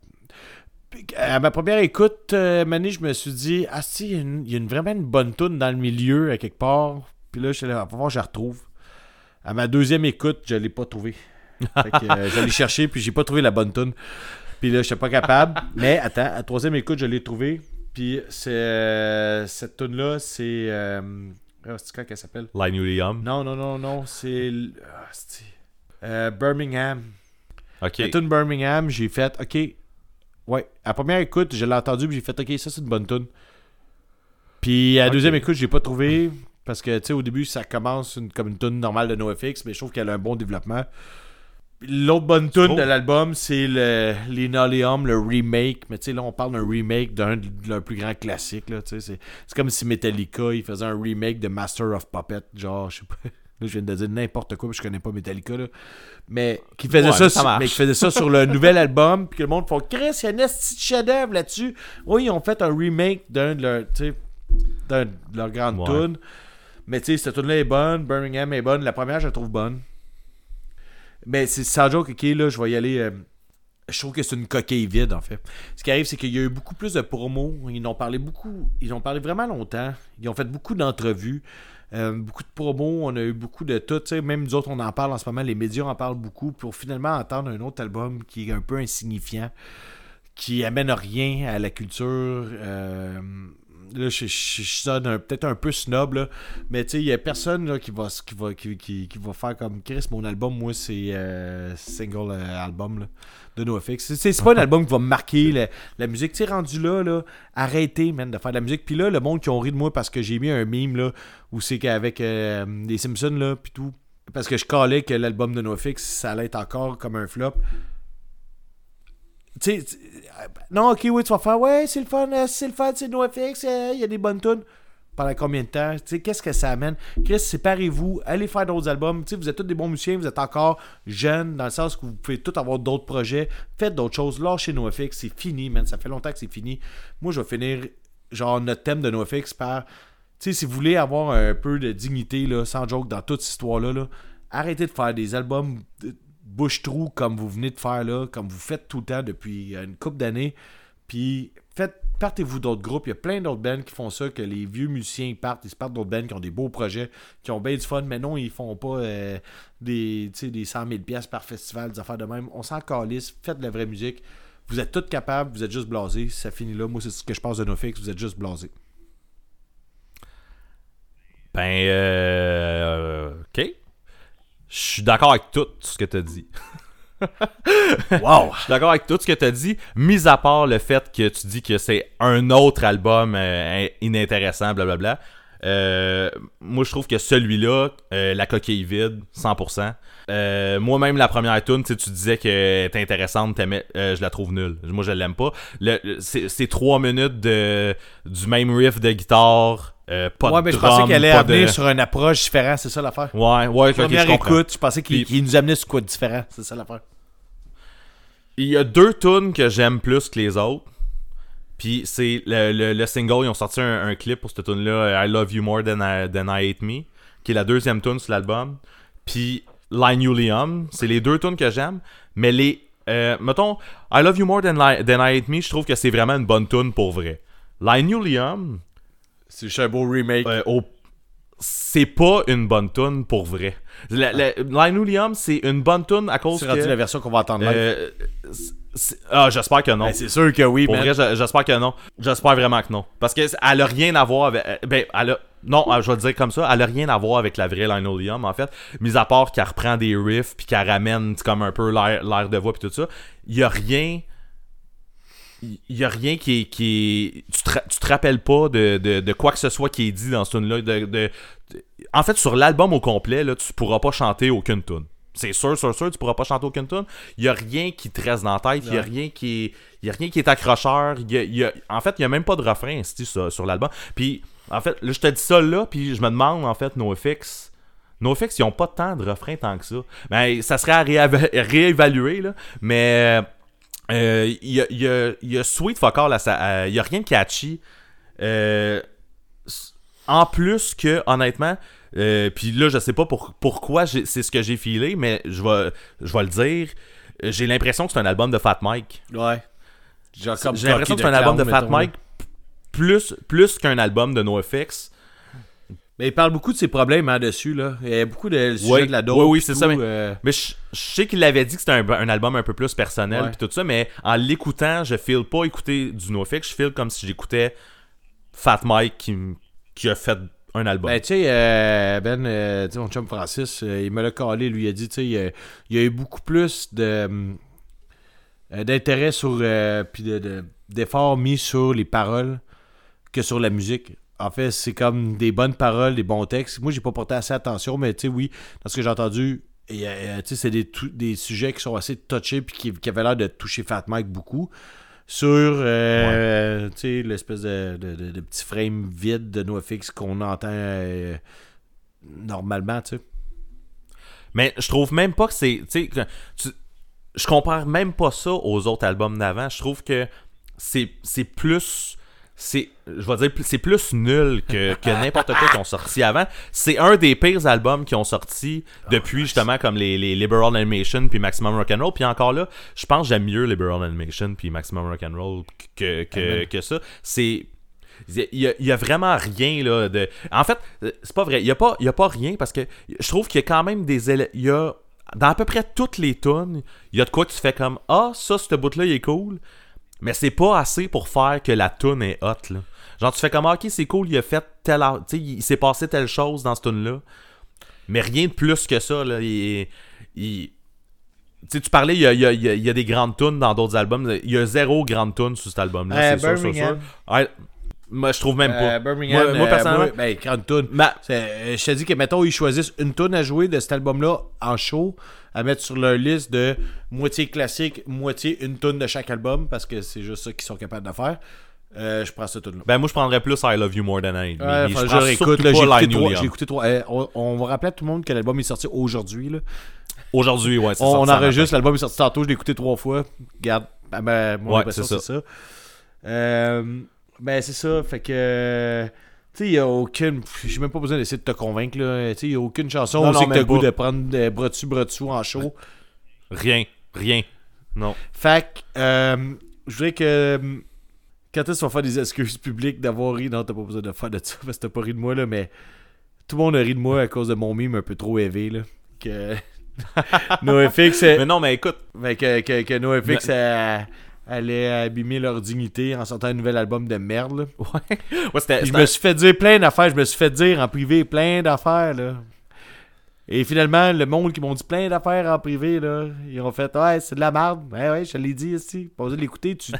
à ma première écoute, euh, je me suis dit, ah si, il y a, une- vraiment une bonne tune dans le milieu, à quelque part. Puis là, je suis là, va voir, je la retrouve. À ma deuxième écoute, je l'ai pas trouvé. Fait que, euh, je l'ai cherché, puis j'ai pas trouvé la bonne tune. Puis là, je suis pas capable. Mais attends, à la troisième écoute, je l'ai trouvé. Puis euh, cette tune là c'est. Euh, ah, c'est quand qu'elle s'appelle? Line William. Non, non, non, non. C'est. ah, euh, Birmingham. Ok. La tune Birmingham, j'ai fait, ok. Ouais, à la première écoute, je l'ai entendu, puis j'ai fait, ok, ça c'est une bonne tune. Puis à la deuxième écoute, j'ai pas trouvé, parce que, tu sais, au début, ça commence une- comme une tune normale de NoFX, mais je trouve qu'elle a un bon développement. L'autre bonne tune de l'album, c'est le Linoleum, le remake. Mais tu sais, là, on parle d'un remake d'un de leurs plus grands classiques. C'est, comme si Metallica, il faisait un remake de Master of Puppet. Genre, je sais pas. Là, je viens de dire n'importe quoi, puis je connais pas Metallica. Là. Mais qui faisait, Ouais, ça, mais ça qui faisait ça sur le nouvel album, puis que le monde fait Chris, il y a un de chef-d'œuvre là-dessus. Oui, ils ont fait un remake d'un de leurs, tu sais, d'un de leurs grandes Ouais. tunes. Mais tu sais, cette tune là est bonne, Birmingham est bonne. La première, je la trouve bonne. Mais c'est sans joke, ok, là, je vais y aller. euh, je trouve que c'est une coquille vide, en fait. Ce qui arrive, c'est qu'il y a eu beaucoup plus de promos. Ils ont parlé beaucoup. Ils ont parlé vraiment longtemps. Ils ont fait beaucoup d'entrevues. euh, beaucoup de promos. On a eu beaucoup de tout. Même nous autres, on en parle en ce moment. Les médias en parlent beaucoup. Pour finalement entendre un autre album qui est un peu insignifiant. Qui amène rien à la culture. euh, Là, je, je, je sonne peut-être un peu snob, là, mais tu sais, il y a personne là, qui, va, qui, va, qui, qui- qui va faire comme Chris. Mon album, moi, c'est euh, single euh, album là, de NoFX. C'est- pas un album qui va marquer la, la musique. Tu sais, rendu là, là, arrêtez, man, de faire de la musique. Puis là, le monde qui ont ri de moi parce que j'ai mis un meme là, où c'est qu'avec euh, les Simpsons, là, puis tout. Parce que je calais que l'album de NoFX, ça allait être encore comme un flop. Euh, non, ok, oui, tu vas faire, ouais, c'est le fun, euh, c'est le fun, c'est NoFX, euh, il y a des bonnes tunes. Pendant combien de temps? Qu'est-ce que ça amène? Chris, séparez-vous, allez faire d'autres albums. Vous êtes tous des bons musiciens, vous êtes encore jeunes, dans le sens que vous pouvez tous avoir d'autres projets. Faites d'autres choses, lâchez NoFX, c'est fini, man. Ça fait longtemps que c'est fini. Moi, je vais finir, genre, notre thème de NoFX par. Tu si vous voulez avoir un peu de dignité, là, sans joke, dans toute cette histoire-là, là, arrêtez de faire des albums bouche-trou comme vous venez de faire là, comme vous faites tout le temps depuis une couple d'années. Puis faites, partez-vous d'autres groupes. Il y a plein d'autres bands qui font ça, que les vieux musiciens partent, ils se partent d'autres bands qui ont des beaux projets, qui ont bien du fun, mais non, ils font pas euh, des, des 100 000 pièces par festival, des affaires de même. On s'en calisse, faites de la vraie musique. Vous êtes tous capables, vous êtes juste blasés. Ça finit là. Moi, c'est ce que je pense de NoFX, vous êtes juste blasés. Ben, euh, ok. Je suis d'accord avec tout ce que tu as dit. Wow! Je suis d'accord avec tout ce que tu as dit, mis à part le fait que tu dis que c'est un autre album euh, inintéressant, blablabla. Euh, moi, je trouve que celui-là, euh, La coquille vide, 100%. Euh, Moi-même, la première tune, tu sais, tu disais qu'elle était intéressante, je la trouve nulle. Moi, je l'aime pas. Le- le- c'est trois minutes de, du même riff de guitare, pas ouais, de mais je pensais qu'elle allait pas de- venir sur une approche différente, c'est ça l'affaire. Ouais, ouais, ok, Première je comprends. écoute, je pensais qu'il Puis- qu'il nous amenait sur quoi de différent, c'est ça l'affaire. Il y a deux tunes que j'aime plus que les autres. Puis c'est le, le- le single, ils ont sorti un, un clip pour cette tune là I Love You More Than I, Than I Hate Me, qui est la deuxième tune sur l'album. Puis Line Julium, c'est les deux tunes que j'aime. Mais les. euh, mettons, I Love You More Than I, Than I Hate Me, je trouve que c'est vraiment une bonne tune pour vrai. Line Julium, C'est juste un beau remake. euh, au- c'est pas une bonne tune pour vrai. La- la- Line c'est une bonne tune à cause c'est que. rendu la version qu'on va entendre live. euh, ah, j'espère que non. Ben, c'est sûr que oui, Pour man. vrai, je- j'espère que non. J'espère vraiment que non. Parce qu'elle a rien à voir avec. euh, Ben, elle a. Non, euh, je vais le dire comme ça. Elle a rien à voir avec la vraie Linoleum, en fait. Mis à part qu'elle reprend des riffs puis qu'elle ramène comme un peu l'air de voix puis tout ça. Il y a rien. Il y a rien qui est. Qui est- Tu, te, tu te rappelles pas de, de, de quoi que ce soit qui est dit dans ce tune-là. De- de- En fait, sur l'album au complet, là, tu pourras pas chanter aucune tune. C'est sûr, sûr, sûr, tu pourras pas chanter aucune tune. Il y a rien qui te reste dans la tête. Il y a rien qui est. Y a rien qui est accrocheur. Il y a- il y a- En fait, il y a même pas de refrain sur, sur l'album. Puis, en fait, là, je te dis ça là, puis je me demande, en fait, NoFX. NoFX, ils ont pas tant de refrains tant que ça. Ben, ça serait à rééva- réévaluer, là. Mais. euh, Il y, a, y, a, y a Sweet Fuck All, euh, il y a rien de catchy. Euh, en plus que, honnêtement, euh, puis là, je sais pas pour, pourquoi c'est ce que j'ai filé, mais je vais, je vais le dire. J'ai l'impression que c'est un album de Fat Mike. Ouais. J'ai l'impression que c'est un album de Fat. Mike plus, plus qu'un album de NoFX. Mais il parle beaucoup de ses problèmes hein, dessus, là. Il y a beaucoup de sujets Ouais, de la dope. oui, pis c'est ça, mais- euh, Mais je, je sais qu'il avait dit que c'était un, un album un peu plus personnel puis tout ça, mais en l'écoutant, je feel pas écouter du NoFX, je feel comme si j'écoutais Fat Mike qui a fait un album. Ben, tu sais, euh, Ben, euh, mon chum Francis, euh, il me l'a calé, lui, a dit, tu sais, il y a- eu beaucoup plus de euh, d'intérêt sur, puis de- de- d'efforts mis sur les paroles que sur la musique. En fait, c'est comme des bonnes paroles, des bons textes. Moi, j'ai pas porté assez attention, mais tu sais, oui, dans ce que j'ai entendu, c'est des, des sujets qui sont assez touchés puis qui, qui avaient l'air de toucher Fat Mike beaucoup. Sur euh, l'espèce de, de, de- de petit frame vide de NoFX qu'on entend euh, normalement, tu sais. Mais je trouve même pas que c'est. Je compare même pas ça aux autres albums d'avant. Je trouve que c'est c'est plus. C'est, je vais dire, c'est plus nul que, que n'importe quoi qui ont sorti avant. C'est un des pires albums qui ont sorti depuis justement comme les, les Liberal Animation puis Maximum Rock'n'Roll. Puis encore là, je pense que j'aime mieux Liberal Animation puis Maximum Rock'n'Roll que, que, que ça. C'est il y, a, il y a vraiment rien là de. En fait, c'est pas vrai. Il y a pas, il y a pas rien parce que je trouve qu'il y a quand même des éle- il y a dans à peu près toutes les tunes, il y a de quoi tu fais comme ah ça ce bout là il est cool, mais c'est pas assez pour faire que la tune est hot là. Genre tu fais comme ah, ok c'est cool il a fait telle tu sais il s'est passé telle chose dans cette tune là, mais rien de plus que ça là. Il, il- tu sais, tu parlais, il y a, il y a- il y a- des grandes tunes dans d'autres albums. Il y a zéro grande tune sur cet album-là, Euh, c'est sûr, c'est sûr. Moi, je trouve même pas. Euh, Birmingham, Moi, moi, euh, personnellement, moi, ben, ma- C'est- euh, Je te dis que, mettons, ils choisissent une tune à jouer de cet album-là en show, à mettre sur leur liste de moitié classique, moitié une tune de chaque album, parce que c'est juste ça qu'ils sont capables de faire. Euh, je prends cette tune-là. Ben, moi, je prendrais plus I Love You More Than I. Mais je réécoute, là, j'ai écouté trois. Écouté. Euh, on, on va rappeler à tout le monde que l'album est sorti aujourd'hui. là. Aujourd'hui, ouais, c'est On, on en enregistre, l'album est sorti tantôt, je l'ai écouté trois fois. Regarde, ben, ben, mon Ouais, impression, c'est c'est ça. Euh, ben, c'est ça, fait que. Tu sais, il n'y a aucune. J'ai même pas besoin d'essayer de te convaincre, là. Tu sais, il n'y a aucune chanson où c'est que t'as goût de prendre des bras dessus, bras dessous en show. Rien, rien. Non. Fait que, euh, je voudrais que. euh, Quand est-ce qu'on va faire des excuses publiques d'avoir ri? Non, t'as pas besoin de faire de ça parce que t'as pas ri de moi, là, mais tout le monde a ri de moi à cause de mon mime un peu trop élevé, là. Que. NoFX, Mais non, mais écoute, fait que, que, que NoFX euh, allait abîmer leur dignité en sortant un nouvel album de merde, là. ouais, je me suis fait dire plein d'affaires, je me suis fait dire en privé plein d'affaires, là. Et finalement, le monde qui m'ont dit plein d'affaires en privé, là, ils ont fait Ouais, c'est de la merde. Ouais, ouais, je te l'ai dit ici. Pas besoin de l'écouter. Tu,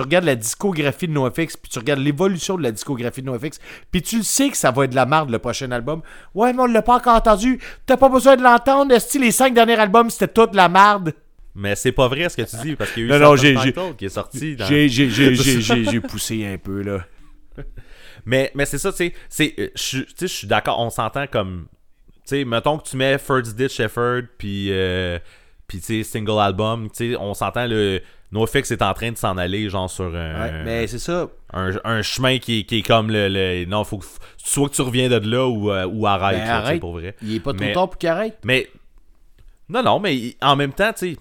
regardes la discographie de NoFX, puis tu regardes l'évolution de la discographie de NoFX, puis tu le sais que ça va être de la merde le prochain album. Ouais, mais on l'a pas encore entendu. T'as pas besoin de l'entendre. Si les cinq derniers albums, c'était toute la merde. Mais c'est pas vrai ce que tu dis, parce qu'il y a eu Non, non, Entitled qui est sorti. dans- J'ai- j'ai- j'ai- j'ai- j'ai j'ai poussé un peu, là. Mais, mais c'est ça, tu sais, c'est, euh, je suis- tu sais, je suis d'accord, on s'entend comme, tu sais, mettons que tu mets First Ditch Effort, puis, euh, puis tu sais, single album, tu sais, on s'entend, le NoFX est en train de s'en aller, genre, sur un, Ouais, mais c'est ça. un, un chemin qui, est- qui est comme le, le- non, faut que, soit que tu reviens de là ou, euh, ou arrête, Ben, là, pour vrai. Il est pas trop Mais- tard pour qu'il arrête. Mais, non, non, mais en même temps, tu sais,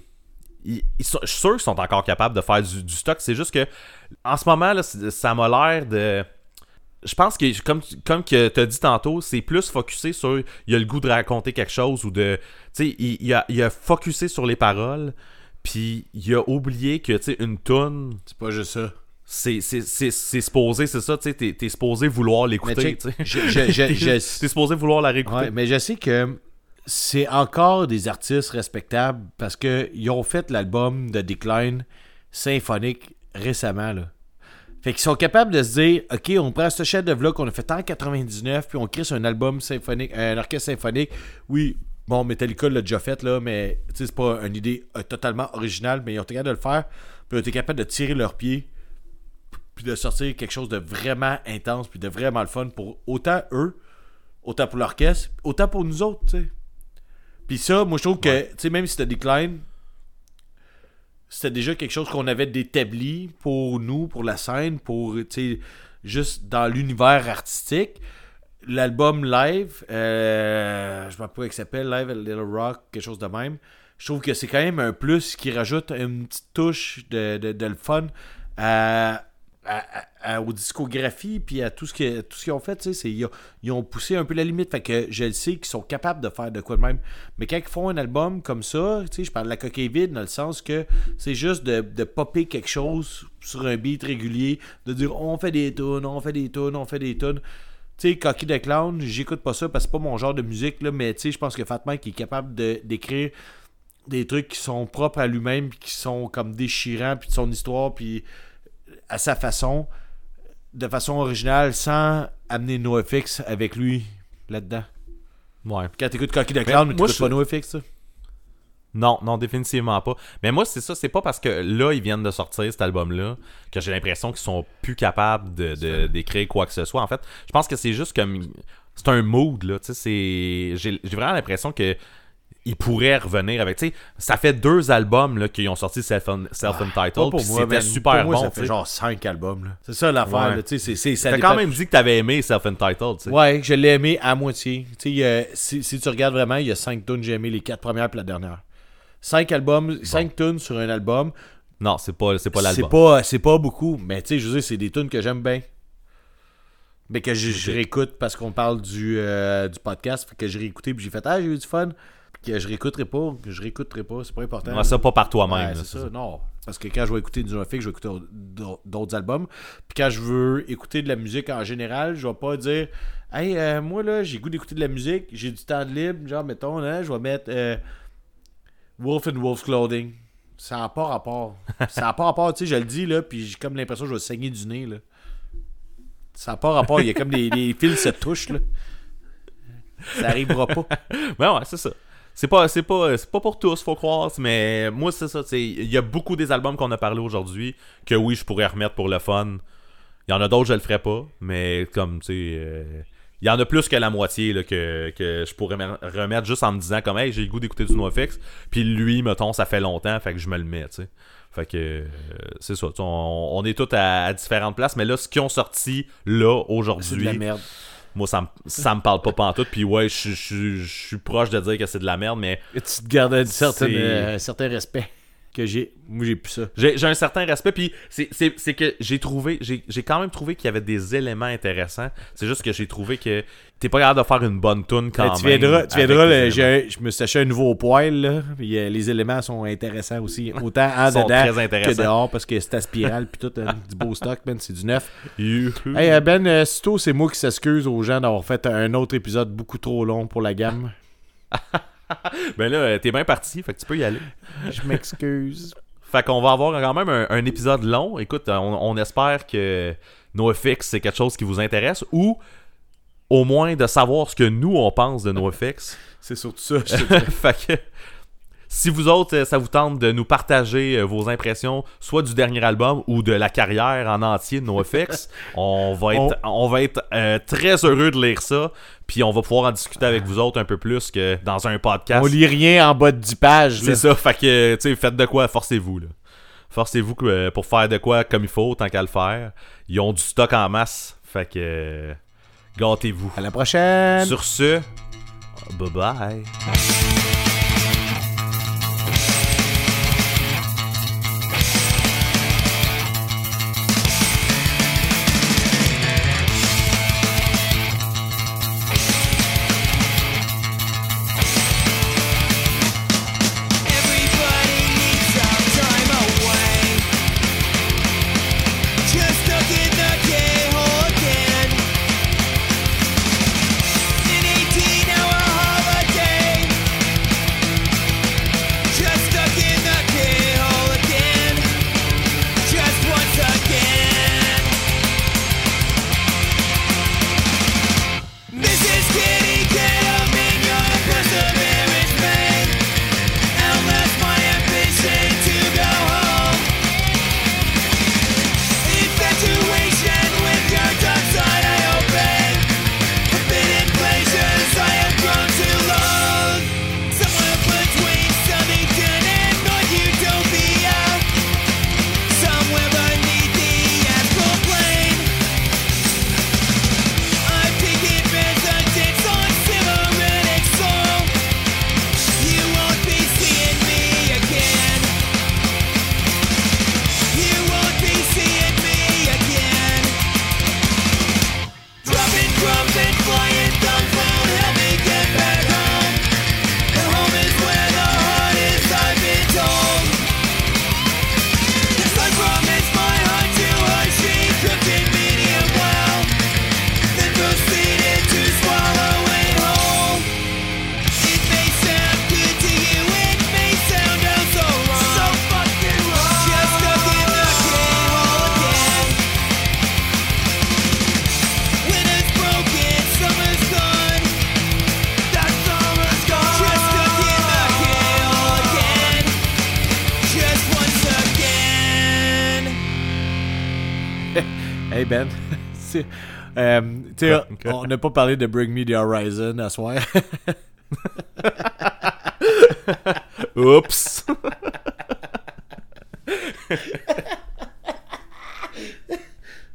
ils- ils sont- je suis sûr qu'ils sont encore capables de faire du, du stock. C'est juste que, en ce moment, là, ça m'a l'air de. Je pense que, comme, tu- comme que tu as dit tantôt, c'est plus focusé sur. Il a le goût de raconter quelque chose ou de. Tu sais, il, il a, il a focusé sur les paroles, puis il a oublié que, tu sais, une tune, C'est pas juste ça. c'est c'est- c'est- c'est supposé, c'est ça, tu sais, t'es t'es supposé vouloir l'écouter, t'es supposé vouloir la réécouter. Ouais, mais je sais que c'est encore des artistes respectables parce qu'ils ont fait l'album de Decline symphonique récemment. Là. Fait qu'ils sont capables de se dire Ok, on prend ce chef de là qu'on a fait en 99, puis on crée un album symphonique, un orchestre symphonique. Oui, bon, Metallica l'a déjà fait, là, mais c'est pas une idée euh, totalement originale, mais ils ont été capables de le faire, puis ils ont été capables de tirer leurs pieds, puis de sortir quelque chose de vraiment intense, puis de vraiment le fun pour autant eux, autant pour l'orchestre, autant pour nous autres. Puis ça, moi je trouve que, tu sais, même si c'était Decline, c'était déjà quelque chose qu'on avait d'établi pour nous, pour la scène, pour, tu sais, juste dans l'univers artistique. L'album live, euh, je ne sais pas comment il s'appelle, Live at Little Rock, quelque chose de même. Je trouve que c'est quand même un plus qui rajoute une petite touche de, de, de le fun à, à- aux discographies puis à tout ce qu'ils ont fait, c'est- ils, ont- ils ont poussé un peu la limite. Fait que je le sais qu'ils sont capables de faire de quoi de même. Mais quand ils font un album comme ça, je parle de la coquille vide dans le sens que c'est juste de, de popper quelque chose sur un beat régulier, de dire on fait des tunes, on fait des tunes, on fait des tunes. Tu sais, Cocky de Clown, j'écoute pas ça parce que c'est pas mon genre de musique, là, mais tu sais, je pense que Fat Mike est capable d'écrire des trucs qui sont propres à lui-même, qui sont comme déchirants, puis de son histoire, puis à sa façon, de façon originale, sans amener NoFX avec lui là-dedans. Ouais. Quand t'écoutes Cocky de Clown, moi, t'écoutes je- pas NoFX, ça. Non, non, définitivement pas. Mais moi, c'est ça, c'est pas parce que là, ils viennent de sortir cet album-là que j'ai l'impression qu'ils sont plus capables de, de- d'écrire quoi que ce soit. En fait, je pense que c'est juste comme. C'est un mood, là. Tu sais, c'est. J'ai, j'ai vraiment l'impression que. Ils pourraient revenir avec. Tu sais, ça fait deux albums là, qui ont sorti self- self-entitled. Pas pour puis moi, c'était super Pour moi, bon. ça fait genre 5 albums. là. C'est ça l'affaire, Ouais. tu sais, c'est, c'est, ça T'as quand même dit que t'avais aimé self-entitled. tu sais. Ouais, je l'ai aimé à moitié. Tu sais, il si, si tu regardes vraiment, il y a 5 tunes, j'ai aimé les 4 premières puis la dernière. 5 albums, 5 tunes sur un album. Non, c'est pas, c'est pas C'est l'album. pas, c'est pas beaucoup, mais tu sais, je veux dire, c'est des tunes que j'aime bien. Mais que je, je réécoute parce qu'on parle du, euh, du podcast. Que je réécouté puis j'ai fait Ah, j'ai eu du fun. Que je réécouterai pas, que je réécouterai pas, c'est pas important. Ouais, ça pas par toi-même. là, c'est ça, non. Parce que quand je vais écouter du NoFX, je vais écouter d'autres- albums. Puis quand je veux écouter de la musique en général, je vais pas dire Hey, euh, moi là, j'ai goût d'écouter de la musique, j'ai du temps de libre, genre mettons, hein, je vais mettre euh, Wolf and Wolf Clothing. Ça n'a pas rapport. Ça n'a pas rapport, tu sais, je le dis là, puis j'ai comme l'impression que je vais saigner du nez là. Ça n'a pas rapport, il y a comme des, les fils se touchent là. Ça arrivera pas. Ben ouais, c'est ça. C'est pas, c'est pas, c'est pas pour tous, faut croire, mais moi c'est ça. Il y a beaucoup des albums qu'on a parlé aujourd'hui que oui, je pourrais remettre pour le fun. Il y en a d'autres, je le ferais pas, mais comme tu sais, euh, il y en a plus que la moitié là, que, que je pourrais me remettre juste en me disant comme hey, j'ai le goût d'écouter du NoFX. Puis lui, mettons, ça fait longtemps, fait que je me le mets, tu sais. Fait que euh, c'est ça. On, on est tous à, à différentes places, mais là, ce qu'ils ont sorti là C'est de la aujourd'hui, merde. Moi ça me, ça me parle pas pantoute. Puis ouais, je suis proche de dire que c'est de la merde, mais Et tu te gardes un certain, euh, un certain respect que j'ai. Moi, j'ai plus ça. J'ai un certain respect, puis c'est- que j'ai trouvé, j'ai quand même trouvé qu'il y avait des éléments intéressants. C'est juste que j'ai trouvé que t'es pas capable de faire une bonne tune quand Ben, tu même. viendras, tu viendras je me suis acheté un nouveau poil, là, puis euh, les éléments sont intéressants aussi. Autant en dedans que dehors, parce que c'est à spirale, puis tout, euh, du beau stock, Ben, c'est du neuf. Hey, euh, Ben, euh, sitôt, c'est moi qui s'excuse aux gens d'avoir fait un autre épisode beaucoup trop long pour la gamme. Ben là, euh, t'es bien parti, fait que tu peux y aller. Je m'excuse. Fait qu'on va avoir quand même un, un épisode long. Écoute, on, on espère que NoFX c'est quelque chose qui vous intéresse ou au moins de savoir ce que nous on pense de NoFX. C'est surtout ça. je fait que si vous autres, ça vous tente de nous partager euh, vos impressions, soit du dernier album ou de la carrière en entier de NoFX, on va être, on... va être euh, très heureux de lire ça. Puis on va pouvoir en discuter avec vous autres un peu plus que dans un podcast. On lit rien en bas de 10 pages. C'est ça, fait que, tu sais, faites de quoi, forcez-vous, là. Forcez-vous euh, pour faire de quoi comme il faut, tant qu'à le faire. Ils ont du stock en masse, fait que, gâtez-vous. À la prochaine. Sur ce, bye bye. Sais, on n'a pas parlé de Bring Me the Horizon à soir. Oups!